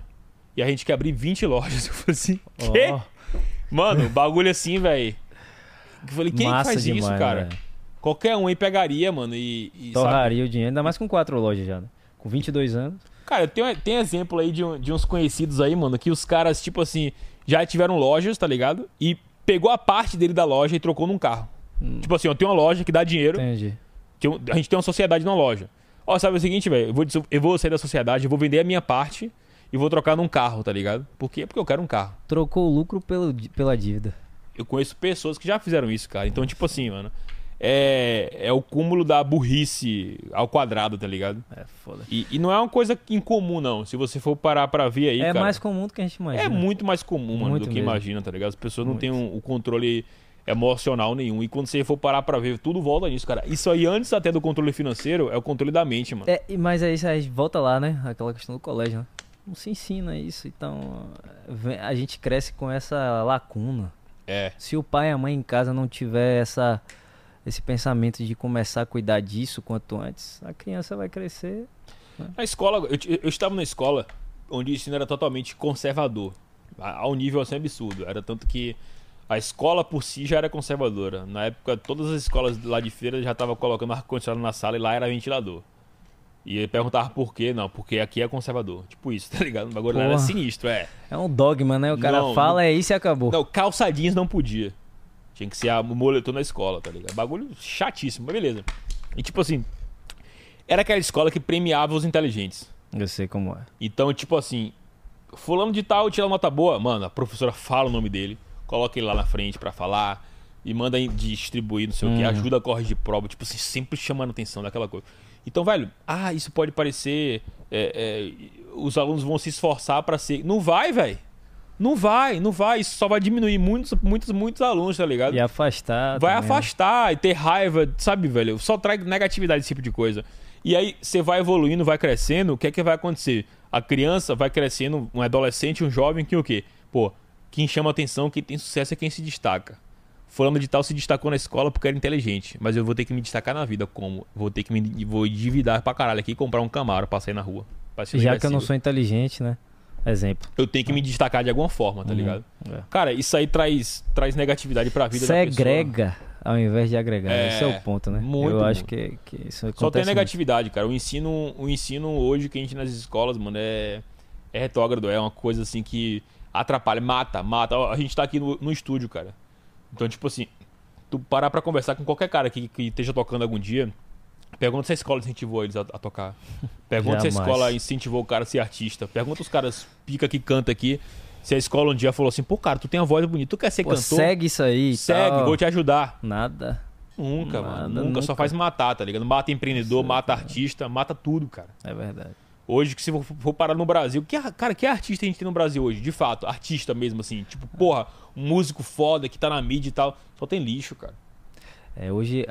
E a gente quer abrir 20 lojas. Eu falei assim, quê? Ó, Mano, bagulho assim, velho. Eu falei, quem que massa faz demais, isso, cara? velho. Qualquer um aí pegaria, mano, e. e sabe? Torraria o dinheiro, ainda mais com quatro lojas já, né? Com 22 anos. Cara, tem, tem exemplo aí de, um- de uns conhecidos aí, mano, que os caras, tipo assim, já tiveram lojas, tá ligado? E pegou a parte dele da loja e trocou num carro. Tipo assim, eu tenho uma loja que dá dinheiro, Entendi. tem a gente tem uma sociedade numa loja. Ó, sabe o seguinte, velho? Eu vou, eu vou sair da sociedade, eu vou vender a minha parte e vou trocar num carro, tá ligado? Por quê? Porque eu quero um carro. Trocou o lucro pelo, pela dívida. Eu conheço pessoas que já fizeram isso, cara. Então, tipo assim, mano. É, é o cúmulo da burrice ao quadrado, tá ligado? É foda. E, e não é uma coisa incomum, não. Se você for parar pra ver aí, é cara, mais comum do que a gente imagina. é muito mais comum, mano, Muito do que mesmo. imagina, tá ligado? As pessoas não Muito. têm um- o controle emocional nenhum. E quando você for parar pra ver, tudo volta nisso, cara. Isso aí, antes até do controle financeiro, é o controle da mente, mano. É, e- mas aí gente volta lá, né? Aquela questão do colégio, né? Não se ensina isso, então a gente cresce com essa lacuna. É. Se o pai e a mãe em casa não tiver essa esse pensamento de começar a cuidar disso quanto antes, a criança vai crescer. Na escola, eu, eu estava na escola onde o ensino era totalmente conservador. A- Ao nível assim absurdo. Era tanto que a escola por si já era conservadora. Na época, todas as escolas lá de feira já estavam colocando ar-condicionado na sala e lá era ventilador. E ele perguntava por quê? Não, porque aqui é conservador. Tipo isso, tá ligado? O bagulho era sinistro, é. É um dogma, né? O cara Não, fala, é isso e acabou. Não, calça jeans não podia. Tinha que ser a- moletom na escola, tá ligado? Bagulho chatíssimo, mas beleza. E tipo assim, era aquela escola que premiava os inteligentes. Eu sei como é. Então, tipo assim, fulano de tal tira nota boa, mano, a professora fala o nome dele, coloca ele lá na frente pra falar e manda distribuir, não sei o que, Uhum. ajuda a corrigir prova, tipo assim, sempre chamando atenção daquela coisa. Então, velho, ah, isso pode parecer. é, é, os alunos vão se esforçar pra ser. Não vai, velho. Não vai, não vai. Isso só vai diminuir muitos, muitos, muitos alunos, tá ligado? E afastar. vai também, né? afastar e ter raiva, sabe, velho? Só traz negatividade esse tipo de coisa. E aí você vai evoluindo, vai crescendo, o que é que vai acontecer? A criança vai crescendo, um adolescente, um jovem, que o quê? Pô, quem chama atenção, quem tem sucesso é quem se destaca. Fulano de tal se destacou na escola porque era inteligente, mas eu vou ter que me destacar na vida como? Vou ter que me vou endividar pra caralho aqui e comprar um Camaro pra sair na rua. Já que eu não sou inteligente, né? Exemplo. Eu tenho que me destacar de alguma forma, tá ligado? É. Cara, isso aí traz, traz negatividade pra vida da pessoa. Segrega ao invés de agregar. É, Esse é o ponto, né? muito, eu acho muito. que, que isso acontece Só tem muito. negatividade, cara. O ensino, o ensino hoje que a gente nas escolas, mano, é, é retrógrado. É uma coisa assim que atrapalha, mata, mata. A gente tá aqui no, no estúdio, cara. Então, tipo assim, tu parar pra conversar com qualquer cara que, que esteja tocando algum dia, pergunta se a escola incentivou eles a, a tocar. Pergunta se a Jamais. escola incentivou o cara a ser artista. Pergunta os caras pica que canta aqui. Se a escola um dia falou assim, pô, cara, tu tem uma voz bonita, tu quer ser Pô, cantor? segue isso aí. Segue, tal. vou te ajudar. Nada. Nunca, Nada, mano. Nunca. Só nunca. faz matar, tá ligado? Mata empreendedor, mata artista, mata tudo, cara. É verdade. Hoje, que se for, for parar no Brasil, que, cara, que artista a gente tem no Brasil hoje? De fato, artista mesmo, assim. Tipo, porra, um músico foda que tá na mídia e tal. Só tem lixo, cara. É, hoje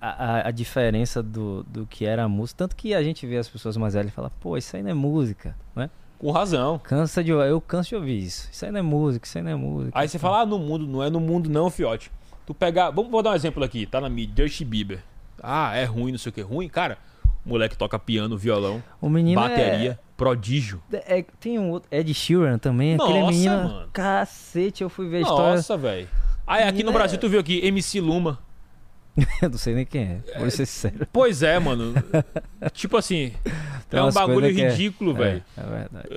a, a- a diferença do, do que era a música, tanto que a gente vê as pessoas mais velhas e fala, pô, isso aí não é música, né? Com razão. Cansa de eu canso de ouvir isso. Isso aí não é música, isso aí não é música. Aí você fala, ah, no mundo, não é no mundo não, fiote. Tu pegar, vamos vou dar um exemplo aqui, tá na mídia, Justin Bieber. Ah, é ruim, não sei o que, ruim, cara. O moleque toca piano, violão, o menino bateria, prodígio. é, é- tem um outro, Ed Sheeran também, aquele Nossa, menino, mano. cacete, eu fui ver a história. Nossa, velho. Aí aqui no é- Brasil tu viu aqui, MC Luma. Eu não sei nem quem é, vou ser sério. Pois é, mano. tipo assim, é um bagulho coisas que é- velho. É, é verdade.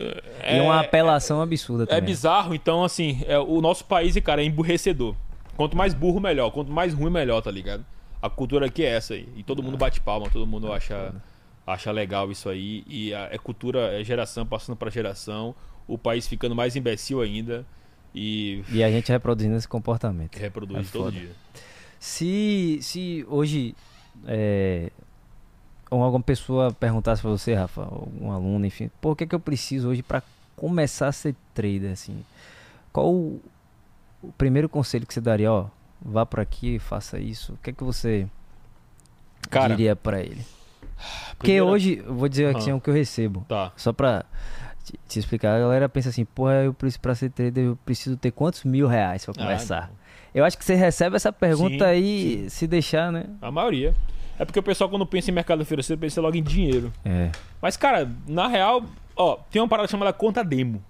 É, e uma apelação absurda é também. bizarro, então assim, é, o nosso país, cara, é emburrecedor. Quanto mais burro, melhor. Quanto mais ruim, melhor, tá ligado? A cultura aqui é essa aí. E todo mundo bate palma, todo mundo acha, acha legal isso aí. E é cultura, é geração passando pra geração. O país ficando mais imbecil ainda. E E a gente reproduzindo esse comportamento. reproduz É todo dia. Se, se hoje é, alguma pessoa perguntasse pra você, Rafa, algum aluno, enfim, o que é que eu preciso hoje pra começar a ser trader, assim? Qual o, o primeiro conselho que você daria, ó, vá por aqui, faça isso? O que é que você Cara, diria pra ele? Porque primeira- hoje, vou dizer aqui Aham. o que eu recebo. Tá. Só pra te, te explicar, a galera pensa assim, porra, eu preciso pra ser trader, eu preciso ter quantos mil reais pra Ah, começar? Eu acho que você recebe essa pergunta Sim, aí, se deixar, né? A maioria. É porque o pessoal, quando pensa em mercado financeiro, pensa logo em dinheiro. É. Mas, cara, na real, ó, tem uma parada chamada conta demo.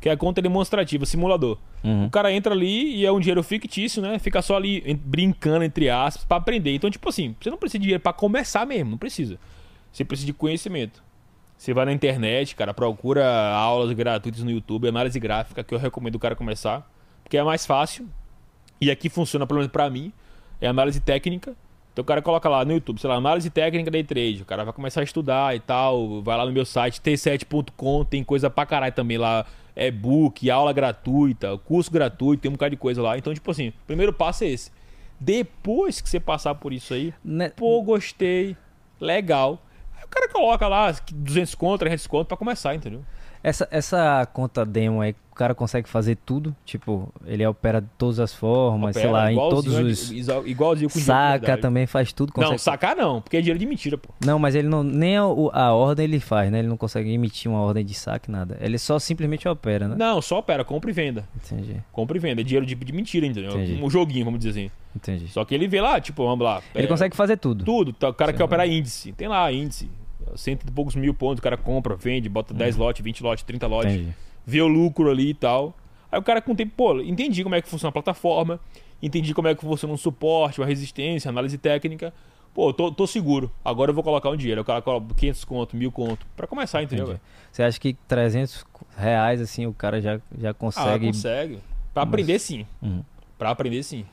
Que é a conta demonstrativa, simulador. Uhum. O cara entra ali e é um dinheiro fictício, né? Fica só ali brincando, entre aspas, pra aprender. Então, tipo assim, você não precisa de dinheiro pra começar mesmo, não precisa. Você precisa de conhecimento. Você vai na internet, cara, procura aulas gratuitas no YouTube, análise gráfica, que eu recomendo o cara começar, porque é mais fácil. E aqui funciona, pelo menos pra mim, é análise técnica. Então o cara coloca lá no YouTube, sei lá, análise técnica day trade. O cara vai começar a estudar e tal. Vai lá no meu site, t7.com, tem coisa pra caralho também lá. É book, aula gratuita, curso gratuito, tem um bocado de coisa lá. Então, tipo assim, o primeiro passo é esse. Depois que você passar por isso aí, Né- pô, gostei, legal. Aí o cara coloca lá 200 conto, 300 conto pra começar, entendeu? Essa, essa conta demo aí, o cara consegue fazer tudo? Tipo, ele opera de todas as formas, sei Opera lá, em todos os. igual- Igualzinho com Saca também, faz tudo. Consegue... Não, sacar não, porque é dinheiro de mentira, pô. Não, mas ele não. Nem a, a ordem ele faz, né? Ele não consegue emitir uma ordem de saque, nada. Ele só simplesmente opera, né? Não, só opera, compra e venda. Entendi, Compra e venda. É dinheiro de, de mentira, entendeu? Entendi. Um joguinho, vamos dizer assim. entendi. Só que ele vê lá, tipo, vamos lá. Ele é, consegue fazer tudo. Tudo. Tá, O cara Sim. quer operar índice. Tem lá índice. Cento e poucos mil pontos, o cara compra, vende, bota 10 lotes, 20 lotes, 30 lotes. Entendi. vê o lucro ali e tal. Aí o cara com o tempo, pô, entendi como é que funciona a plataforma, entendi como é que funciona um suporte, uma resistência, análise técnica. Pô, tô, tô seguro. Agora eu vou colocar um dinheiro. O cara coloca 500 conto, mil conto. Pra começar, entendeu? Você acha que 300 reais, assim, o cara já, já Ah, consegue. consegue. Pra aprender sim. Uhum. Pra aprender sim.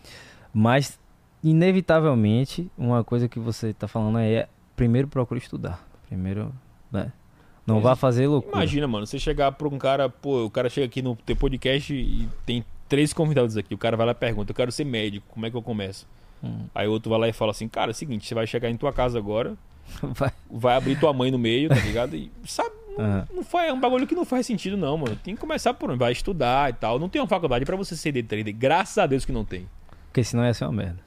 Mas, inevitavelmente, uma coisa que você tá falando aí é: primeiro procure estudar. Primeiro, né? Não vá fazer loucura. Imagina, mano, você chegar pra um cara, pô, o cara chega aqui no teu podcast e tem três convidados aqui. O cara vai lá e pergunta: Eu quero ser médico, como é que eu começo? Hum. Aí o outro vai lá e fala assim: Cara, é o seguinte, você vai chegar em tua casa agora, Vai. vai abrir tua mãe no meio, tá ligado? E sabe, não, Aham. não faz, é um bagulho que não faz sentido, não, mano. Tem que começar por onde? Vai estudar e tal. Não tem uma faculdade pra você ser day trader. Graças a Deus que não tem. Porque senão ia ser uma merda.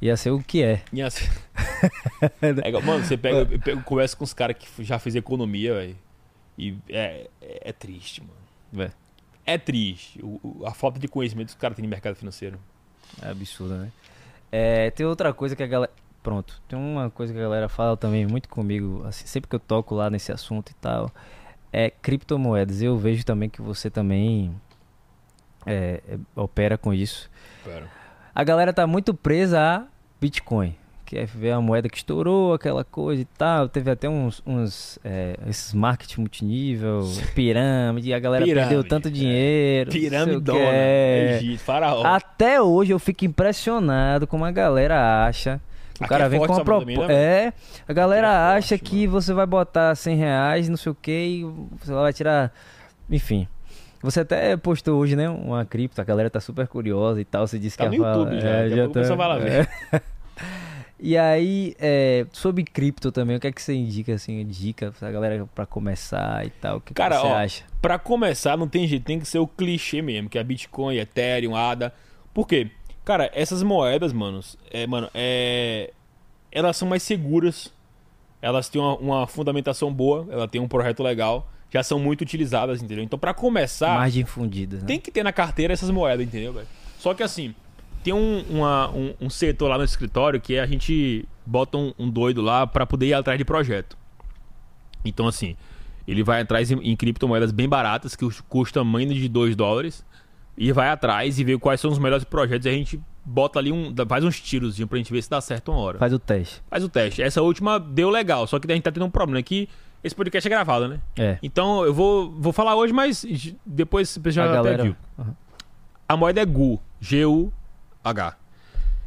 Ia ser o que é. E assim- É igual- mano, você pega, eu pego, conversa com os caras que já fez economia, velho. E é, é, é triste, mano. Vé. É triste. O- a falta de conhecimento que os caras têm no mercado financeiro. É absurdo, né? É, tem outra coisa que a galera. Pronto, tem uma coisa que a galera fala também muito comigo, assim, sempre que eu toco lá nesse assunto e tal, é criptomoedas. Eu vejo também que você também é, é, opera com isso. Pera. A galera tá muito presa a Bitcoin. Que é a moeda que estourou, aquela coisa e tal. Teve até uns, uns é, esses marketing multinível, pirâmide, a galera Pirâmide, perdeu tanto é. dinheiro. que Piramidona. é. Egito, faraó. Até hoje eu fico impressionado como a galera acha. O Aqui cara é vem com uma proposta. né, É, a galera é acha forte, que você vai botar 100 reais, não sei o que, e você vai tirar. Enfim. Você até postou hoje, né? Uma cripto, a galera tá super curiosa e tal. Você disse Tá que no falar- YouTube já, é, a pouco tá- a vai lá ver. é. E aí, é, sobre cripto também, o que é que você indica, assim, dica pra galera pra começar e tal? O que, que Cara, você ó, acha? Pra começar, não tem jeito, tem que ser o clichê mesmo, que é Bitcoin, Ethereum, ADA. Por quê? Cara, essas moedas, manos, é, mano, é, elas são mais seguras, elas têm uma, uma fundamentação boa, ela tem um projeto legal, já são muito utilizadas, entendeu? Então, pra começar, Margem fundida, né? tem que ter na carteira essas moedas, entendeu, velho? Só que assim, tem um, uma- um- um setor lá no escritório que a gente bota um, um doido lá pra poder ir atrás de projeto. Então, assim, ele vai atrás em, em criptomoedas bem baratas, que custam menos de 2 dólares, e vai atrás e vê quais são os melhores projetos. E a gente bota ali um. faz uns tiros pra gente ver se dá certo uma hora. Faz o teste. Faz o teste. Essa última deu legal, só que a gente tá tendo um problema que esse podcast é gravado, né? É. Então eu vou, vou falar hoje, mas depois você já a até galera. viu. Aham. A moeda é GU. G-U-H.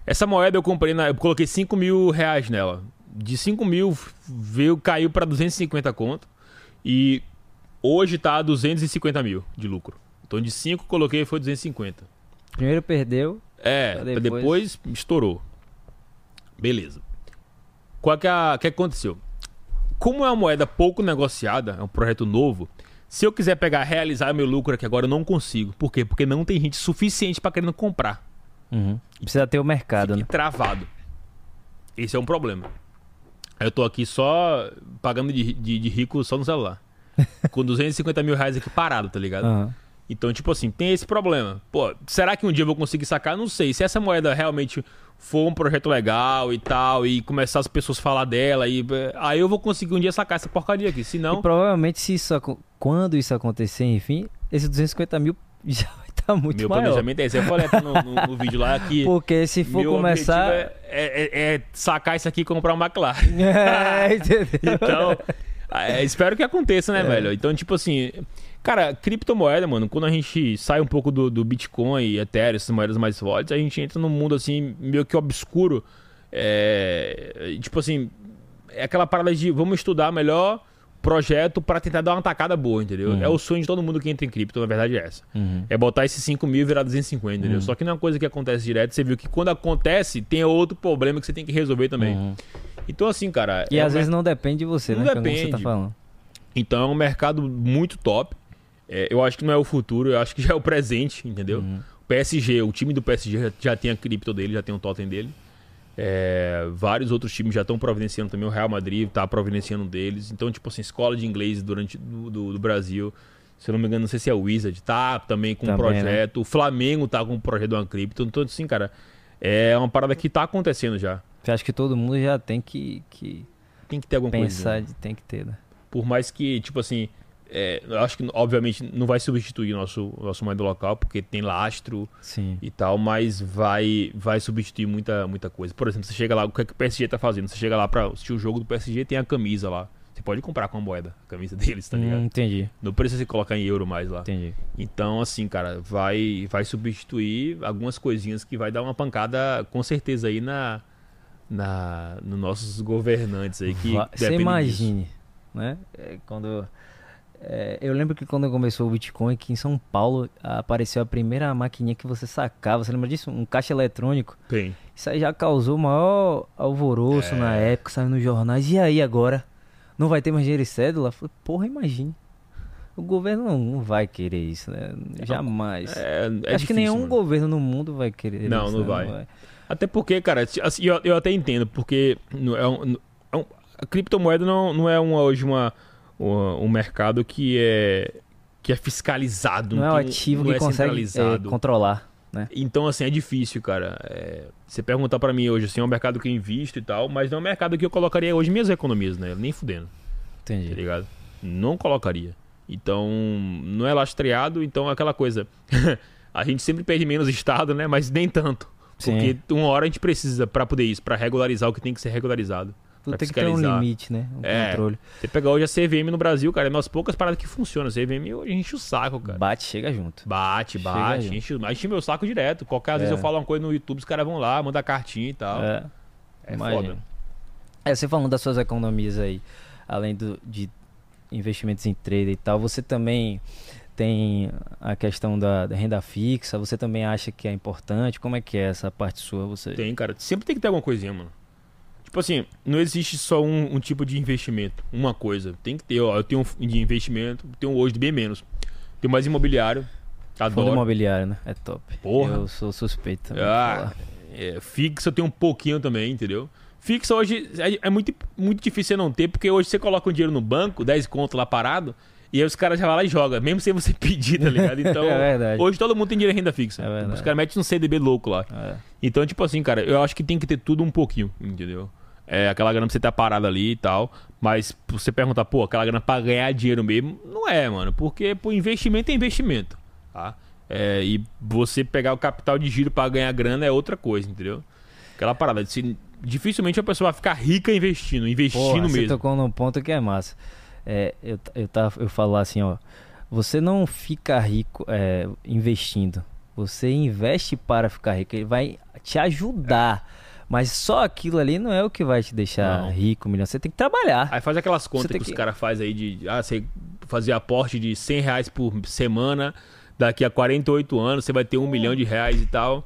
Essa moeda eu comprei, na, eu coloquei 5 mil reais nela. De 5 mil veio, caiu pra 250 conto. E hoje tá 250 mil de lucro. Então de 5 coloquei foi 250. Primeiro perdeu, É, depois... depois- estourou. Beleza. Qual que, é a- que aconteceu? Como é uma moeda pouco negociada, é um projeto novo, se eu quiser pegar realizar meu lucro aqui agora, eu não consigo. Por quê? Porque não tem gente suficiente pra querendo comprar. Uhum. Precisa ter o mercado, Fique né? travado. Esse é um problema. Aí Eu tô aqui só pagando de, de- de rico só no celular. Com 250 mil reais aqui parado, tá ligado? Aham. Então, tipo assim, tem esse problema. Pô, será que um dia eu vou conseguir sacar? Não sei. Se essa moeda realmente for um projeto legal e tal, e começar as pessoas a falar dela, e, eh, aí eu vou conseguir um dia sacar essa porcaria aqui. Se E não, provavelmente, se isso, quando isso acontecer, enfim, esses 250 mil já vai estar tá muito Meu maior. planejamento é esse. Eu falei no, no- no vídeo lá que. Porque se for meu começar. objetivo É, é- é sacar isso aqui e comprar uma McLaren. É, entendeu? Então, é, espero que aconteça, né, velho? Então, tipo assim, cara, criptomoeda, mano, quando a gente sai um pouco do, do Bitcoin e Ethereum, essas moedas mais fortes, a gente entra num mundo, assim, meio que obscuro. É, tipo assim, é aquela parada de vamos estudar melhor projeto pra tentar dar uma tacada boa, entendeu? Uhum. É o sonho de todo mundo que entra em cripto, na verdade é essa. Uhum. É botar esses 5 mil e virar 250, entendeu? Uhum. Só que não é uma coisa que acontece direto. Você viu que quando acontece, tem outro problema que você tem que resolver também. Uhum. Então, assim, cara. E é às um vezes não depende de você, Não né? Como você tá depende. falando. então é um mercado muito top. É, eu acho que não é o futuro, eu acho que já é o presente, entendeu? Uhum. O PSG, o time do PSG já, já tem a cripto dele, já tem o totem dele. É, vários outros times já estão providenciando também. O Real Madrid está providenciando um deles. Então, tipo assim, escola de inglês durante do, do, do Brasil. Se eu não me engano, não sei se é o Wizard, tá também com um Também, né? projeto. O Flamengo tá com um projeto de uma cripto. Então, assim, cara, é uma parada que tá acontecendo já. Eu acho que todo mundo já tem que, que Tem que ter alguma coisa. pensar, tem que ter, né? Por mais que, tipo assim, é, eu acho que, obviamente, não vai substituir nosso, nosso moeda local, porque tem lastro Sim. e tal, mas vai vai substituir muita, muita coisa. Por exemplo, você chega lá, o que, é que o PSG tá fazendo? Você chega lá pra assistir o jogo do PSG, tem a camisa lá. Você pode comprar com a moeda, a camisa deles, tá ligado? Hum, entendi, Não precisa você colocar em euro mais lá. entendi. Então, assim, cara, vai, vai substituir algumas coisinhas que vai dar uma pancada, com certeza, aí na, na nos nossos governantes aí que Você dependem disso. imagine, né? É, quando é, eu lembro que quando começou o Bitcoin aqui em São Paulo apareceu a primeira maquininha que você sacava. Você lembra disso? Um caixa eletrônico. Tem. Isso aí já causou maior alvoroço É. na época, saiu nos jornais. E aí agora? Não vai ter mais dinheiro e cédula? Falei, porra, imagine. O governo não, não vai querer isso, né? Jamais. É, é Acho que difícil, nenhum mano. governo no mundo vai querer Não, isso. não né? vai. Até porque, cara, assim, eu, eu até entendo, porque é um- é um- a criptomoeda não, não é uma, hoje uma- um mercado que é, que é fiscalizado. Não é um- ativo não que é consegue é, centralizado. controlar, né? Então, assim, é difícil, cara. É, você perguntar pra mim hoje, assim, é um mercado que eu invisto e tal, mas não é um mercado que eu colocaria hoje minhas economias, né? Nem fudendo, tá Entendi. ligado? Não colocaria. Então, não é lastreado, então é aquela coisa. a gente sempre perde menos Estado, né? Mas nem tanto. Sim. Porque uma hora a gente precisa pra poder isso, pra regularizar o que tem que ser regularizado. Tudo tem que ter um limite, né? Um É. controle. Você pegar hoje a CVM no Brasil, cara, é umas poucas paradas que funcionam. A CVM hoje enche o saco, cara. Bate, chega junto. Bate, Chega bate, aí. enche, enche meu saco direto. Qualquer É. vezes eu falo uma coisa no YouTube, os caras vão lá, mandam cartinha e tal. É, É, imagina. foda. É, você falando das suas economias aí, além do, de investimentos em trader e tal, você também tem a questão da, da renda fixa, você também acha que é importante? Como é que é essa parte sua? Você... Tem, cara. Sempre tem que ter alguma coisinha, mano. Tipo assim, não existe só um, um tipo de investimento, uma coisa. Tem que ter, ó. Eu tenho um de investimento, tenho hoje de bem menos. Tenho mais imobiliário. Fundo Adoro. imobiliário, né? É top. Porra. Eu sou suspeito Ah, é, fixa eu tenho um pouquinho também, entendeu? Fixa hoje é, é muito, muito difícil você não ter, porque hoje você coloca um dinheiro no banco, 10 conto lá parado, e aí os caras já vão lá e jogam, mesmo sem você pedir, tá ligado? Então, É verdade. hoje todo mundo tem dinheiro em renda fixa. É verdade. os caras metem um CDB louco lá. É. Então, tipo assim, cara, eu acho que tem que ter tudo um pouquinho, entendeu? É aquela grana pra você tá parado ali e tal. Mas você perguntar, pô, aquela grana pra ganhar dinheiro mesmo, não é, mano. Porque, pô, investimento é investimento, tá? É, e você pegar o capital de giro pra ganhar grana é outra coisa, entendeu? Aquela parada. se- dificilmente a pessoa vai ficar rica investindo, investindo Porra, você mesmo. tocou num ponto que é massa. É, eu, eu, tava, eu falo assim, ó. Você não fica rico é, investindo. Você investe para ficar rico. Ele vai te ajudar. Mas só aquilo ali não é o que vai te deixar Não. rico, milhão. Você tem que trabalhar. Aí faz aquelas contas tem que, os que- caras fazem aí de. Ah, você fazer aporte de 100 reais por semana, daqui a 48 anos você vai ter um milhão de reais e tal.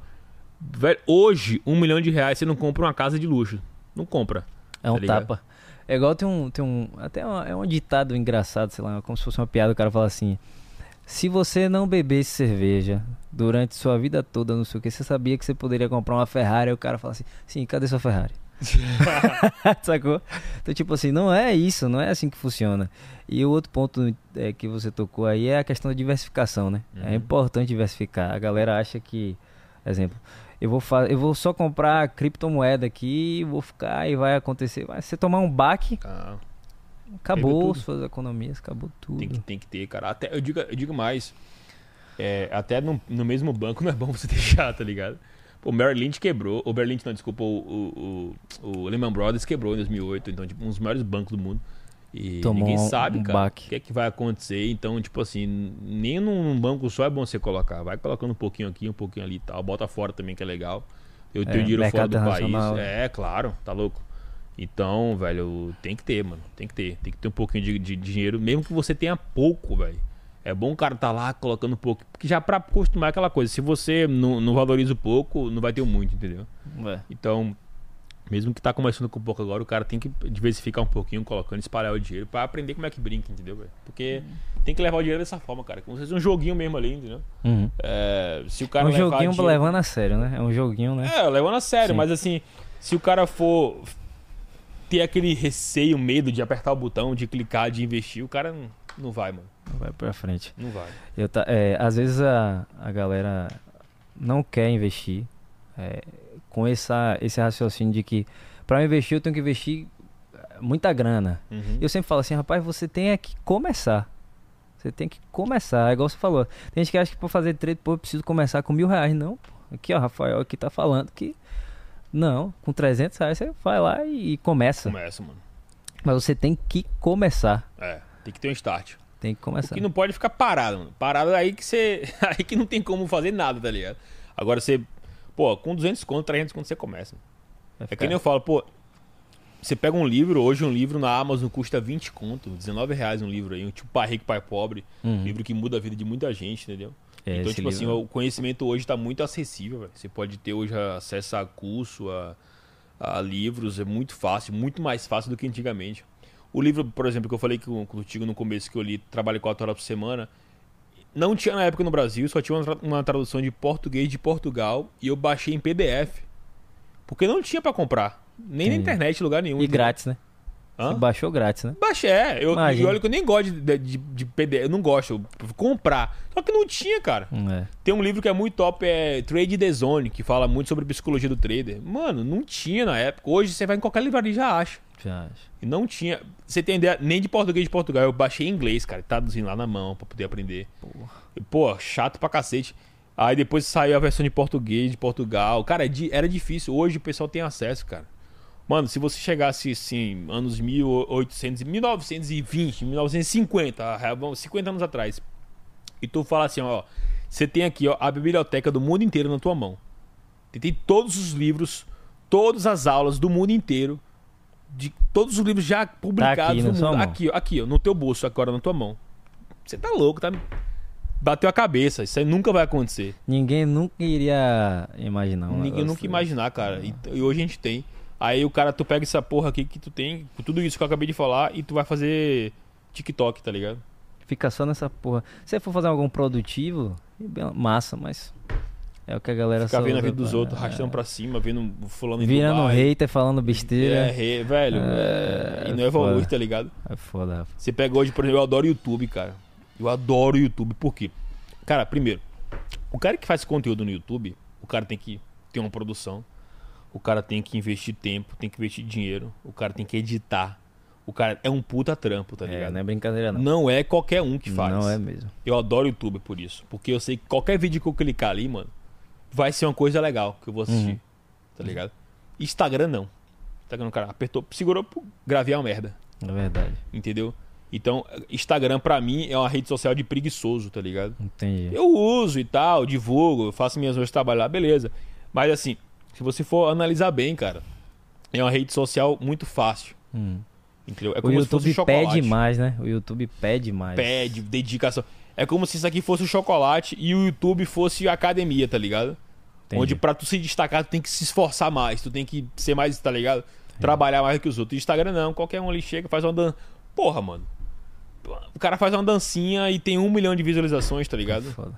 Velho, hoje, um milhão de reais você não compra uma casa de luxo. Não compra. É um tá tapa. É igual tem um. Tem um até uma- é um ditado engraçado, sei lá, como se fosse uma piada. O cara fala assim: Se você não bebesse cerveja durante sua vida toda, não sei o que, você sabia que você poderia comprar uma Ferrari. Aí o cara fala assim: Sim, cadê sua Ferrari? Sacou? Então, tipo assim, não é isso, não é assim que funciona. E o outro ponto é, que você tocou aí é a questão da diversificação, né? É Uhum. importante diversificar. A galera acha que, exemplo, eu vou, eu vou só comprar criptomoeda aqui, vou ficar e vai acontecer. Vai você tomar um baque, Ah, acabou suas economias, acabou tudo. tem, que, tem que ter, cara. Até, eu, digo, eu digo mais. é, até no, no mesmo banco não é bom você deixar, tá ligado? Pô, o Merrill Lynch quebrou, o Merrill Lynch não, desculpa, o, o, o, Lehman Brothers quebrou em 2008, então, tipo, um dos maiores bancos do mundo. E Tomou ninguém sabe, um cara, o que é que vai acontecer. Então, tipo assim, nem num banco só é bom você colocar. Vai colocando um pouquinho aqui, um pouquinho ali e tal. Bota fora também, que é legal. Eu tenho dinheiro fora do país. É, claro, tá louco. Então, velho, tem que ter, mano. Tem que ter. Tem que ter um pouquinho de, de dinheiro, mesmo que você tenha pouco, velho. É bom o cara tá lá colocando pouco. Porque já pra acostumar aquela coisa. Se você não, não valoriza o pouco, não vai ter o muito, entendeu? É. Então, mesmo que tá começando com pouco agora, o cara tem que diversificar um pouquinho, colocando, espalhar o dinheiro pra aprender como é que brinca, entendeu, velho? Porque tem que levar o dinheiro dessa forma, cara. Como se fosse um joguinho mesmo ali, entendeu? Uhum. É, se o É cara um levar joguinho dinheiro- levando a sério, né? É um joguinho, né? É, levando a sério, Sim. mas assim, se o cara for ter aquele receio, medo de apertar o botão, de clicar, de investir, o cara não, não vai, mano. Vai pra frente. Não vai. Eu tá, é, às vezes a, a galera não quer investir é, com essa, esse raciocínio de que para investir eu tenho que investir muita grana. Uhum. Eu sempre falo assim, rapaz, você tem é que começar. Você tem que começar, é igual você falou. Tem gente que acha que pra fazer trade, pô, eu preciso começar com mil reais. Não, pô. Aqui, ó, Rafael aqui tá falando que. Não, com 300 reais você vai lá e, começa. Começa, mano. Mas você tem que começar. É, tem que ter um start. Tem que começar. O que não pode é ficar parado, mano. Parado aí que você. Aí que não tem como fazer nada, tá ligado? Agora você. Pô, com 200 conto, 300 conto você começa. Vai É ficar- que nem eu falo, pô. Você pega um livro, hoje um livro na Amazon custa 20 conto, 19 reais um livro aí, um tipo Pai Rico, Pai Pobre. Uhum. Livro que muda a vida de muita gente, entendeu? É, então, tipo assim, livro- o conhecimento hoje tá muito acessível, velho. Você pode ter hoje acesso a curso, a, a livros, é muito fácil, muito mais fácil do que antigamente. O livro, por exemplo, que eu falei com- contigo no começo, que eu li Trabalho 4 horas por semana, não tinha na época no Brasil, só tinha uma, uma tradução de português de Portugal e eu baixei em PDF. Porque não tinha pra comprar. Nem na Entendi. internet, em lugar nenhum. E grátis, né? Hã? Você baixou grátis, né? Baixei, é. Eu, Imagina. e olha que eu nem gosto de, de, de PDF, eu não gosto, eu comprar. Só que não tinha, cara. É. Tem um livro que é muito top, é Trade the Zone, que fala muito sobre psicologia do trader. Mano, não tinha na época. Hoje você vai em qualquer livraria e já acha. Já acho. E não tinha. Você tem ideia, nem de português de Portugal. Eu baixei em inglês, cara, traduzindo lá na mão pra poder aprender. E, Pô, chato pra cacete. Aí depois saiu a versão de português de Portugal. Cara, é era difícil. Hoje o pessoal tem acesso, cara. Mano, se você chegasse assim, anos 1800, 1920, 1950, ah, vamos, 50 anos atrás, e tu fala assim, ó, você tem aqui ó, a biblioteca do mundo inteiro na tua mão. Tem, tem todos os livros, todas as aulas do mundo inteiro, de todos os livros já publicados na no sua mundo. Aqui, ó, aqui, ó, no teu bolso, agora na tua mão. Você tá louco, tá? Bateu a cabeça, isso aí nunca vai acontecer. Ninguém nunca iria imaginar. um Ninguém nunca imaginar, cara. E, e hoje a gente tem. Aí o cara, tu pega essa porra aqui que tu tem, com tudo isso que eu acabei de falar, e tu vai fazer TikTok, tá ligado? Fica só nessa porra. Se for fazer algum produtivo, massa, mas é o que a galera Ficar vendo a vida dos pra- outros, arrastando pra cima, vendo fulano em Virando Dubai. hater, falando É, besteira. re- velho. É, é, e não evolui, foda. tá ligado? É foda, Rafa. Você pega hoje, por exemplo, eu adoro YouTube, cara. Eu adoro YouTube. Por quê? Cara, primeiro, o cara que faz conteúdo no YouTube, o cara tem que ter uma produção. O cara tem que investir tempo, tem que investir dinheiro. O cara tem que editar. O cara é um puta trampo, tá É, ligado? não é brincadeira não. Não é qualquer um que faz. Não é mesmo. Eu adoro YouTube por isso. Porque eu sei que qualquer vídeo que eu clicar ali, mano, vai ser uma coisa legal que eu vou assistir. Uhum. Tá ligado? Instagram não. Instagram, o cara apertou, segurou, pô, gravei uma merda. É verdade. Entendeu? Então, Instagram pra mim é uma rede social de preguiçoso, tá ligado? Entendi. Eu uso e tal, divulgo, faço minhas horas de trabalho lá, beleza. Mas assim, se você for analisar bem, cara, é uma rede social muito fácil. Hum. Entendeu? É O como se fosse YouTube um chocolate. pede mais, né? O YouTube pede mais. Pede, dedicação. É como se isso aqui fosse o chocolate e o YouTube fosse a academia, tá ligado? Entendi. Onde pra tu se destacar, tu tem que se esforçar mais, tu tem que ser mais, tá ligado? Trabalhar mais que os outros. Instagram não, qualquer um ali chega, faz uma dan... Porra, mano. O cara faz uma dancinha e tem um milhão de visualizações, tá ligado? Foda.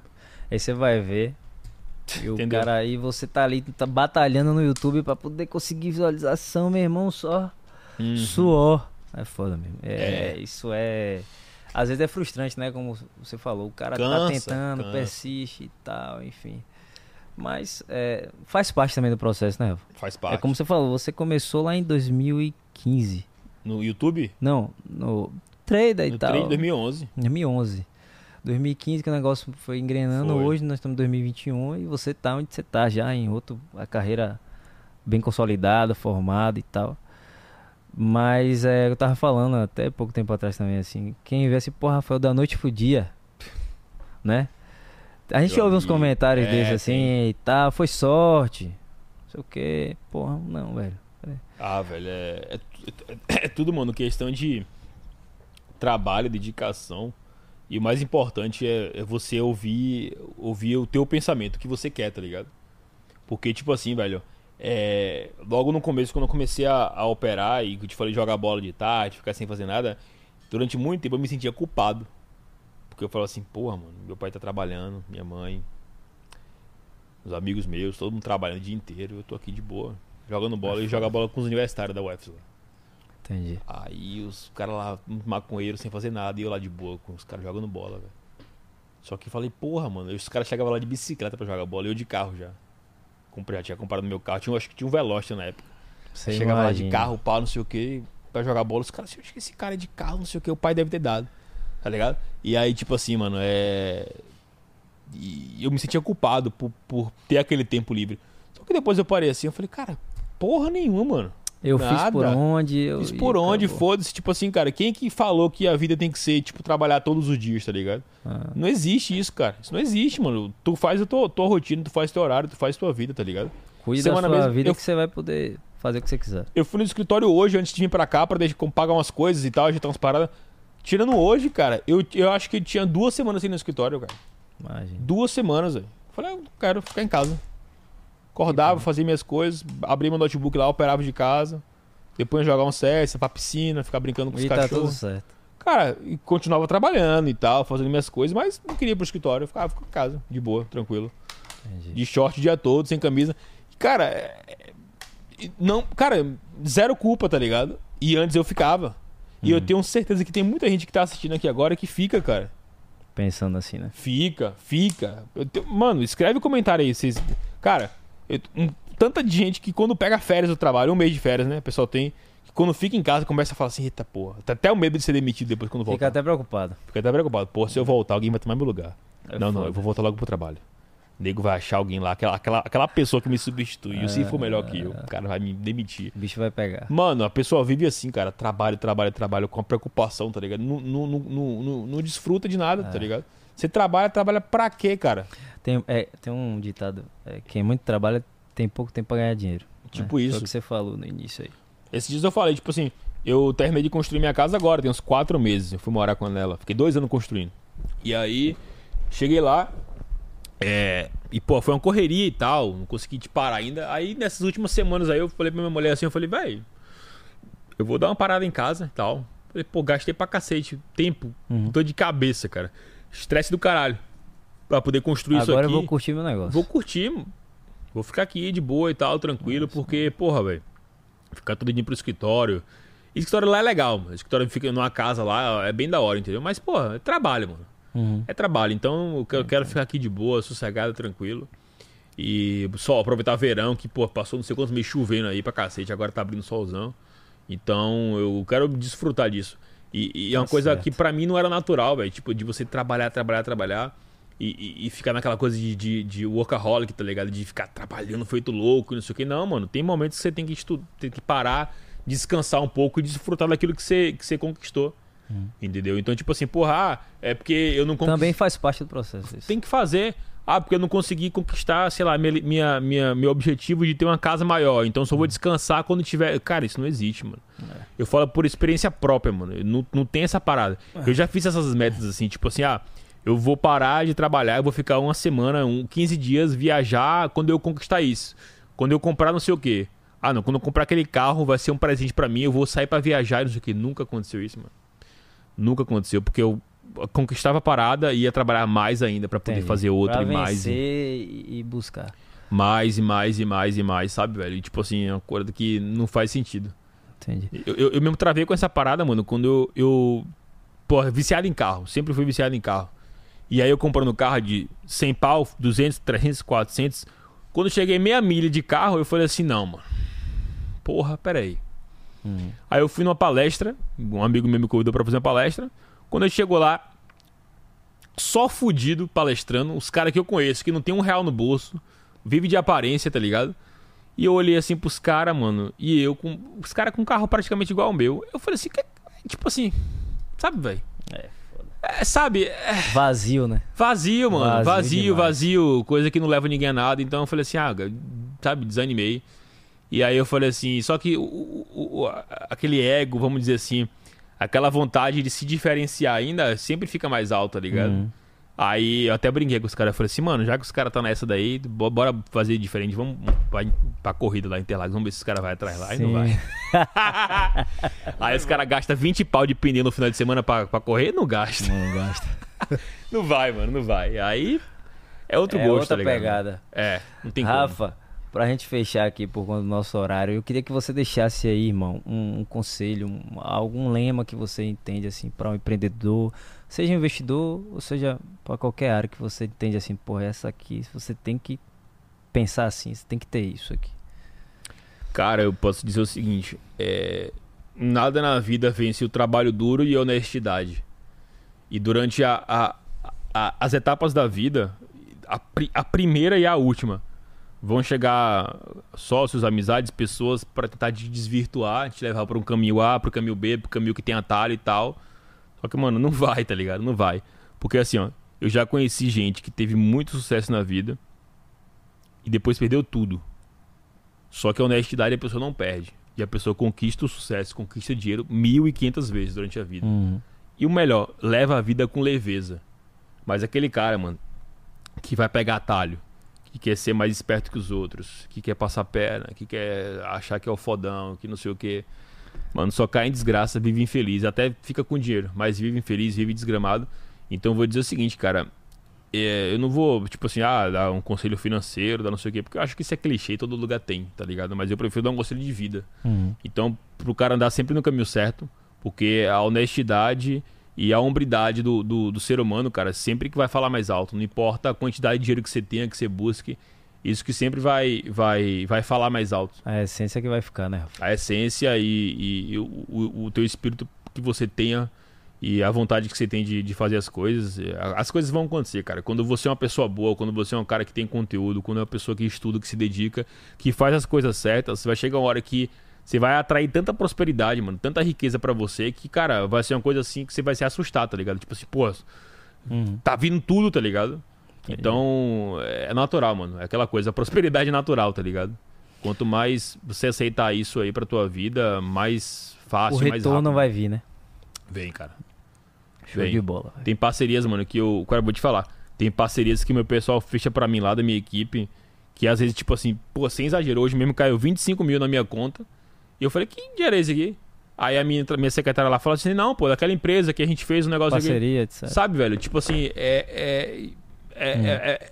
Aí você vai ver. E o Entendeu? cara aí, você tá ali, tá batalhando no YouTube pra poder conseguir visualização, meu irmão, só Uhum. suor. É foda mesmo. É, É. Isso é. Às vezes é frustrante, né? Como você falou, o cara tá Cansa, tentando, cansa. persiste e tal, enfim. Mas é, faz parte também do processo, né? Faz parte. É como você falou, você começou lá em 2015. No YouTube? Não, no Trader e No tal. 3 de 2011. 2011. 2015 que o negócio foi engrenando, Foi. hoje nós estamos em 2021 e você tá onde você tá já em outro a carreira bem consolidada, formada e tal. Mas é, eu tava falando até pouco tempo atrás também assim, quem vê assim, pô, Rafael da noite pro dia, né? A gente Meu ouve uns comentários é, desses assim, tem. e tá, foi sorte. Não sei o que, porra, não, velho. Ah, velho, é, é, tu- é tudo, mano, questão de trabalho, dedicação. E o mais importante é, é você ouvir, ouvir o teu pensamento, o que você quer, tá ligado? Porque, tipo assim, velho, é, logo no começo, quando eu comecei a, a operar e que eu te falei jogar bola de tarde, ficar sem fazer nada, durante muito tempo eu me sentia culpado. Porque eu falava assim, porra, mano, meu pai tá trabalhando, minha mãe, os amigos meus, todo mundo trabalhando o dia inteiro, eu tô aqui de boa, jogando bola e jogar bola com os universitários da UFS. Entendi. Aí os caras lá, uns maconheiros sem fazer nada, e eu lá de boa, com os caras jogando bola, velho. Só que falei, porra, mano, os caras chegavam lá de bicicleta pra jogar bola, eu de carro já. Comprei, já tinha comprado meu carro, tinha, acho que tinha um Veloster na época. Você Chegava lá de imagina. carro, pau, não sei o que, pra jogar bola, os caras, acho que esse cara é de carro, não sei o que, o pai deve ter dado, tá ligado? E aí, tipo assim, mano, é. E eu me sentia culpado por, por ter aquele tempo livre. Só que depois eu parei assim, eu falei, cara, porra nenhuma, mano. Eu fiz por Nada. onde, eu Fiz e por onde, acabou. foda-se. Tipo assim, cara, quem que falou que a vida tem que ser, tipo, trabalhar todos os dias, tá ligado? Ah, Não existe isso, cara. Isso não existe, mano. Tu faz a tua, tua rotina, tu faz teu horário, tu faz tua vida, tá ligado? cuida Semana da sua mesmo, vida eu- que você vai poder fazer o que você quiser. Eu fui no escritório hoje, antes de vir pra cá, pra deixar, pagar umas coisas e tal, ajeitar umas paradas. Tirando hoje, cara, eu, eu acho que tinha duas semanas assim no escritório, cara. Imagina. Duas semanas, velho. Falei, eu quero ficar em casa. Acordava, fazia minhas coisas, abria meu notebook lá, operava de casa. Depois ia jogar um CS, ia pra piscina, ficar brincando com os E tá tudo cachorros. certo. Cara, e continuava trabalhando e tal, fazendo minhas coisas, mas não queria ir pro escritório. Eu ficava, ficava em casa, de boa, tranquilo. Entendi. De short o dia todo, sem camisa. Cara, é- não, cara, zero culpa, tá ligado? E antes eu ficava. E eu tenho certeza que tem muita gente que tá assistindo aqui agora que fica, cara. Pensando assim, né? Fica, fica. Tenho- Mano, escreve um comentário aí. Vocês... Cara, eu- um- tanta de gente que quando pega férias do trabalho, um mês de férias, né? O pessoal tem. Que quando fica em casa começa a falar assim: eita porra. Tá até o medo de ser demitido depois quando voltar. Fica até preocupado. Fica até preocupado. Pô, se eu voltar, alguém vai tomar meu lugar. É não, não, foda. eu vou voltar logo pro trabalho. O nego vai achar alguém lá, aquela, aquela, aquela pessoa que me substituiu. Se for melhor que eu, o cara vai me demitir. O bicho vai pegar. Mano, a pessoa vive assim, cara. Trabalho, trabalho, trabalho, com a preocupação, tá ligado? Não, não, não, não, não- não desfruta de nada, É. tá ligado? Você trabalha, trabalha pra quê, cara? Tem, é, tem um ditado: é, quem muito trabalha tem pouco tempo pra ganhar dinheiro. Tipo né? isso. Foi o que você falou no início aí. Esses dias eu falei, tipo assim, eu terminei de construir minha casa agora, tem uns quatro meses. Eu fui morar com ela. Fiquei dois anos construindo. E aí, cheguei lá. É, e pô, foi uma correria e tal. Não consegui te parar ainda. Aí nessas últimas semanas aí eu falei pra minha mulher assim, eu falei, velho, eu vou dar uma parada em casa e tal. Falei, pô, gastei pra cacete tempo, Uhum. dor de cabeça, cara. Estresse do caralho. Pra poder construir isso Agora aqui. eu vou curtir meu negócio. Vou curtir. Vou ficar aqui de boa e tal, tranquilo, porque, porra, velho. Ficar todo dia pro escritório. E escritório lá é legal, mano. Escritório fica numa casa lá, é bem da hora, entendeu? Mas, porra, é trabalho, mano. Uhum. É trabalho. Então eu eu quero ficar aqui de boa, sossegado, tranquilo. E só aproveitar verão, que, pô, passou não sei quantos meses chovendo aí pra cacete, agora tá abrindo solzão. Então eu quero desfrutar disso. E, e é uma Tá coisa certo. que pra mim não era natural, velho. Tipo, de você trabalhar, trabalhar, trabalhar. E, e- e ficar naquela coisa de, de, de workaholic, tá ligado? De ficar trabalhando feito louco e não sei o que. Não, mano. Tem momentos que você tem que, estu tem que parar, descansar um pouco e desfrutar daquilo que você, que você conquistou. Entendeu? Então, tipo assim, porra, ah, é porque eu não conquistei. Também faz parte do processo. Isso. Tem que fazer. Ah, porque eu não consegui conquistar, sei lá, minha, minha, minha- meu objetivo de ter uma casa maior. Então só vou descansar quando tiver. Cara, isso não existe, mano. Eu falo por experiência própria, mano. Eu Não, não tem essa parada. Eu já fiz essas metas assim, tipo assim, ah, eu vou parar de trabalhar, eu vou ficar uma semana, um, 15 dias, viajar quando eu conquistar isso. Quando eu comprar não sei o quê. Ah, não, quando eu comprar aquele carro vai ser um presente pra mim, eu vou sair pra viajar e não sei o quê. Nunca aconteceu isso, mano. Nunca aconteceu, porque eu conquistava a parada e ia trabalhar mais ainda pra poder Entendi. fazer outra pra e mais. E e, buscar. mais e mais e mais e mais, sabe, velho? E, tipo assim, é uma coisa que não faz sentido. Entendi. Eu, eu, eu mesmo travei com essa parada, mano, quando eu, eu. Porra, viciado em carro. Sempre fui viciado em carro. E aí eu comprando carro de 100 pau, 200, 300, 400. Quando cheguei meia milha de carro, eu falei assim: não, mano. Porra, peraí. Uhum. Aí eu fui numa palestra, um amigo meu me convidou pra fazer uma palestra. Quando eu chego lá, só fudido palestrando, os caras que eu conheço, que não tem um real no bolso, vive de aparência, tá ligado? E eu olhei assim pros caras, mano, e eu com. Os caras com um carro praticamente igual ao meu. Eu falei assim, que- tipo assim, sabe, velho? É, É, sabe, é Vazio, né? vazio, mano. Vazio Vazio, vazio, coisa que não leva ninguém a nada. Então eu falei assim, ah, sabe, desanimei. E aí eu falei assim, só que o, o- o- aquele ego, vamos dizer assim, aquela vontade de se diferenciar ainda sempre fica mais alta, tá ligado? Uhum. Aí eu até brinquei com os caras, eu falei assim, mano, já que os caras tá nessa daí, bo- bora fazer diferente, vamos pra, pra corrida lá em Interlagos, vamos ver se os caras vão atrás lá. E não Sim. vai. aí os caras gastam 20 pau de pneu no final de semana pra, pra correr, não gasta. Não gosta. Não vai, mano, não vai. Aí é outro é gosto, outra tá ligado? pegada. É, não tem como. Pra gente fechar aqui por conta do nosso horário, eu queria que você deixasse aí, irmão, um, um conselho, um- algum lema que você entende assim para um empreendedor, seja investidor ou seja para qualquer área que você entende assim, pô, essa aqui, você tem que pensar assim, você tem que ter isso aqui. Cara, eu posso dizer o seguinte: é, nada na vida vence o trabalho duro e a honestidade. E durante a- a- a- as etapas da vida, a, a primeira e a última, vão chegar sócios, amizades, pessoas para tentar te desvirtuar, te levar para um caminho A, para o caminho B, para o caminho que tem atalho e tal. Só que, mano, não vai, tá ligado? Não vai. Porque assim, ó, eu já conheci gente que teve muito sucesso na vida e depois perdeu tudo. Só que a honestidade a pessoa não perde. E a pessoa conquista o sucesso, conquista dinheiro 1.500 vezes durante a vida. Uhum. E o melhor, leva a vida com leveza. Mas aquele cara, mano, que vai pegar atalho, que quer ser mais esperto que os outros, que quer passar perna, que quer achar que é o fodão, que não sei o quê. Mano, só cai em desgraça, vive infeliz. Até fica com dinheiro, mas vive infeliz, vive desgramado. Então eu vou dizer o seguinte, cara. é, eu não vou, tipo assim, ah, dar um conselho financeiro, dar não sei o quê, porque eu acho que isso é clichê, todo lugar tem, tá ligado? Mas eu prefiro dar um conselho de vida. Uhum. Então, pro cara andar sempre no caminho certo, porque a honestidade e a hombridade do, do, do ser humano, cara, sempre que vai falar mais alto. Não importa a quantidade de dinheiro que você tenha, que você busque, isso que sempre vai, vai, vai falar mais alto. A essência que vai ficar, né, Rafa? A essência e, e- e o, o, o teu espírito que você tenha e a vontade que você tem de, de fazer as coisas, é, as coisas vão acontecer, cara. Quando você é uma pessoa boa, quando você é um cara que tem conteúdo, quando é uma pessoa que estuda, que se dedica, que faz as coisas certas, vai chegar uma hora que você vai atrair tanta prosperidade, mano, tanta riqueza pra você, que, cara, vai ser uma coisa assim que você vai se assustar, tá ligado? Tipo assim, pô, Uhum. tá vindo tudo, tá ligado? Então, é natural, mano. É aquela coisa, a prosperidade é natural, tá ligado? Quanto mais você aceitar isso aí pra tua vida, mais fácil, O mais retorno rápido. vai vir, né? Vem, cara. Show Vem. de bola. velho. Tem parcerias, mano, que eu. Cara, vou te falar. Tem parcerias que meu pessoal fecha pra mim lá da minha equipe. Que às vezes, tipo assim, pô, sem exagero, hoje mesmo caiu 25 mil na minha conta. E eu falei, que dinheiro é esse aqui? Aí a minha, minha secretária lá falou assim: não, pô, daquela empresa que a gente fez um negócio aqui. Parceria, etc. Sabe, velho? Tipo assim, é. É, é, Hum. é, é-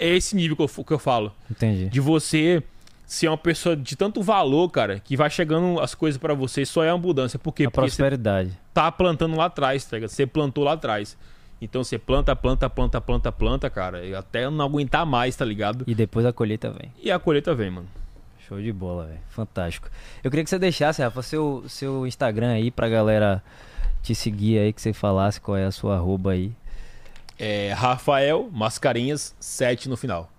é esse nível que eu, que eu falo. Entendi. De você ser uma pessoa de tanto valor, cara, que vai chegando as coisas pra você, só é abundância. Por quê? A Porque você prosperidade. tá plantando lá atrás, tá ligado? Você plantou lá atrás. Então você planta, planta, planta, planta, planta, cara. Até não aguentar mais, tá ligado? E depois a colheita vem. E a colheita vem, mano. Show de bola, velho. Fantástico. Eu queria que você deixasse, Rafa, seu, seu Instagram aí pra galera te seguir aí, que você falasse qual é a sua arroba aí. É Rafael Mascarenhas 7 no final.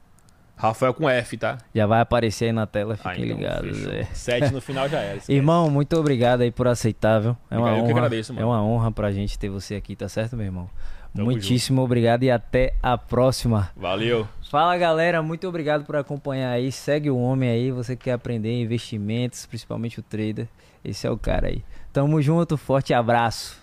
Rafael com F, tá? Já vai aparecer aí na tela, Ah, fiquem então, ligados. fechou. é. 7 no final já era. esquece. Irmão, muito obrigado aí por aceitar, viu? É uma Eu que honra. agradeço, mano. É uma honra pra gente ter você aqui, tá certo, meu irmão? Tamo Muitíssimo obrigado e até a próxima. Valeu. Fala galera, muito obrigado por acompanhar aí. Segue o homem aí, você quer aprender investimentos, principalmente o trader. Esse é o cara aí. Tamo junto, forte abraço.